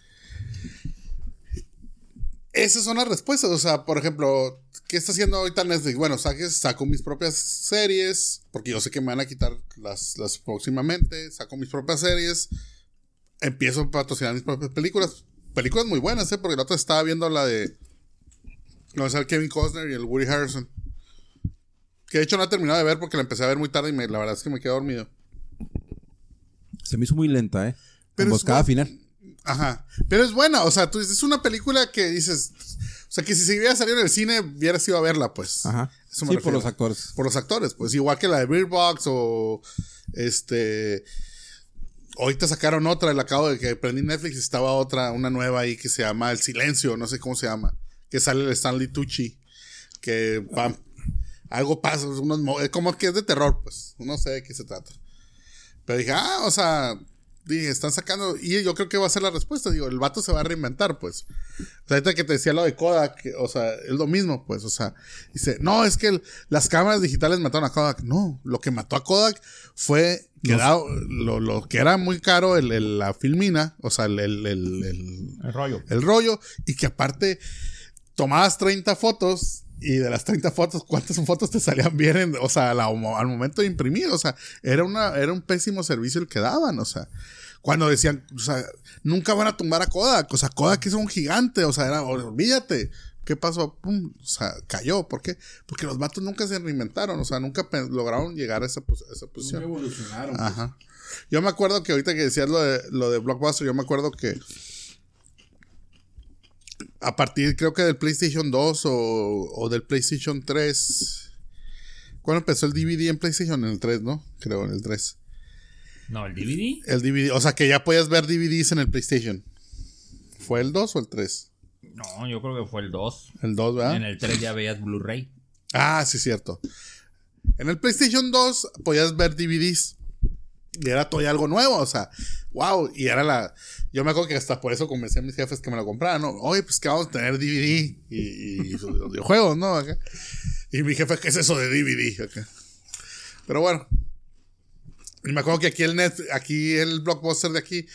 esas son las respuestas. O sea, por ejemplo, ¿qué está haciendo ahorita Netflix? Bueno, saque- saco mis propias series, porque yo sé que me van a quitar las, las próximamente. Saco mis propias series. Empiezo a patrocinar mis propias películas. Películas muy buenas, ¿eh? Porque la otra estaba viendo la de. No sé, el Kevin Costner y el Woody Harrison. Que de hecho no he terminado de ver porque la empecé a ver muy tarde y me- la verdad es que me quedé dormido. Se me hizo muy lenta, ¿eh? Pero Emboscada final. Ajá. Pero es buena, o sea, tú dices, es una película que dices. O sea, que si se hubiera salido en el cine, hubieras ido a verla, pues. Ajá. Eso me Sí, por refiero. los actores. Por los actores, pues. Igual que la de Beer Box o. Este. Ahorita sacaron otra, el acabo de que prendí Netflix, estaba otra, una nueva ahí que se llama El Silencio, no sé cómo se llama. Que sale el Stanley Tucci. Que va- algo pasa, unos, como que es de terror, pues. No sé de qué se trata. Pero dije, ah, o sea, dije, están sacando. Y yo creo que va a ser la respuesta. Digo, el vato se va a reinventar, pues. O sea, ahorita que te decía lo de Kodak, o sea, es lo mismo, pues. O sea, dice, no, es que el- las cámaras digitales mataron a Kodak. No, lo que mató a Kodak fue que dado- lo, lo que era muy caro, el, el- la filmina, o sea, el, el- el- el- El rollo. el rollo, y que aparte tomabas 30 fotos. Y de las 30 fotos, ¿cuántas fotos te salían bien? en- o sea, la- al momento de imprimir. O sea, era, una, era un pésimo servicio el que daban. O sea, cuando decían, o sea, nunca van a tumbar a Kodak. O sea, Kodak es un gigante. O sea, era, olvídate. ¿Qué pasó? Pum, o sea, cayó. ¿Por qué? Porque los vatos nunca se reinventaron. O sea, nunca lograron llegar a esa, pos- a esa posición. evolucionaron. Ajá. Yo me acuerdo que ahorita que decías lo de, lo de Blockbuster, yo me acuerdo que a partir creo que del PlayStation 2 o, o del PlayStation 3. ¿Cuándo empezó el DVD en PlayStation? En el 3, ¿no? Creo, en el 3. No, el DVD. El DVD, o sea que ya podías ver DVDs en el PlayStation. ¿Fue el 2 o el 3? No, yo creo que fue el 2. El 2, ¿verdad? En el 3 ya veías Blu-ray. Ah, sí, cierto. En el PlayStation 2 podías ver DVDs. Y era todavía algo nuevo, o sea, wow. Y era la. Yo me acuerdo que hasta por eso convencí a mis jefes que me lo compraran, ¿no? Oye, pues que vamos a tener DVD y, videojuegos, ¿no? Y mi jefe, ¿qué es eso de DVD? Pero bueno. Y me acuerdo que aquí el net, aquí el blockbuster de aquí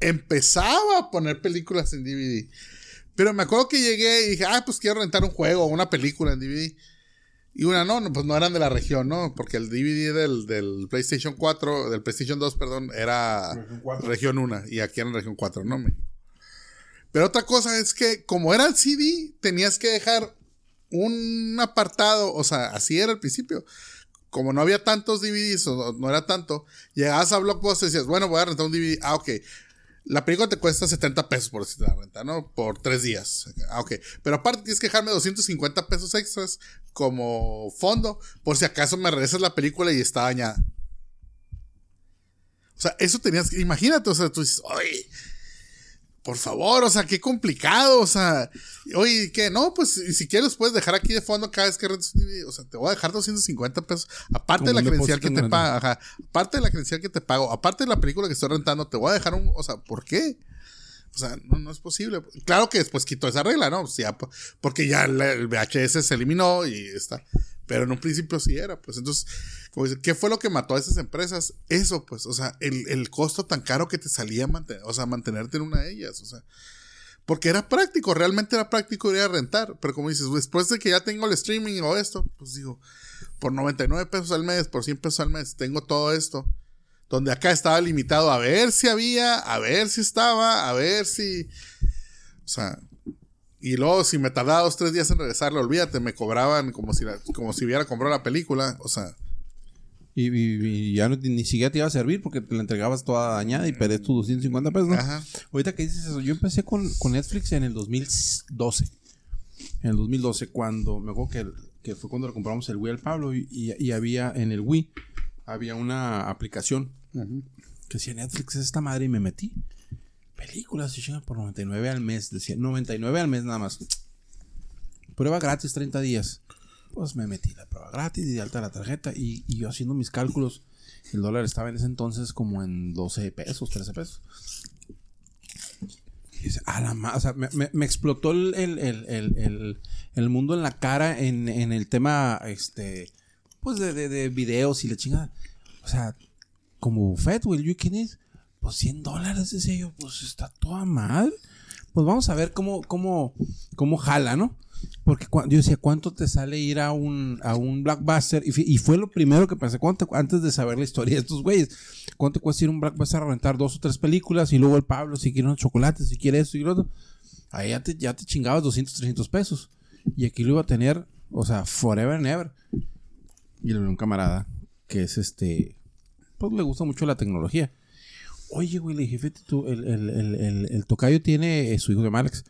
empezaba a poner películas en DVD. Pero me acuerdo que llegué y dije, ah, pues quiero rentar un juego o una película en DVD. Y una no, no, pues no eran de la región, ¿no? Porque el DVD del, del PlayStation 4, del PlayStation 2, perdón, era Región cuatro. región 1 y aquí era región 4, ¿no? México. Pero otra cosa es que como era el CD, tenías que dejar un apartado, o sea, así era al principio. Como no había tantos DVDs, o no era tanto, llegabas a Blockbuster y decías, bueno, voy a rentar un DVD. Ah, ok. La película te cuesta 70 pesos por decirte la renta, ¿no? Por tres días. Ah, ok. Pero aparte tienes que dejarme 250 pesos extras como fondo por si acaso me regresas la película y está dañada. O sea, eso tenías que... Imagínate, o sea, tú dices, oye, por favor, o sea, qué complicado, o sea, oye, ¿qué? No, pues si quieres puedes dejar aquí de fondo cada vez que rentes un DVD, o sea, te voy a dejar 250 pesos, aparte de la credencial que te en paga, ajá, aparte de la credencial que te pago, aparte de la película que estoy rentando, te voy a dejar un, o sea, ¿por qué? O sea, no, no es posible. Claro que después quitó esa regla, ¿no? O sea, porque ya el VHS se eliminó y está. Pero en un principio sí era, pues. Entonces, como dice, ¿qué fue lo que mató a esas empresas? Eso, pues. O sea, el, el costo tan caro que te salía mantener, o sea, mantenerte en una de ellas. O sea, porque era práctico, realmente era práctico ir a rentar. Pero como dices, después de que ya tengo el streaming o esto, pues digo, por 99 pesos al mes, por 100 pesos al mes, tengo todo esto. Donde acá estaba limitado a ver si había, a ver si estaba, a ver si. O sea. Y luego, si me tardaba dos, tres días en regresarlo, olvídate, me cobraban como si, la- como si hubiera comprado la película. O sea, Y, y- y ya no- ni siquiera te iba a servir porque te la entregabas toda dañada y perdés tus 250 pesos, ¿no? ajá. Ahorita que dices eso, yo empecé con, con Netflix en el 2012. En el 2012, cuando me acuerdo que, que fue cuando le compramos el Wii al Pablo y, y- y había en el Wii, había una aplicación que decía Netflix es esta madre y me metí. Películas y chinga por 99 al mes, decía 99 al mes nada más. Prueba gratis 30 días. Pues me metí la prueba gratis y de alta la tarjeta y, y yo haciendo mis cálculos. El dólar estaba en ese entonces como en 12 pesos, 13 pesos. Y dice, a la ma- o sea, me, me- explotó el, el- el- el- mundo en la cara en, en el tema este pues de, de, de videos y la chingada. O sea, como buffet, güey, you can eat, pues 100 dólares, decía yo, pues está toda mal. Pues vamos a ver cómo, cómo, cómo jala, ¿no? Porque yo decía, ¿cuánto te sale ir a un, a un blockbuster? Y, fue lo primero que pensé, ¿cuánto, antes de saber la historia de estos güeyes, ¿cuánto cuesta ir a un blockbuster a rentar dos o tres películas? Y luego el Pablo, si quiere unos chocolates, si quiere esto y lo otro. Ahí ya te, ya te chingabas 200, 300 pesos. Y aquí lo iba a tener, o sea, forever and ever. Y le un camarada que es este, pues le gusta mucho la tecnología. Oye, güey, le dije, fíjate tú, el, el, el, el, tocayo tiene, eh, su hijo de Alex.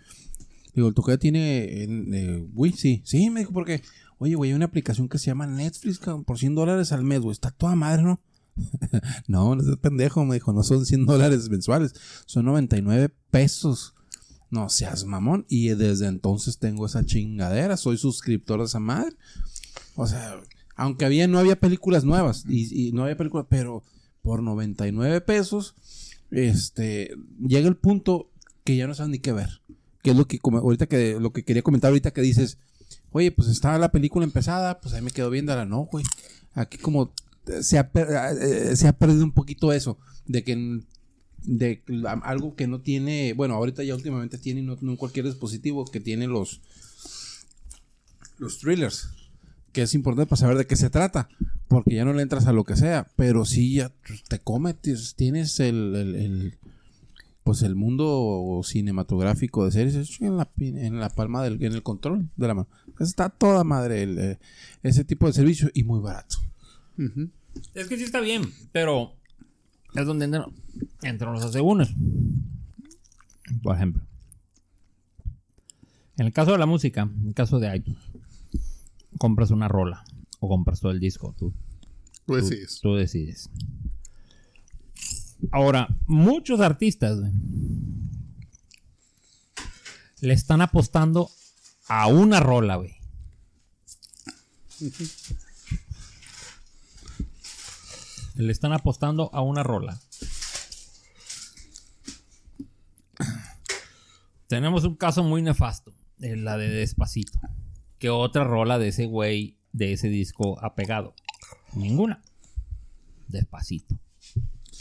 Digo, el tocayo tiene, en, eh, güey, sí, sí, me dijo, porque, oye, güey, hay una aplicación que se llama Netflix, por 100 dólares al mes, güey, está toda madre, ¿no? no, no seas pendejo, me dijo, no son 100 dólares mensuales, son 99 pesos. No seas mamón. Y desde entonces tengo esa chingadera, soy suscriptor de esa madre. O sea, aunque había, no había películas nuevas, y, y no había películas, pero por 99 pesos, este, llega el punto que ya no sabes ni qué ver. Que es lo que, ahorita que, lo que quería comentar ahorita que dices, oye, pues estaba la película empezada, pues ahí me quedo viéndola, no, güey. Aquí como eh, se ha, per- eh, se ha perdido un poquito eso, de que de algo que no tiene, bueno, ahorita ya últimamente tiene, no, no en cualquier dispositivo, que tiene los, los thrillers, que es importante para saber de qué se trata, porque ya no le entras a lo que sea, pero sí ya te come, tienes- el, el- pues el mundo cinematográfico de series en la, en la palma del en el control de la mano. Está toda madre eh, ese tipo de servicio y muy barato. Es que sí está bien, pero es donde entran, entran los asegúnes. Por ejemplo. En el caso de la música, en el caso de iTunes, compras una rola o compras todo el disco. Tú, tú- sí. es. tú decides. Ahora, muchos artistas güey, le están apostando a una rola, güey. Le están apostando a una rola. Tenemos un caso muy nefasto, eh, la de Despacito. Que otra rola de ese güey, de ese disco ha pegado? Ninguna. Despacito.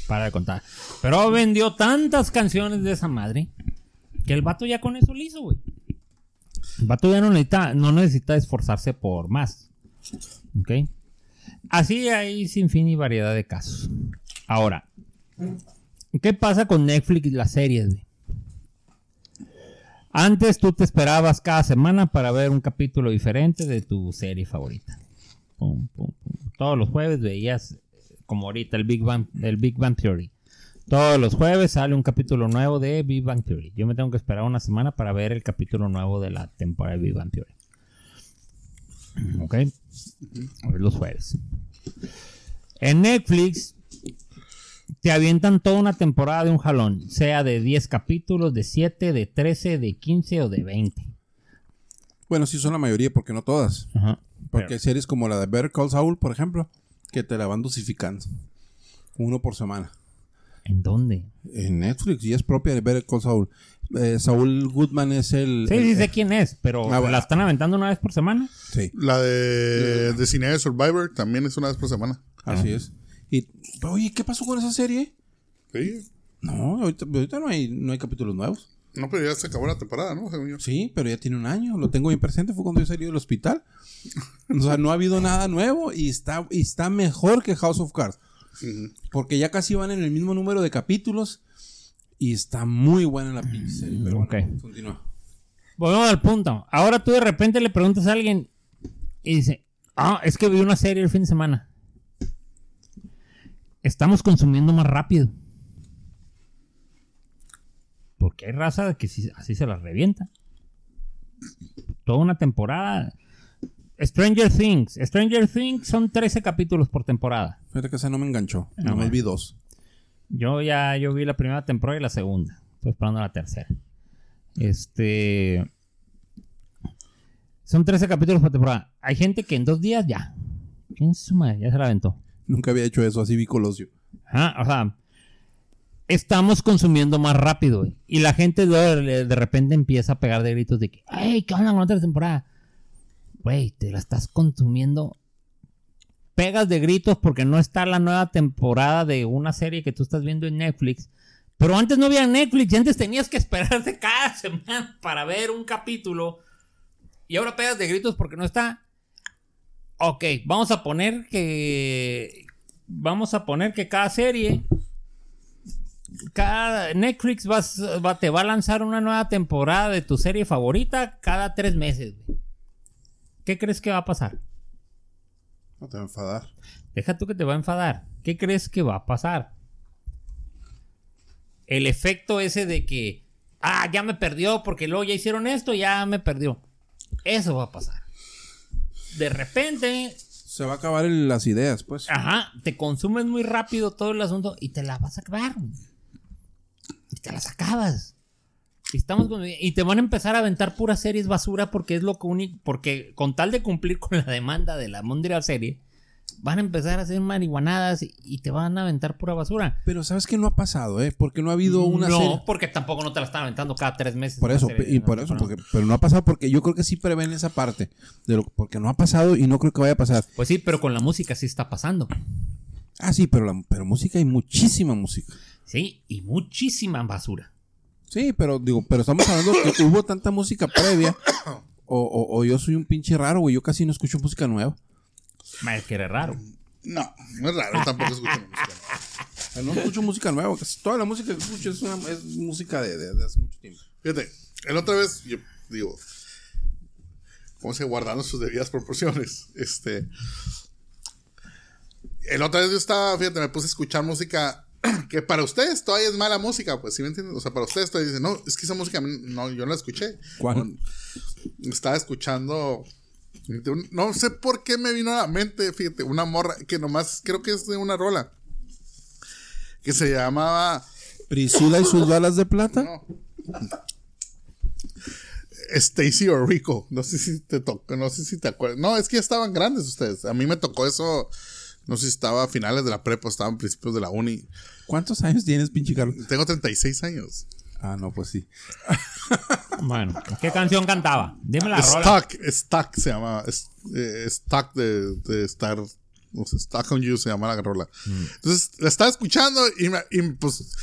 Para de contar. Pero vendió tantas canciones de esa madre que el vato ya con eso lo hizo, güey. El vato ya no necesita, no necesita esforzarse por más. ¿Ok? Así hay sin fin y variedad de casos. Ahora, ¿qué pasa con Netflix y las series, güey? Antes tú te esperabas cada semana para ver un capítulo diferente de tu serie favorita. Todos los jueves veías, como ahorita, el Big Bang, el Big Bang Theory. Todos los jueves sale un capítulo nuevo de Big Bang Theory. Yo me tengo que esperar una semana para ver el capítulo nuevo de la temporada de Big Bang Theory. ¿Ok? Los jueves. En Netflix te avientan toda una temporada de un jalón, sea de 10 capítulos, de 7, de 13, de 15 o de 20. Bueno, sí son la mayoría, porque no todas. Ajá. Porque Pero- hay series como la de Better Call Saul, por ejemplo, que te la van dosificando. Uno por semana. ¿En dónde? En Netflix, y es propia de Better Call Saul. Eh, Saul Goodman es el... Sí, el- sí sé quién es, pero Ah, bueno. ¿la están aventando una vez por semana? Sí, La de, de Cine de Survivor también es una vez por semana. así es. Y, oye, ¿qué pasó con esa serie? Sí. No, ahorita, ahorita no, hay, no hay capítulos nuevos. No, pero ya se acabó la temporada, ¿no? Según yo. Sí, pero ya tiene un año. Lo tengo bien presente. Fue cuando yo salí del hospital. O sea, no ha habido nada nuevo y está, y está mejor que House of Cards. Porque ya casi van en el mismo número de capítulos y está muy buena la pinche serie. Pero bueno, Ok. continúa. Volvemos al punto. Ahora tú de repente le preguntas a alguien y dice, ah, es que vi una serie el fin de semana. Estamos consumiendo más rápido. Porque hay raza que sí- así se las revienta. Toda una temporada. Stranger Things. Stranger Things son 13 capítulos por temporada. Fíjate que esa no me enganchó. No me vi dos. Yo ya yo vi la primera temporada y la segunda. Estoy esperando la tercera. Este. Son 13 capítulos por temporada. Hay gente que en dos días ya. ¿Quién es su madre? Ya se la aventó. Nunca había hecho eso. Así vi Colosio. Ajá, o sea. Estamos consumiendo más rápido. Y la gente de, de repente empieza a pegar de gritos de que. ¡Ay, qué onda con otra temporada! Güey, te la estás consumiendo pegas de gritos porque no está la nueva temporada de una serie que tú estás viendo en Netflix. Pero antes no había Netflix y antes tenías que esperarte cada semana para ver un capítulo. Y ahora pegas de gritos porque no está. Ok, vamos a poner que. Vamos a poner que cada serie. Cada Netflix vas- va, te va a lanzar una nueva temporada de tu serie favorita cada tres meses. güey. ¿Qué crees que va a pasar? No te va a enfadar. Deja tú que te va a enfadar. ¿Qué crees que va a pasar? El efecto ese de que, ah, ya me perdió porque luego ya hicieron esto, ya me perdió. Eso va a pasar. De repente, Se va a acabar el- las ideas, pues. ajá, te consumes muy rápido todo el asunto y te la vas a acabar. Y te las acabas. Y, estamos con- y te van a empezar a aventar puras series basura porque es lo único. Porque con tal de cumplir con la demanda de la mundial serie, van a empezar a hacer marihuanadas y, te van a aventar pura basura. Pero ¿sabes qué no ha pasado, eh? Porque no ha habido una no, serie. porque tampoco no te la están aventando cada tres meses. Por eso, serie y por eso, porque, pero no ha pasado porque yo creo que sí prevén esa parte. De lo, porque no ha pasado y no creo que vaya a pasar. Pues sí, pero con la música sí está pasando. Ah, sí, pero, la, pero música hay muchísima música. Sí, y muchísima basura. Sí, pero digo, pero estamos hablando que hubo tanta música previa. O, o- o yo soy un pinche raro, güey. Yo casi no escucho música nueva. Es que eres raro. No, no es raro, tampoco escucho música. Sea, no escucho música nueva. casi toda la música que escucho es, una- es música de, de- de hace mucho tiempo. Fíjate, el otra vez, yo digo, ¿cómo se guardando sus debidas proporciones? Este. El otra vez yo estaba, fíjate, me puse a escuchar música que para ustedes todavía es mala música, pues, ¿sí me entienden? O sea, para ustedes todavía dicen, no, es que esa música, no, yo no la escuché. ¿Cuál? Estaba escuchando. No sé por qué me vino a la mente, fíjate, una morra que nomás creo que es de una rola. Que se llamaba. Priscila y sus balas de plata. No. Stacy o Rico. No sé si te tocó, no sé si te acuerdas. No, es que ya estaban grandes ustedes. A mí me tocó eso. No sé si estaba a finales de la prepa, estaba en principios de la uni. ¿Cuántos años tienes, pinche Carlos? Tengo 36 años. Ah, no, pues sí. Bueno, ¿qué canción cantaba? Dime la rola. Stuck, Stuck se llama. es- eh, Stuck de, de estar. O sea, Stuck on You se llama la rola. Entonces la estaba escuchando y, me- y, pues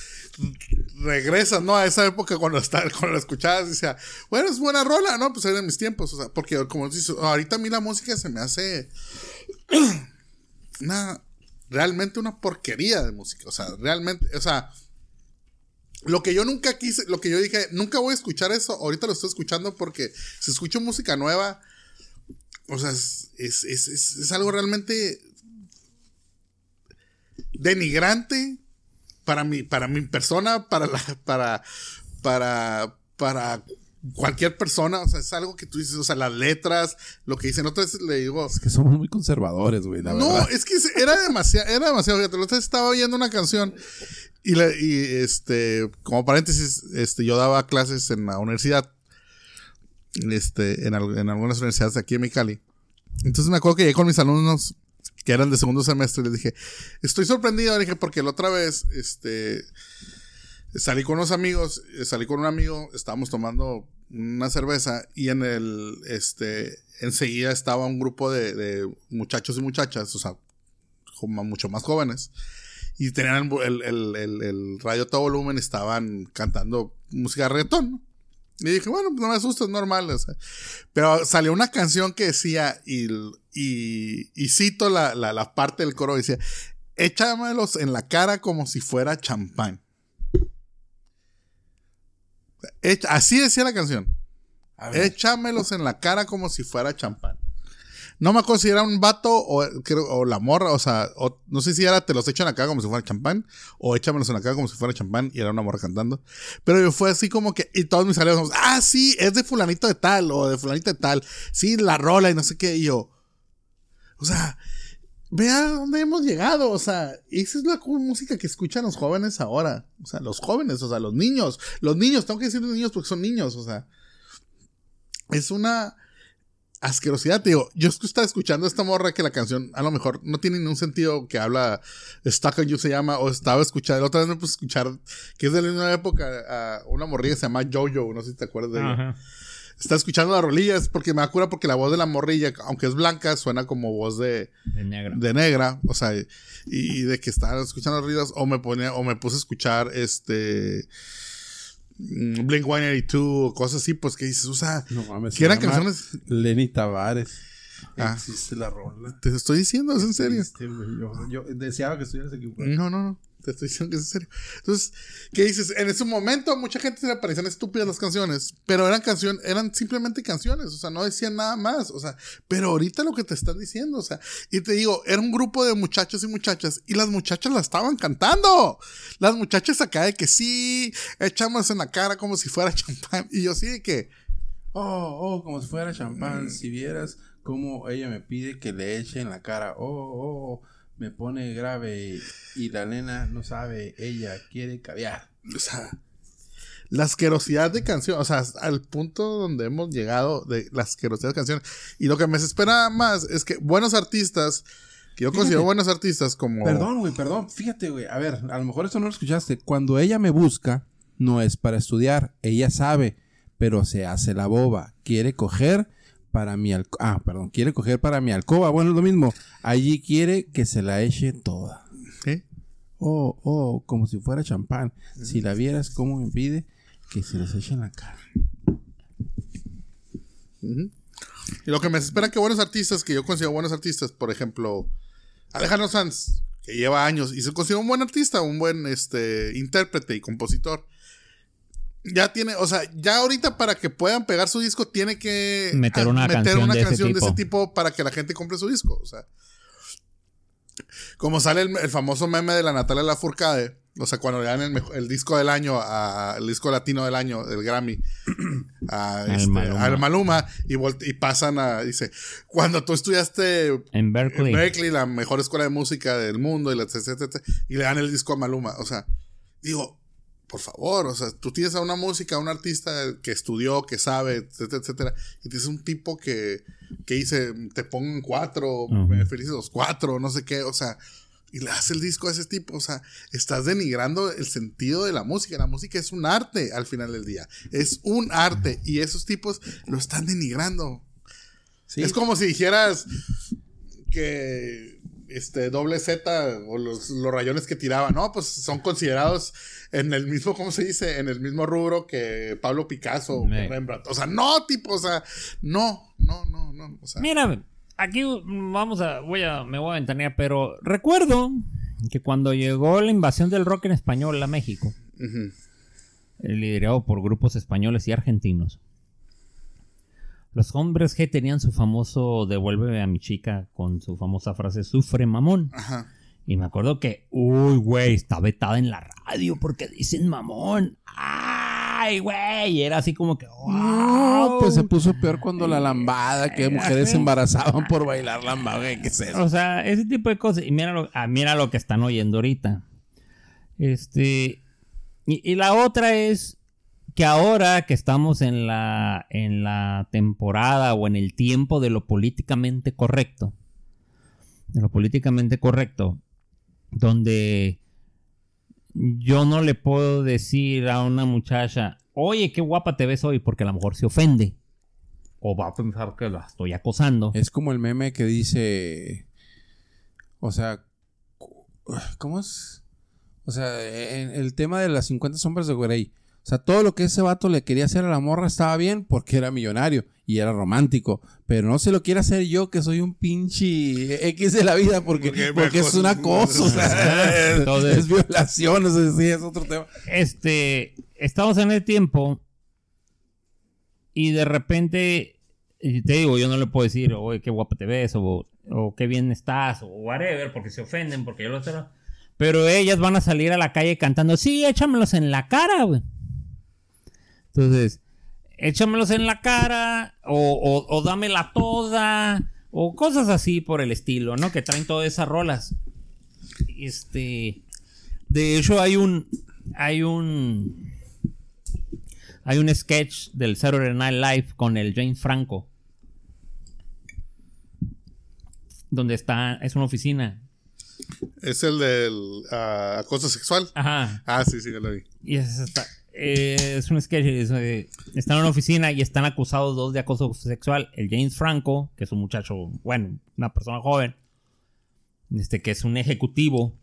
regresas, ¿no? A esa época cuando, está, cuando la escuchabas y decía, bueno, es buena rola, ¿no? Pues era de mis tiempos. O sea, porque como dices, ahorita a mí la música se me hace una. Realmente una porquería de música. O sea, realmente. O sea. Lo que yo nunca quise, lo que yo dije, nunca voy a escuchar eso, ahorita lo estoy escuchando porque si escucho música nueva, o sea, es, es, es- es- algo realmente denigrante para mi, para mi persona, para la, para, para, para cualquier persona, o sea, es algo que tú dices, o sea, las letras, lo que dicen, otra vez le digo, Que somos muy conservadores, güey, la no, verdad. es que era demasiado, era demasiado. Fíjate, otra vez estaba oyendo una canción y, la- y, este, como paréntesis, este, yo daba clases en la universidad, este, en, al- en algunas universidades de aquí en Mexicali. Entonces me acuerdo que llegué con mis alumnos que eran de segundo semestre y les dije, estoy sorprendido, le dije, porque la otra vez, este, salí con unos amigos, eh, salí con un amigo, estábamos tomando una cerveza y en el, este, enseguida estaba un grupo de, de muchachos y muchachas, o sea, mucho más jóvenes, y tenían el, el, el, radio todo volumen, estaban cantando música reggaetón. Y dije, bueno, pues no me asusta, es normal. Pero salió una canción que decía, y, y, y cito la, la, la parte del coro, decía, échamelos en la cara como si fuera champán. Así decía la canción. Échamelos en la cara como si fuera champán. No me acuerdo si era un vato o, la morra, o sea, o- no sé si era te los la cara como si fuera champán o échamelos en la cara como si fuera champán y era una morra cantando. Pero yo fue así como que, y todos mis amigos, ah, sí, es de fulanito de tal o de fulanito de tal, sí, la rola y no sé qué, y yo, o sea, vea dónde hemos llegado, o sea, esa es la música que escuchan los jóvenes ahora, o sea, los jóvenes, o sea, los niños, los niños, tengo que decir los niños porque son niños, o sea, es una asquerosidad, te digo, yo estaba escuchando esta morra que la canción a lo mejor no tiene ningún sentido que habla Stuck on You se llama, o estaba escuchando, otra vez me puse a escuchar, que es de la misma época, a una morrilla que se llama Jojo, no sé si te acuerdas de ella. Ajá. Está escuchando las rolillas porque me acuerdo porque la voz de la morrilla, aunque es blanca, suena como voz de, De negro. de negra, o sea, y, y de que estaba escuchando las rolillas o me ponía o me puse a escuchar este mm, Blink 182 o cosas así, pues que dices, o sea, No mames. que se eran llama canciones, Lenny Tavares. Ah. Existe la rola. te estoy diciendo, es en serio. Existe. Yo, yo deseaba que estuvieras equivocado. No, no, no. Te estoy diciendo que es en serio. Entonces, ¿qué dices? En ese momento a mucha gente se le parecían estúpidas las canciones, pero eran canciones, eran simplemente canciones, o sea, no decían nada más, o sea, pero ahorita lo que te están diciendo, o sea, y te digo, era un grupo de muchachos y muchachas, y las muchachas la estaban cantando. Las muchachas acá de que sí, echamos en la cara como si fuera champán, y yo sí de que, Oh, oh, como si fuera champán. Si vieras cómo ella me pide que le eche en la cara. Oh, oh, me pone grave. Y la nena no sabe, ella quiere caviar. o sea, la asquerosidad de canción, o sea, al punto donde hemos llegado de la asquerosidad de canciones. Y lo que me espera más es que buenos artistas, que yo considero buenos artistas como... Perdón, güey, perdón. Fíjate, güey. A ver, a lo mejor eso no lo escuchaste. Cuando ella me busca, no es para estudiar. Ella sabe, pero se hace la boba. Quiere coger para mi alcoba. Ah, perdón. Quiere coger para mi alcoba. Bueno, es lo mismo. Allí quiere que se la eche toda. ¿Sí? Oh, oh, como si fuera champán. Si la vieras, ¿cómo me pide que se les eche en la cara? Y lo que me espera que buenos artistas, que yo considero buenos artistas, por ejemplo, Alejandro Sanz, que lleva años y se considera un buen artista, un buen este, intérprete y compositor. Ya tiene, o sea, ya ahorita para que puedan pegar su disco, tiene que Meter una canción de ese canción de ese tipo. para que la gente compre su disco. O sea, como sale el, el famoso meme de la Natalia Lafourcade, o sea, cuando le dan el, disco del año, a, el disco latino del año, del Grammy, a, Al este, Maluma. al Maluma, y, pasan a, dice, cuando tú estudiaste En en Berkeley. La mejor escuela de música del mundo, la, y le dan el disco a Maluma, o sea, digo, por favor, o sea, tú tienes a una música, a un artista que estudió, que sabe, etcétera, etcétera, y tienes un tipo que, que dice, te pongo en cuatro, me felices los cuatro, no sé qué, o sea, y le hace el disco a ese tipo, o sea, estás denigrando el sentido de la música, la música es un arte al final del día, es un arte, y esos tipos lo están denigrando. Sí. Es como si dijeras que este doble Z o los, los rayones que tiraba, no, pues son considerados en el mismo, ¿cómo se dice? En el mismo rubro que Pablo Picasso o Sí. Rembrandt. O sea, no, tipo, o sea, no, no, no, no. O sea, Mira, aquí vamos a, voy a, me voy a ventanear, pero recuerdo que cuando llegó la invasión del rock en español a México, eh, liderado por grupos españoles y argentinos, los hombres G tenían su famoso devuélveme a mi chica con su famosa frase sufre mamón. Ajá. Y me acuerdo que, uy, güey, está vetada en la radio porque dicen mamón. Ay, güey, y era así como que, No, wow. pues se puso peor cuando la lambada, que mujeres se embarazaban por bailar lambada. ¿Qué es eso? O sea, ese tipo de cosas. Y mira lo, ah, mira lo que están oyendo ahorita. Este. Y, y la otra es que ahora que estamos en la, en la temporada o en el tiempo de lo políticamente correcto, de lo políticamente correcto, donde yo no le puedo decir a una muchacha, oye, qué guapa te ves hoy, porque a lo mejor se ofende. O va a pensar que la estoy acosando. Es como el meme que dice. O sea. ¿Cómo es? O sea, en el tema de las 50 sombras de Grey. O sea, todo lo que ese vato le quería hacer a la morra estaba bien porque era millonario y era romántico. Pero no se lo quiero hacer yo, que soy un pinche X de la vida, porque, Porque es un acoso. o sea, Entonces- es violación, o sea, sí, es otro tema. este, estamos en el tiempo y de repente, y te digo, yo no le puedo decir, oye, qué guapa te ves, o, o qué bien estás, o whatever, porque se ofenden, porque yo lo sé. Pero ellas van a salir a la calle cantando, sí, échamelos en la cara, güey. Entonces, échamelos en la cara, o, o, o dámela toda, o cosas así por el estilo, ¿no? Que traen todas esas rolas. Este. De hecho, hay un. Hay un. Hay un sketch del Saturday Night Live con el James Franco. Donde está. Es una oficina. Es el del ah, acoso sexual. Ajá. Ah, sí, sí, ya lo vi. Y es esta- eh, es un sketch. es, eh, están en una oficina y están acusados dos de acoso sexual. El James Franco, que es un muchacho, bueno, una persona joven, este que es un ejecutivo.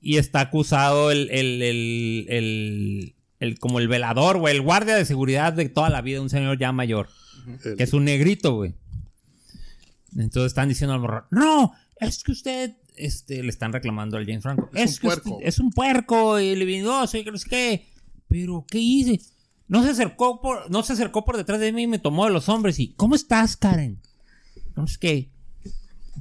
Y está acusado el, el, el, el- el- como el velador, o el guardia de seguridad de toda la vida, un señor ya mayor. Que es un negrito, güey. Entonces están diciendo al morro, no, es que usted, este, le están reclamando al James Franco. Es Es, un que usted- puerco." es un puerco y libidinoso y que no sé qué. Pero, ¿qué hice? No se acercó por, no se acercó por detrás de mí y me tomó de los hombres y, ¿cómo estás, Karen? No sé qué.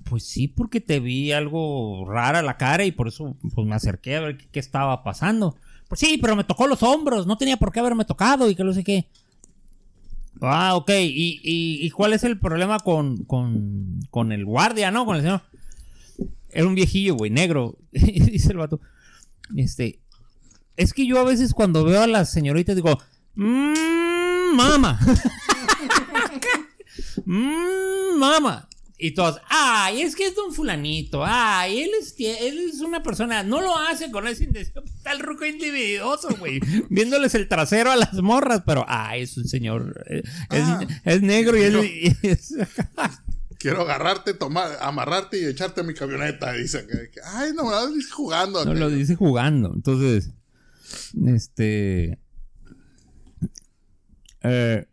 Pues sí, porque te vi algo rara la cara y por eso pues me acerqué a ver qué, estaba pasando. Pues sí, pero me tocó los hombros, no tenía por qué haberme tocado y que no sé qué. Ah, ok. ¿Y, y, cuál es el problema con, con, con el guardia, no? Con el señor. Era un viejillo, güey, negro. Dice el vato. Este. Es que yo a veces cuando veo a las señoritas digo. Mmm, mama. Mmm, mama. Y todos, ay, es que es don fulanito, ay, él es, él es una persona, no lo hace con esa intención, tal ruco individuoso, güey, viéndoles el trasero a las morras, pero, ay, es un señor, eh, es, Ah. es negro y y es- Quiero agarrarte, tomar, amarrarte y echarte a mi camioneta. Dice ay, no, no, dice jugando. no lo dice jugando, entonces, este... eh,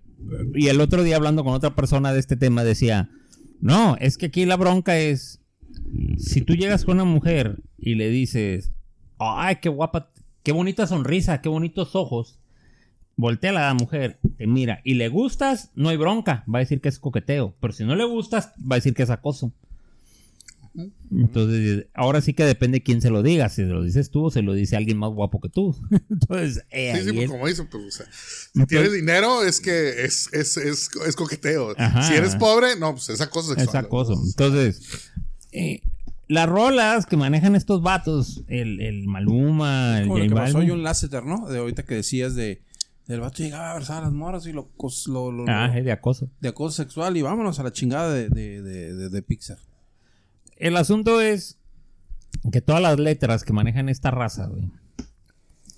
y el otro día hablando con otra persona de este tema decía, no, es que aquí la bronca es, si tú llegas con una mujer y le dices, ay, qué guapa, qué bonita sonrisa, qué bonitos ojos, voltea la mujer, te mira y le gustas, no hay bronca, va a decir que es coqueteo, pero si no le gustas, va a decir que es acoso. Entonces, ahora sí que depende quién se lo diga, si se lo dices tú o se lo dice alguien más guapo que tú. Entonces, eh, Sí, sí, pues es- como dice, pues, o sea, si No, tienes pues- dinero es que es, es, es, es coqueteo. Ajá. Si eres pobre, no, pues es acoso sexual. Es acoso. Entonces, eh, las rolas que manejan estos vatos, el, el Maluma, el J Balvin. John Lasseter, ¿no? De ahorita que decías de... El vato llegaba a abrazar a las morras y lo... cos- lo, lo- Ah, lo- es de acoso. de acoso sexual y vámonos a la chingada de, de, de, de- de Pixar. El asunto es que todas las letras que manejan esta raza, güey,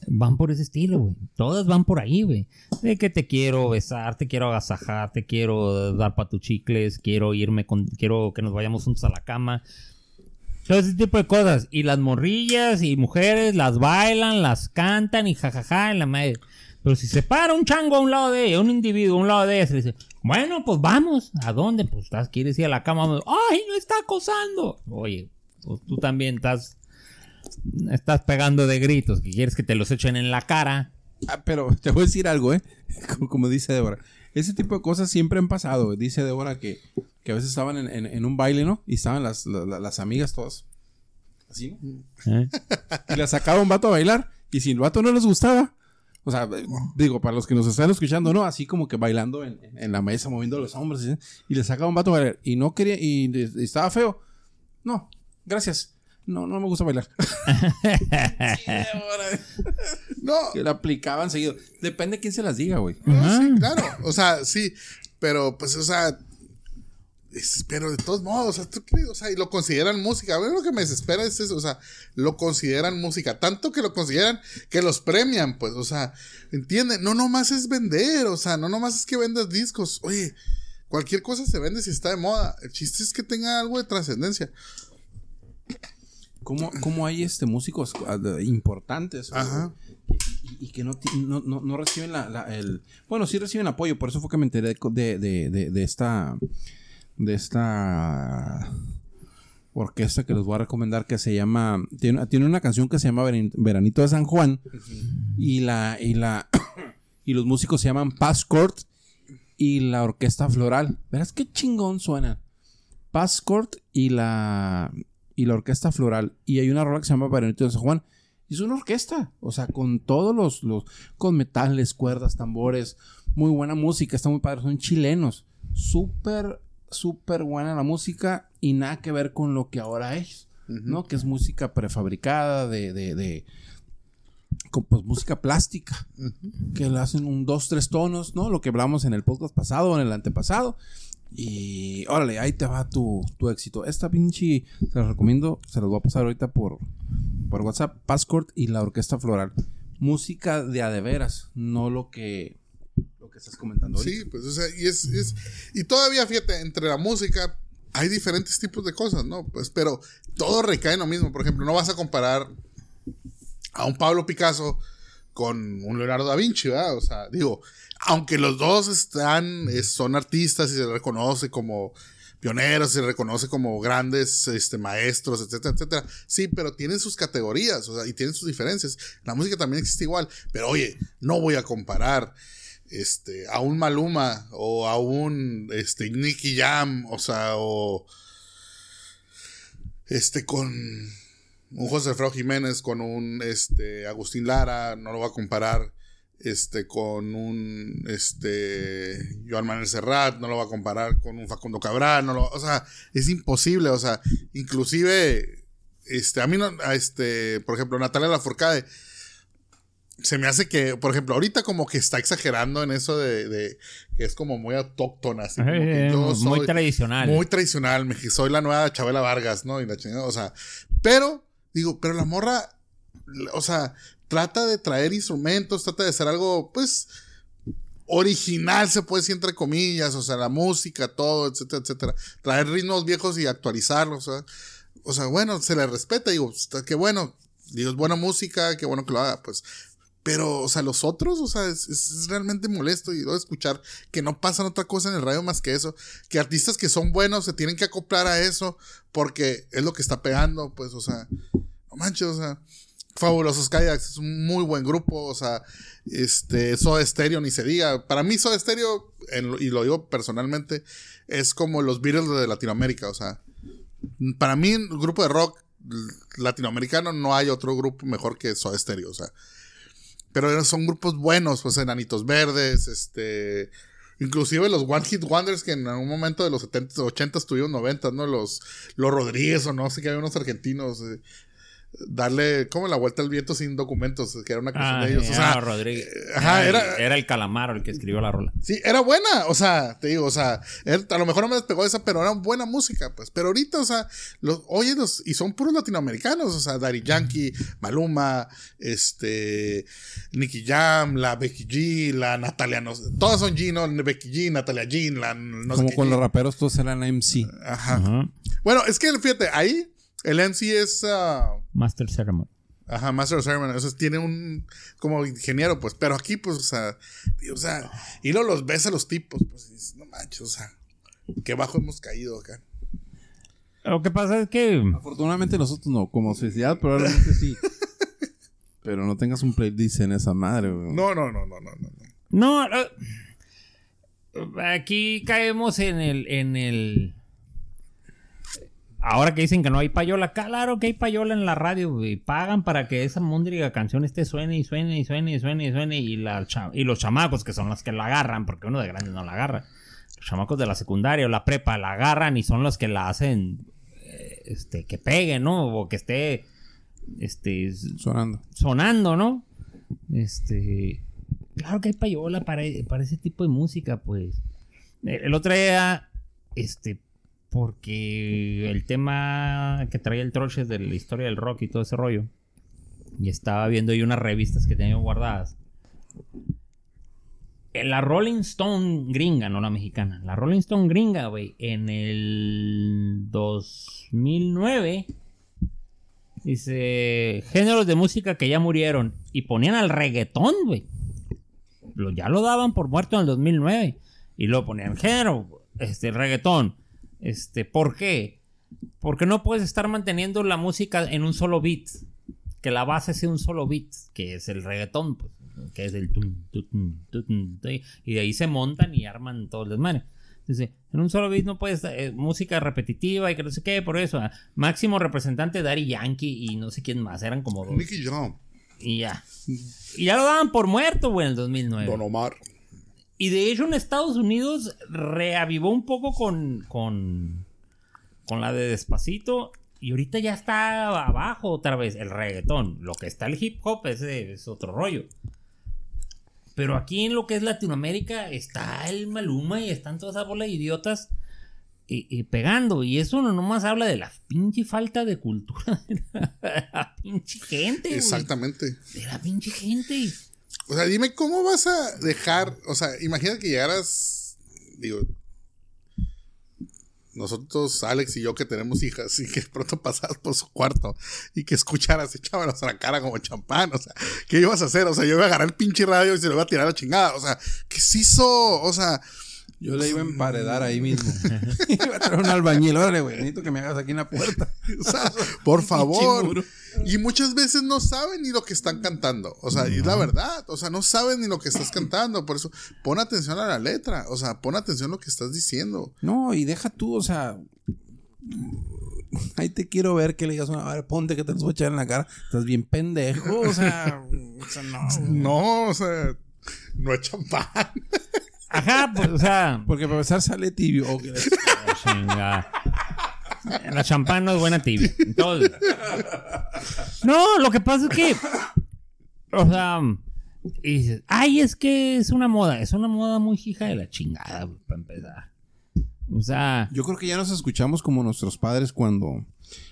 van por ese estilo, güey. Todas van por ahí, güey. De que te quiero besar, te quiero agasajar, te quiero dar pa' tus chicles, quiero irme con, quiero que nos vayamos juntos a la cama. Todo ese tipo de cosas. Y las morrillas y mujeres las bailan, las cantan y jajaja en la madre. Pero si se para un chango a un lado de ella, un individuo a un lado de ella, se le dice, bueno, pues vamos. ¿A dónde? Pues estás, quieres ir a la cama. ¡Ay, no está acosando! Oye, pues tú también estás, estás pegando de gritos, que quieres que te los echen en la cara. Ah, pero te voy a decir algo, ¿eh? Como, como dice Débora. Ese tipo de cosas siempre han pasado. Dice Débora que, que a veces estaban en, en- en un baile, ¿no? Y estaban las, la- la- las amigas todas. Así, ¿no? ¿eh? Y la sacaba un vato a bailar. Y si el vato no les gustaba, o sea, digo, para los que nos están escuchando, ¿no? Así como que bailando en, en la mesa, moviendo los hombros. ¿sí? Y le sacaba un vato a bailar. Y no quería, y, estaba feo. No, gracias. No, no me gusta bailar. No, que la aplicaban seguido. Depende de quién se las diga, güey. no, sí, claro. O sea, sí. Pero, pues, o sea. Pero de todos modos, o sea. O sea, y lo consideran música. A mí lo que me desespera es eso, o sea, lo consideran música. Tanto que lo consideran que los premian, pues, o sea, ¿entienden? No nomás es vender, o sea, no nomás es que vendas discos. Oye, cualquier cosa se vende si está de moda. El chiste es que tenga algo de trascendencia. ¿Cómo, cómo hay este músicos ah, importantes Ajá. y, y que no, no, no- no reciben la, la- el bueno sí reciben apoyo por eso fue que me enteré de, de, de- de esta de esta orquesta que les voy a recomendar que se llama tiene, tiene una canción que se llama Veran- Veranito de San Juan y la y la y los músicos se llaman Passcourt y la orquesta floral. Verás qué chingón suena. Passcourt y la y la orquesta floral. Y hay una rola que se llama Veranito de San Juan. Y es una orquesta o sea con todos los, los con metales cuerdas tambores muy buena música está muy padre son chilenos súper súper buena la música y nada que ver con lo que ahora es no que es música prefabricada de de, de con, pues música plástica que le hacen un dos tres tonos no lo que hablamos en el podcast pasado o en el antepasado. Y órale, ahí te va tu, tu éxito. Esta pinche, se los recomiendo, se los voy a pasar ahorita por, por WhatsApp, Passcourt y la Orquesta Floral. música de a de veras, no lo que, que estás comentando ahorita. Sí, pues, o sea, y es, es- y todavía, fíjate, entre la música hay diferentes tipos de cosas, ¿no? Pues, pero todo recae en lo mismo. Por ejemplo, no vas a comparar a un Pablo Picasso con un Leonardo da Vinci, ¿verdad? O sea, digo, aunque los dos están, son artistas y se reconoce como pioneros, se reconoce como grandes este, maestros, etcétera, etcétera. Sí, pero tienen sus categorías, o sea, y tienen sus diferencias. La música también existe igual, pero oye, no voy a comparar este, a un Maluma o a un este, Nicky Jam, o sea, o este con un José Alfredo Jiménez, con un este, Agustín Lara, no lo voy a comparar este, con un este, Joan Manuel Serrat, no lo voy a comparar con un Facundo Cabral, no lo, o sea, es imposible, o sea, inclusive, este, a mí no, a este, por ejemplo, Natalia Lafourcade, se me hace que, por ejemplo, ahorita como que está exagerando en eso de, de que es como muy autóctona, así como que Eh, muy tradicional. muy tradicional, me soy la nueva Chabela Vargas, ¿no? Y la chingada, o sea, pero, digo, pero la morra, o sea, trata de traer instrumentos, trata de hacer algo, pues, original, se puede decir entre comillas, o sea, la música, todo, etcétera, etcétera. Traer ritmos viejos y actualizarlos, o sea, o sea, bueno, se le respeta, digo, está- qué bueno, digo, es buena música, qué bueno que lo haga, pues. Pero, o sea, los otros, o sea, es, realmente molesto y escuchar que no pasan otra cosa en el radio más que eso. Que artistas que son buenos se tienen que acoplar a eso porque es lo que está pegando, pues, o sea, no manches, o sea, Fabulosos Kayaks es un muy buen grupo, o sea, este, Soda Stereo ni se diga. Para mí Soda Stereo, y lo digo personalmente, es como los Beatles de Latinoamérica, o sea, para mí, el grupo de rock latinoamericano no hay otro grupo mejor que Soda Stereo, o sea. Pero son grupos buenos, pues Enanitos Verdes, este. Inclusive los One Hit Wonders que en algún momento de los 70, 80 tuvieron 90, ¿no? Los, los Rodríguez o no sé que había unos argentinos. Eh, darle como la vuelta al viento sin documentos, que era una canción Ah, de ellos. O era sea, Rodríguez. ajá, el- era- era el calamaro el que escribió la rola. Sí, era buena, o sea, te digo, o sea, era- a lo mejor no me despegó esa, pero era buena música, pues. Pero ahorita, o sea, los, oye, los, y son puros latinoamericanos, o sea, Daddy Yankee, Maluma, este, Nicky Jam, la Becky G, la Natalia, no, todas son G, ¿no? Becky G, Natalia G, la no sé Como con G. los raperos todos eran MC. Ajá. Ajá. Bueno, es que fíjate, ahí el MC es, ah, Master Ceremony. Ajá, Master of Ceremony. O sea, tiene un. Como ingeniero, pues. Pero aquí, pues, o sea. y, o sea, y luego los ves a los tipos, pues. y dices, no manches, o sea. Qué bajo hemos caído acá. Lo que pasa es que. Afortunadamente nosotros no, como sociedad probablemente sí. Pero no tengas un playlist en esa madre, güey. No, no, no, no, no, no. no. No, aquí caemos en el, en el. Ahora que dicen que no hay payola, claro que hay payola en la radio, güey. Pagan para que esa múndriga canción esté suene y suene y suene y suene y suene. Y, la y los chamacos, que son los que la agarran, porque uno de grande no la agarra. Los chamacos de la secundaria o la prepa la agarran y son los que la hacen eh, este, que pegue, ¿no? O que esté este, Sonando. sonando, ¿no? Este. Claro que hay payola para, para ese tipo de música, pues. El, el otro día, este. Porque el tema que traía el Troche es de la historia del rock y todo ese rollo. Y estaba viendo ahí unas revistas que tenía guardadas. En la Rolling Stone gringa, no la mexicana. La Rolling Stone gringa, güey. En el 2009 Dice, géneros de música que ya murieron. Y ponían al reggaetón, güey. Lo, ya lo daban por muerto en el 2009. Y luego ponían género, este, reggaetón. Este, ¿por qué? Porque no puedes estar manteniendo la música en un solo beat. Que la base sea un solo beat, que es el reggaetón, pues, que es el tum, y de ahí se montan y arman todo el desmadre. Dice, en un solo beat no puedes, eh, música repetitiva y que no sé qué, por eso. ah, máximo representante Daddy Yankee y no sé quién más, eran como dos. Nicky Jam, Y ya. Y ya lo daban por muerto, güey, en el 2009. Don Omar. Y de hecho en Estados Unidos reavivó un poco con, con, con la de Despacito. Y ahorita ya está abajo otra vez el reggaetón. Lo que está el hip hop ese es otro rollo. Pero aquí en lo que es Latinoamérica está el Maluma y están toda esa bola de idiotas y, y pegando. Y eso no nomás habla de la pinche falta de cultura. la pinche gente, güey. Exactamente. De la pinche gente. O sea, dime cómo vas a dejar, o sea, imagina que llegaras, digo, nosotros, Alex y yo que tenemos hijas y que pronto pasabas por su cuarto y que escucharas, echábanos a la cara como champán, o sea, ¿qué ibas a hacer? O sea, yo iba a agarrar el pinche radio y se lo iba a tirar a la chingada, o sea, ¿qué se hizo? O sea, Yo le iba a emparedar ahí mismo. iba a traer un albañil. Órale, güey, necesito que me hagas aquí en la puerta. o sea, por favor. Y muchas veces no saben ni lo que están cantando. O sea, y es la verdad. O sea, no saben ni lo que estás cantando. Por eso, pon atención a la letra. O sea, pon atención a lo que estás diciendo. No, y deja tú, o sea. Ahí te quiero ver que le digas una. A ver, ponte que te los voy a echar en la cara. Estás bien pendejo. O sea, o sea no. No, o sea, no es champán. Ajá, pues, o sea. Porque para empezar sale tibio. O que le- Chinga. La champán no es buena tibia. Entonces. No, lo que pasa es que. O sea. Y dices, ay, es que es una moda. Es una moda muy hija de la chingada, para empezar. O sea. Yo creo que ya nos escuchamos como nuestros padres cuando.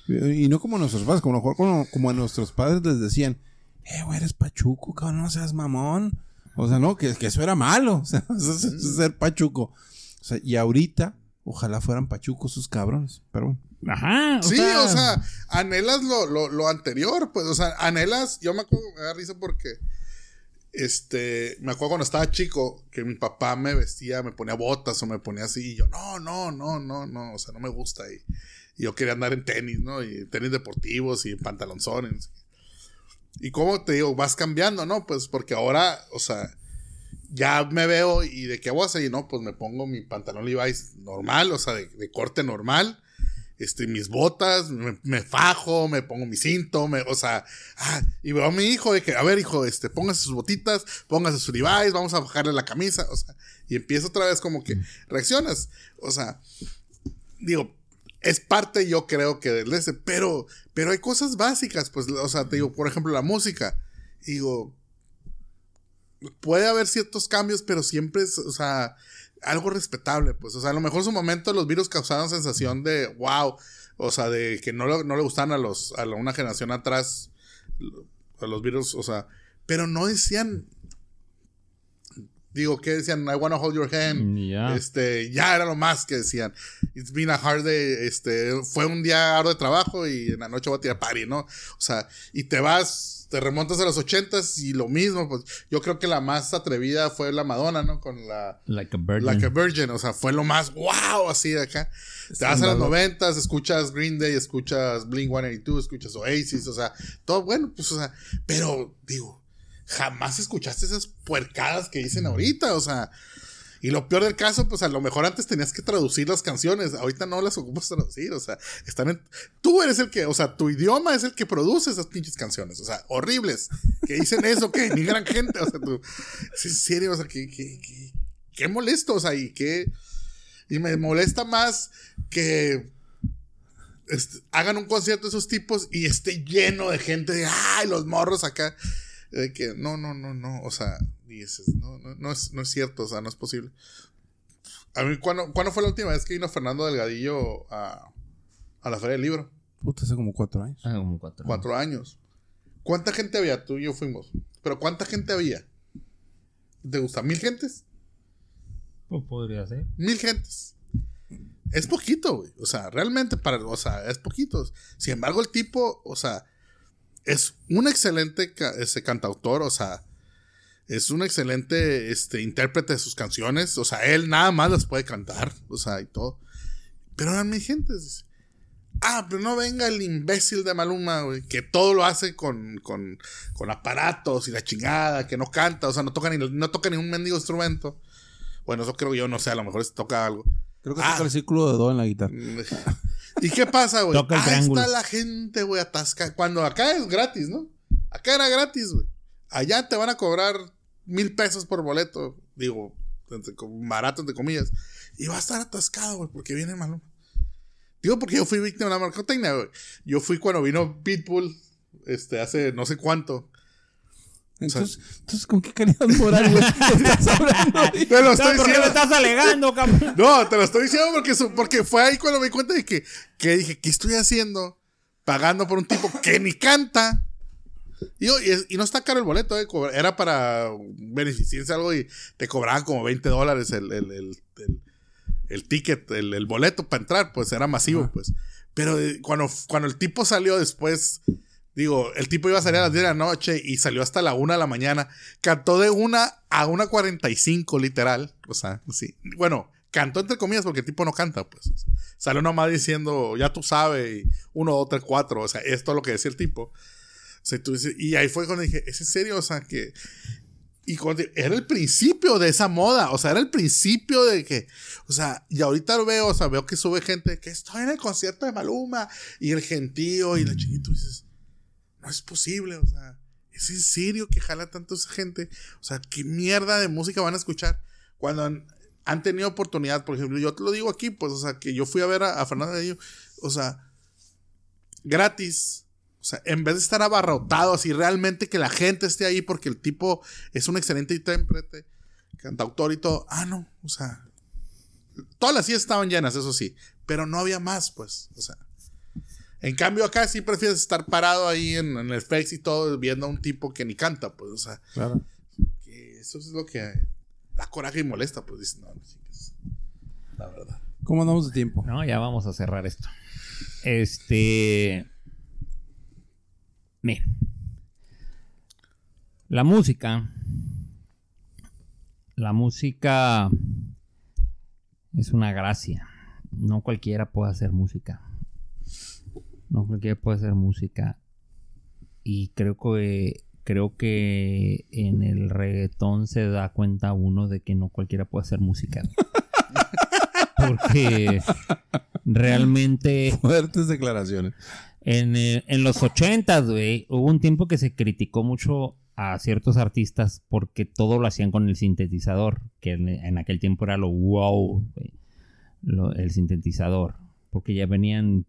Y no como nuestros padres, como, a lo mejor como, como a nuestros padres les decían: Eh, güey, eres pachuco, cabrón, no seas mamón. O sea, no, que, que eso era malo. O sea, eso es- eso es ser pachuco. O sea, y ahorita, ojalá fueran pachucos sus cabrones. Pero bueno. Ajá. Sí, o sea, anhelas lo, lo, lo anterior, pues, o sea, anhelas, yo me acuerdo, me da risa porque, este, me acuerdo cuando estaba chico, que mi papá me vestía, me ponía botas o me ponía así, y yo, no, no, no, no, no, o sea, no me gusta, y, y yo quería andar en tenis, ¿no? Y tenis deportivos y en pantalonzones. Y como te digo, vas cambiando, ¿no? Pues porque ahora, o sea, ya me veo y de qué voy a y no, pues me pongo mi pantalón Levi's normal, o sea, de, corte normal, este, mis botas, me, me fajo, me pongo mi cinto, me, o sea, ah, y veo a mi hijo de que, a ver, hijo, este, póngase sus botitas, póngase su Levi's, vamos a bajarle la camisa, o sea, y empiezo otra vez como que reaccionas, o sea, digo, es parte yo creo que del ese, pero, pero hay cosas básicas, pues, o sea, te digo, por ejemplo, la música, digo, puede haber ciertos cambios, pero siempre es, o sea, algo respetable, pues, o sea, a lo mejor en su momento los virus causaron sensación de wow, o sea, de que no, le- no le gustan a los, a una generación atrás, a los virus, o sea, pero no decían, digo, ¿qué decían? I wanna hold your hand. Ya. Este, ya era lo más que decían. It's been a hard day, este, fue un día arduo de trabajo y en la noche voy a tirar party, ¿no? O sea, y te vas, te remontas a los ochentas y lo mismo, pues yo creo que la más atrevida fue la Madonna, ¿no? Con la Like a virgin. Like a Virgin, o sea, fue lo más wow así de acá. Te vas a los noventas, escuchas Green Day, escuchas Blink 182, escuchas Oasis, o sea, todo bueno, pues, o sea, pero digo, jamás escuchaste esas puercadas que dicen ahorita, o sea, y lo peor del caso, pues a lo mejor antes tenías que traducir las canciones, ahorita no las ocupas traducir, o sea, están en... Tú eres el que, o sea, tu idioma es el que produce esas pinches canciones, o sea, horribles, que dicen eso, que ni gran gente, o sea, tú, es en serio, o sea, que, que, que- qué molesto, o sea, y qué... Y me molesta más que este, hagan un concierto de esos tipos y esté lleno de gente de, ay, los morros acá. De que no, no, no, no, o sea, dices, no, no, no es, no es cierto, o sea, no es posible. A mí, ¿cuándo, ¿cuándo fue la última vez que vino Fernando Delgadillo a, a la Feria del Libro? Puta, hace como cuatro años. Ah, como cuatro. Cuatro años. ¿Cuánta gente había? Tú y yo fuimos. Pero ¿cuánta gente había? ¿Te gusta? ¿Mil gentes? Pues podría ser. Mil gentes. Es poquito, güey. O sea, realmente para, o sea, es poquito. Sin embargo, el tipo, o sea, es un excelente ca- ese cantautor, o sea, es un excelente este, intérprete de sus canciones. O sea, él nada más las puede cantar, o sea, y todo. Pero eran mil gentes. Ah, pero no venga el imbécil de Maluma, güey, que todo lo hace con, con, con aparatos y la chingada, que no canta, o sea, no toca ni, no toca ni un mendigo instrumento. Bueno, eso creo yo, no sé, a lo mejor se toca algo. Creo que Ah. toca el círculo de do en la guitarra. ¿Y qué pasa, güey? Toca el Ahí triángulo. está la gente, güey, atasca. Cuando acá es gratis, ¿no? Acá era gratis, güey. Allá te van a cobrar mil pesos por boleto. Digo, entre barato, entre comillas. Y va a estar atascado, güey, porque viene Maluma. Digo, porque yo fui víctima de la mercadotecnia, güey. Yo fui cuando vino Pitbull, este, hace no sé cuánto. Entonces, entonces, ¿con qué calidad moral, güey? estás hablando? Te lo estoy ¿Por qué diciendo. estás alegando, cabrón? No, te lo estoy diciendo porque, porque fue ahí cuando me di cuenta de que, que dije, ¿qué estoy haciendo pagando por un tipo que ni canta. Y, y, no está caro el boleto, eh, era para beneficiarse algo y te cobraban como 20 dólares el, el, el, el ticket, el, boleto para entrar, pues era masivo, pues. Pero eh, cuando, cuando el tipo salió después, digo, el tipo iba a salir a las 10 de la noche y salió hasta la 1 de la mañana, cantó de 1 a 1.45 literal, o sea, sí. Bueno, cantó entre comillas porque el tipo no canta, pues. salió nomás diciendo, ya tú sabes, y 1, 2, 3, 4, o sea, esto es lo que decía el tipo. O sea, tú dices, y ahí fue cuando dije, ¿es en serio? O sea, que y era el principio de esa moda, o sea, era el principio de que, o sea, y ahorita lo veo, o sea, veo que sube gente que estoy en el concierto de Maluma y el gentío y la chiquito dices, no es posible, o sea, es en serio que jala tanto esa gente, o sea, qué mierda de música van a escuchar cuando han, tenido oportunidad, por ejemplo, yo te lo digo aquí, pues, o sea, que yo fui a ver a, a Fernando de o sea, gratis, o sea, en vez de estar abarrotado, así realmente que la gente esté ahí porque el tipo es un excelente intérprete, cantautor y todo. Ah, no, o sea, todas las sillas estaban llenas, eso sí, pero no había más, pues, o sea. En cambio, acá sí prefieres estar parado ahí en, el Face y todo, viendo a un tipo que ni canta, pues, o sea. Claro. eso es lo que da coraje y molesta, pues, dicen, no, no, la verdad. ¿Cómo andamos de tiempo? No, ya vamos a cerrar esto. Este. Mira, la música, la música es una gracia. No cualquiera puede hacer música. No cualquiera puede hacer música. Y creo que creo que en el reggaetón se da cuenta uno de que no cualquiera puede hacer música. Porque realmente. Fuertes declaraciones. En, en los 80, güey, hubo un tiempo que se criticó mucho a ciertos artistas porque todo lo hacían con el sintetizador, que en, aquel tiempo era lo wow, el sintetizador, porque ya venían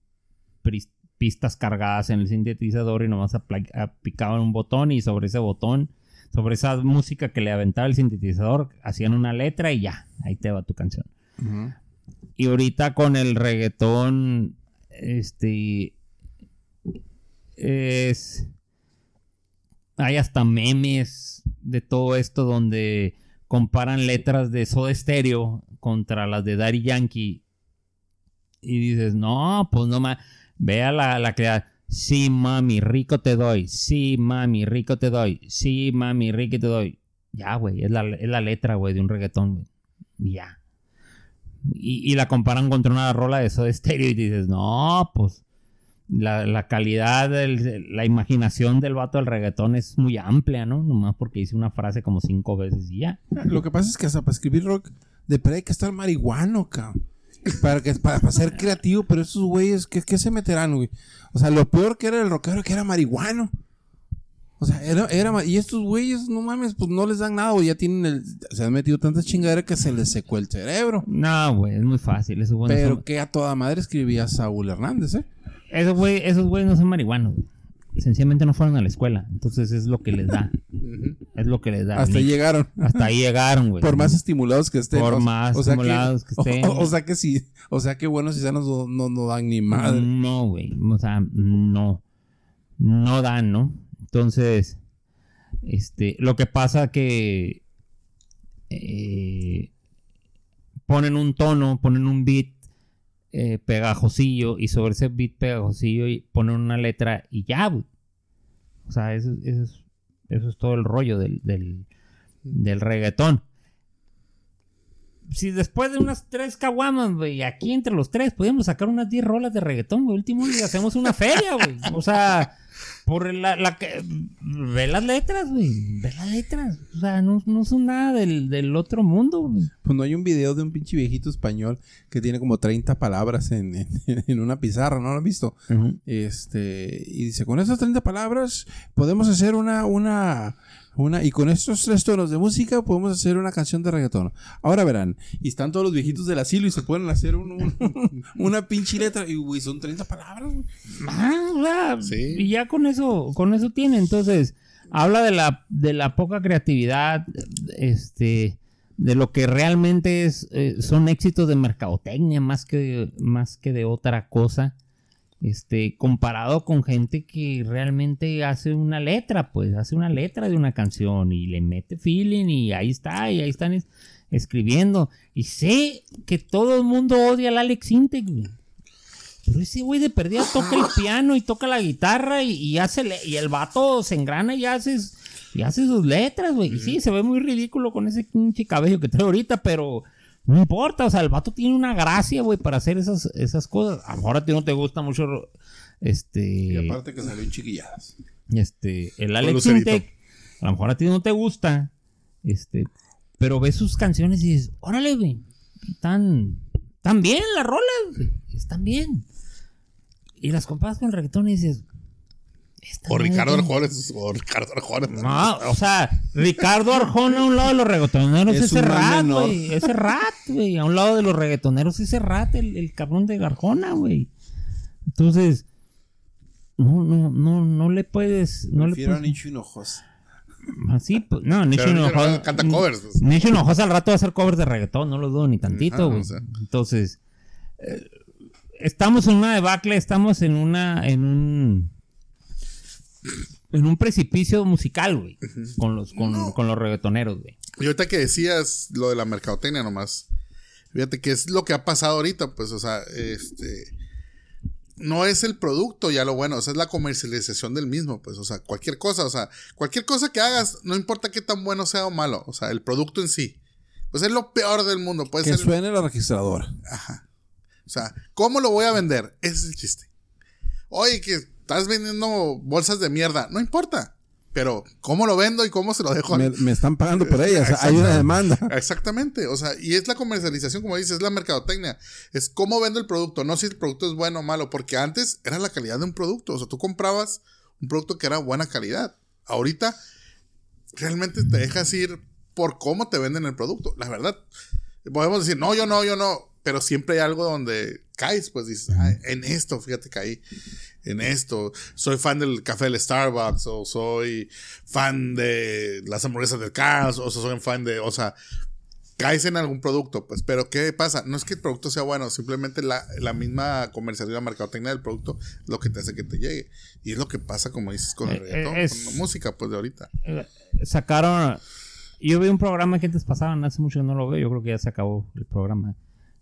pistas cargadas en el sintetizador y nomás picaban un botón y sobre ese botón, sobre esa música que le aventaba el sintetizador, hacían una letra y ya, ahí te va tu canción. Y ahorita con el reggaetón, este, es... Hay hasta memes de todo esto donde comparan letras de Soda Stereo contra las de Daddy Yankee. Y dices, no, pues no más. Vea la, la que... Sí, mami, rico te doy. Sí, mami, rico te doy. Sí, mami, rico te doy. Ya, güey, es la, letra, güey, de un reggaetón, güey. Ya. Y, y, la comparan contra una rola de Soda Stereo y dices, no, pues la, calidad, la imaginación del vato del reggaetón es muy amplia, ¿no? Nomás porque hice una frase como cinco veces y ya. Lo que pasa es que hasta para escribir rock, de hay que estar marihuano, cabrón. Para, que, para, ser creativo, pero esos güeyes, ¿qué, ¿qué, se meterán, güey? O sea, lo peor que era el rockero que era marihuano. O sea, era, era y estos güeyes, no mames, pues no les dan nada, güey. Ya tienen el, se han metido tanta chingadera que se les secó el cerebro. No, güey, es muy fácil. Eso bueno, Pero que a toda madre escribía Saúl Hernández, ¿eh? Esos güeyes esos no son marihuanos, Sencillamente no fueron a la escuela. Entonces es lo que les da. es lo que les da. Hasta ahí llegaron. Hasta ahí llegaron, güey. Por más estimulados que estén. Por más estimulados que, estén. O, sea que sí. O sea que buenos y sanos no, no, dan ni madre. No, güey. O sea, no. No dan, ¿no? Entonces, este, lo que pasa que eh, ponen un tono, ponen un beat eh, pegajosillo y sobre ese beat pegajosillo y ponen una letra y ya, O sea, eso, es, eso es todo el rollo del, del, del reggaetón. Si después de unas tres caguamas, güey, aquí entre los tres podíamos sacar unas 10 rolas de reggaetón, güey, último y hacemos una feria, güey. O sea, por la, la que. Ve las letras, güey. Ve las letras. O sea, no, son nada del, otro mundo, güey. Pues no hay un video de un pinche viejito español que tiene como 30 palabras en, una pizarra, ¿no lo han visto? Este. Y dice: Con esas 30 palabras podemos hacer una. una una, y con estos tres tonos de música podemos hacer una canción de reggaetón. Ahora verán, y están todos los viejitos del asilo y se pueden hacer una pinche letra. Y güey, son 30 palabras. Ah, Y ya con eso, con eso tiene. Entonces, habla de la, de la poca creatividad, este, de lo que realmente es, eh, son éxitos de mercadotecnia más que, más que de otra cosa. Este, comparado con gente que realmente hace una letra, pues hace una letra de una canción y le mete feeling y ahí está, y ahí están es- escribiendo. Y sé que todo el mundo odia al Alex Intec, güey. Pero ese güey de perdida toca el piano y toca la guitarra y, y hace y el vato se engrana y hace, y hace sus letras, güey. Y sí, se ve muy ridículo con ese pinche cabello que trae ahorita, pero no importa. O sea, el vato tiene una gracia, güey, para hacer esas, esas cosas. A lo mejor a ti no te gusta mucho Y este, aparte que salió en chiquilladas. este, el Alex. Intec. A lo mejor a ti no te gusta, este, pero ves sus canciones y dices, órale, güey, están, están bien las rolas, güey, están bien. Y las comparas con el reggaetón y dices, esta O Ricardo Arjona. O Ricardo Arjona. No, o sea, Ricardo Arjona a un lado de los reggaetoneros Es ese rat, güey. Ese rat, güey. A un lado de los reggaetoneros ese rat, el, el cabrón de Arjona, güey. Entonces, no, no, no, no le puedes. No le Prefiero a puedes. Nicho Hinojosa. Así, pues, no, Nicho Hinojosa. canta covers, pues. Nicho Hinojosa al rato va a hacer covers de reggaetón, no lo dudo ni tantito, Ah, güey. o sea. Entonces, eh, estamos en una debacle, estamos en una, en un, en un precipicio musical, güey, con los, con, con los reggaetoneros, güey. Y ahorita que decías lo de la mercadotecnia nomás, fíjate que es lo que ha pasado ahorita, pues, o sea, este, no es el producto ya lo bueno, o sea, es la comercialización del mismo, pues, o sea, cualquier cosa, o sea, cualquier cosa que hagas, no importa qué tan bueno sea o malo, o sea, el producto en sí, pues es lo peor del mundo, puede Que ser, suene la registradora. o sea, ¿cómo lo voy a vender? Ese es el chiste. Oye, que estás vendiendo bolsas de mierda, no importa, pero ¿cómo lo vendo y cómo se lo dejo? Me, me están pagando por ellas. hay una demanda. Exactamente, o sea, y es la comercialización, como dices, es la mercadotecnia. Es cómo vendo el producto, no si el producto es bueno o malo, porque antes era la calidad de un producto, o sea, tú comprabas un producto que era buena calidad. Ahorita realmente te dejas ir por cómo te venden el producto, la verdad. Podemos decir, no, yo no, yo no, pero siempre hay algo donde caes, pues dices, "Ah, en esto, fíjate, caí en esto. Soy fan del café del Starbucks, o soy fan de las hamburguesas del Carl's, o soy fan de, o sea, caes en algún producto, pues, pero ¿qué pasa? No es que el producto sea bueno, simplemente la, la misma comercialización, mercadotecnia del producto es lo que te hace que te llegue. Y es lo que pasa, como dices, con el Eh, reggaetón, es- con la música, pues, de ahorita. Eh, Sacaron. Yo vi un programa que antes pasaban, hace mucho que no lo veo, yo creo que ya se acabó el programa.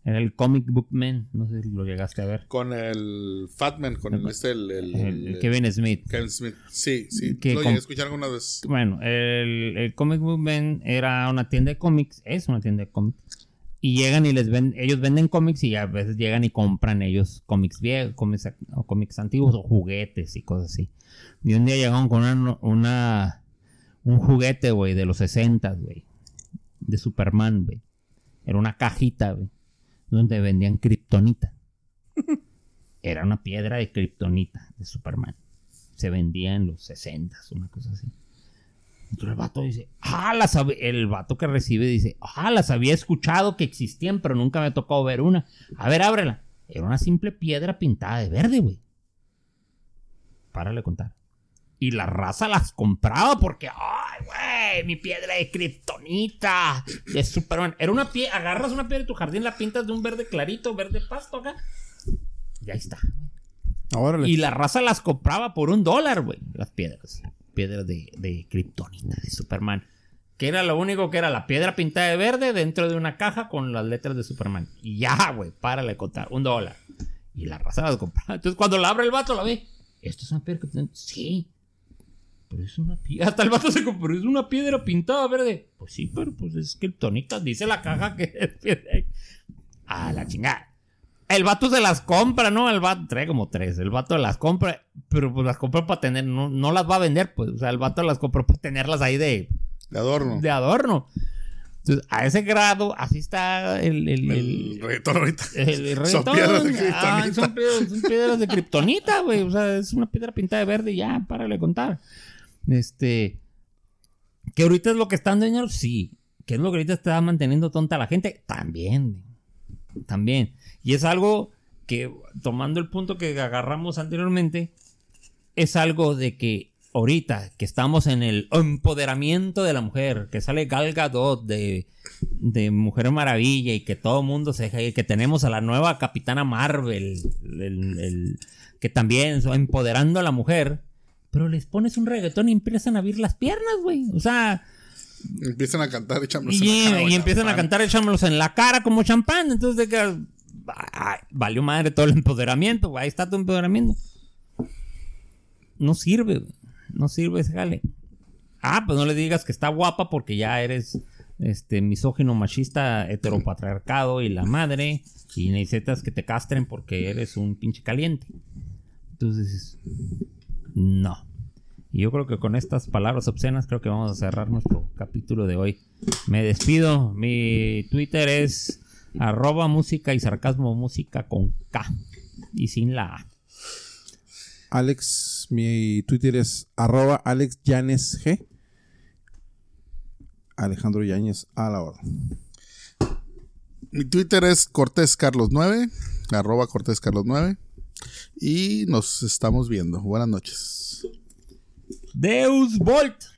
Era el Comic Book Man, no sé si lo llegaste a ver. Con el Fatman, con el, este, el, el- Kevin Smith. Kevin Smith. Sí, sí, Que lo com- llegué a escuchar alguna vez. Bueno, el, el Comic Book Man era una tienda de cómics, es una tienda de cómics. Y llegan y les ven, ellos venden cómics y a veces llegan y compran ellos cómics viejos, cómics, o cómics antiguos o juguetes y cosas así. Y un día llegaron con una, una un juguete, güey, de los 60, güey. De Superman, güey. Era una cajita, güey. Donde vendían kriptonita. Era una piedra de kriptonita de Superman. Se vendía en los 60, una cosa así. Entonces el vato dice, ah, las hab-" el vato que recibe dice, ah, las había escuchado que existían, pero nunca me tocado ver una. A ver, ábrela. Era una simple piedra pintada de verde, güey. Párale contar. Y la raza las compraba porque, ay, güey, mi piedra de kriptonita, de Superman. Era una piedra, agarras una piedra de tu jardín, la pintas de un verde clarito, verde pasto acá. Y ahí está. Órale. Y la raza las compraba por un dólar, güey. Las piedras. Piedras de, de Kryptonita, de Superman. Que era lo único que era la piedra pintada de verde dentro de una caja con las letras de Superman. Y ya, güey, párale de contar. Un dólar. Y la raza las compraba. Entonces cuando la abre el vato, la ve. ¿Esto es una piedra Kryptonita? Sí. Pero es una piedra. Hasta el vato se compró. Es una piedra pintada verde. Pues sí, pero pues es Kryptonita. Dice la caja que es piedra. A la chingada. El vato se las compra, ¿no? El vato trae como tres. El vato las compra, pero pues las compra para tener, no, no las va a vender, pues. O sea, el vato las compró para tenerlas ahí de, De adorno. de adorno. Entonces, a ese grado, así está el, el, el el, reggaetón ahorita. el- el Son piedras de Ah, kriptonita. son, piedras, son piedras de kriptonita, güey. O sea, es una piedra pintada de verde y ya, párale de contar. Este. Que ahorita es lo que está dando dinero, sí. Que es lo que ahorita está manteniendo tonta a la gente, también. También. Y es algo que, tomando el punto que agarramos anteriormente, es algo de que ahorita que estamos en el empoderamiento de la mujer, que sale Gal Gadot de, de Mujer Maravilla y que todo el mundo se y que tenemos a la nueva Capitana Marvel, el- el- que también empoderando a la mujer, pero les pones un reggaetón y empiezan a abrir las piernas, güey. O sea, Empiezan a cantar echándose y, la cara, y empiezan a cantar echándolos en la cara como champán. Entonces, de que. ay, valió madre todo el empoderamiento, güey. Ahí está tu empoderamiento. No sirve, güey. No sirve ese jale. Ah, pues no le digas que está guapa porque ya eres este misógino, machista, heteropatriarcado y la madre. Y necesitas que te castren porque eres un pinche caliente. Entonces, no. Y yo creo que con estas palabras obscenas creo que vamos a cerrar nuestro capítulo de hoy. Me despido. Mi Twitter es arroba música y sarcasmo música con K y sin la A. Alex, mi Twitter es arroba Alex Yanes G. Alejandro Yáñez a la hora. Mi Twitter es Cortés Carlos 9, arroba Cortés Carlos 9. Y nos estamos viendo. Buenas noches. Deus Volt.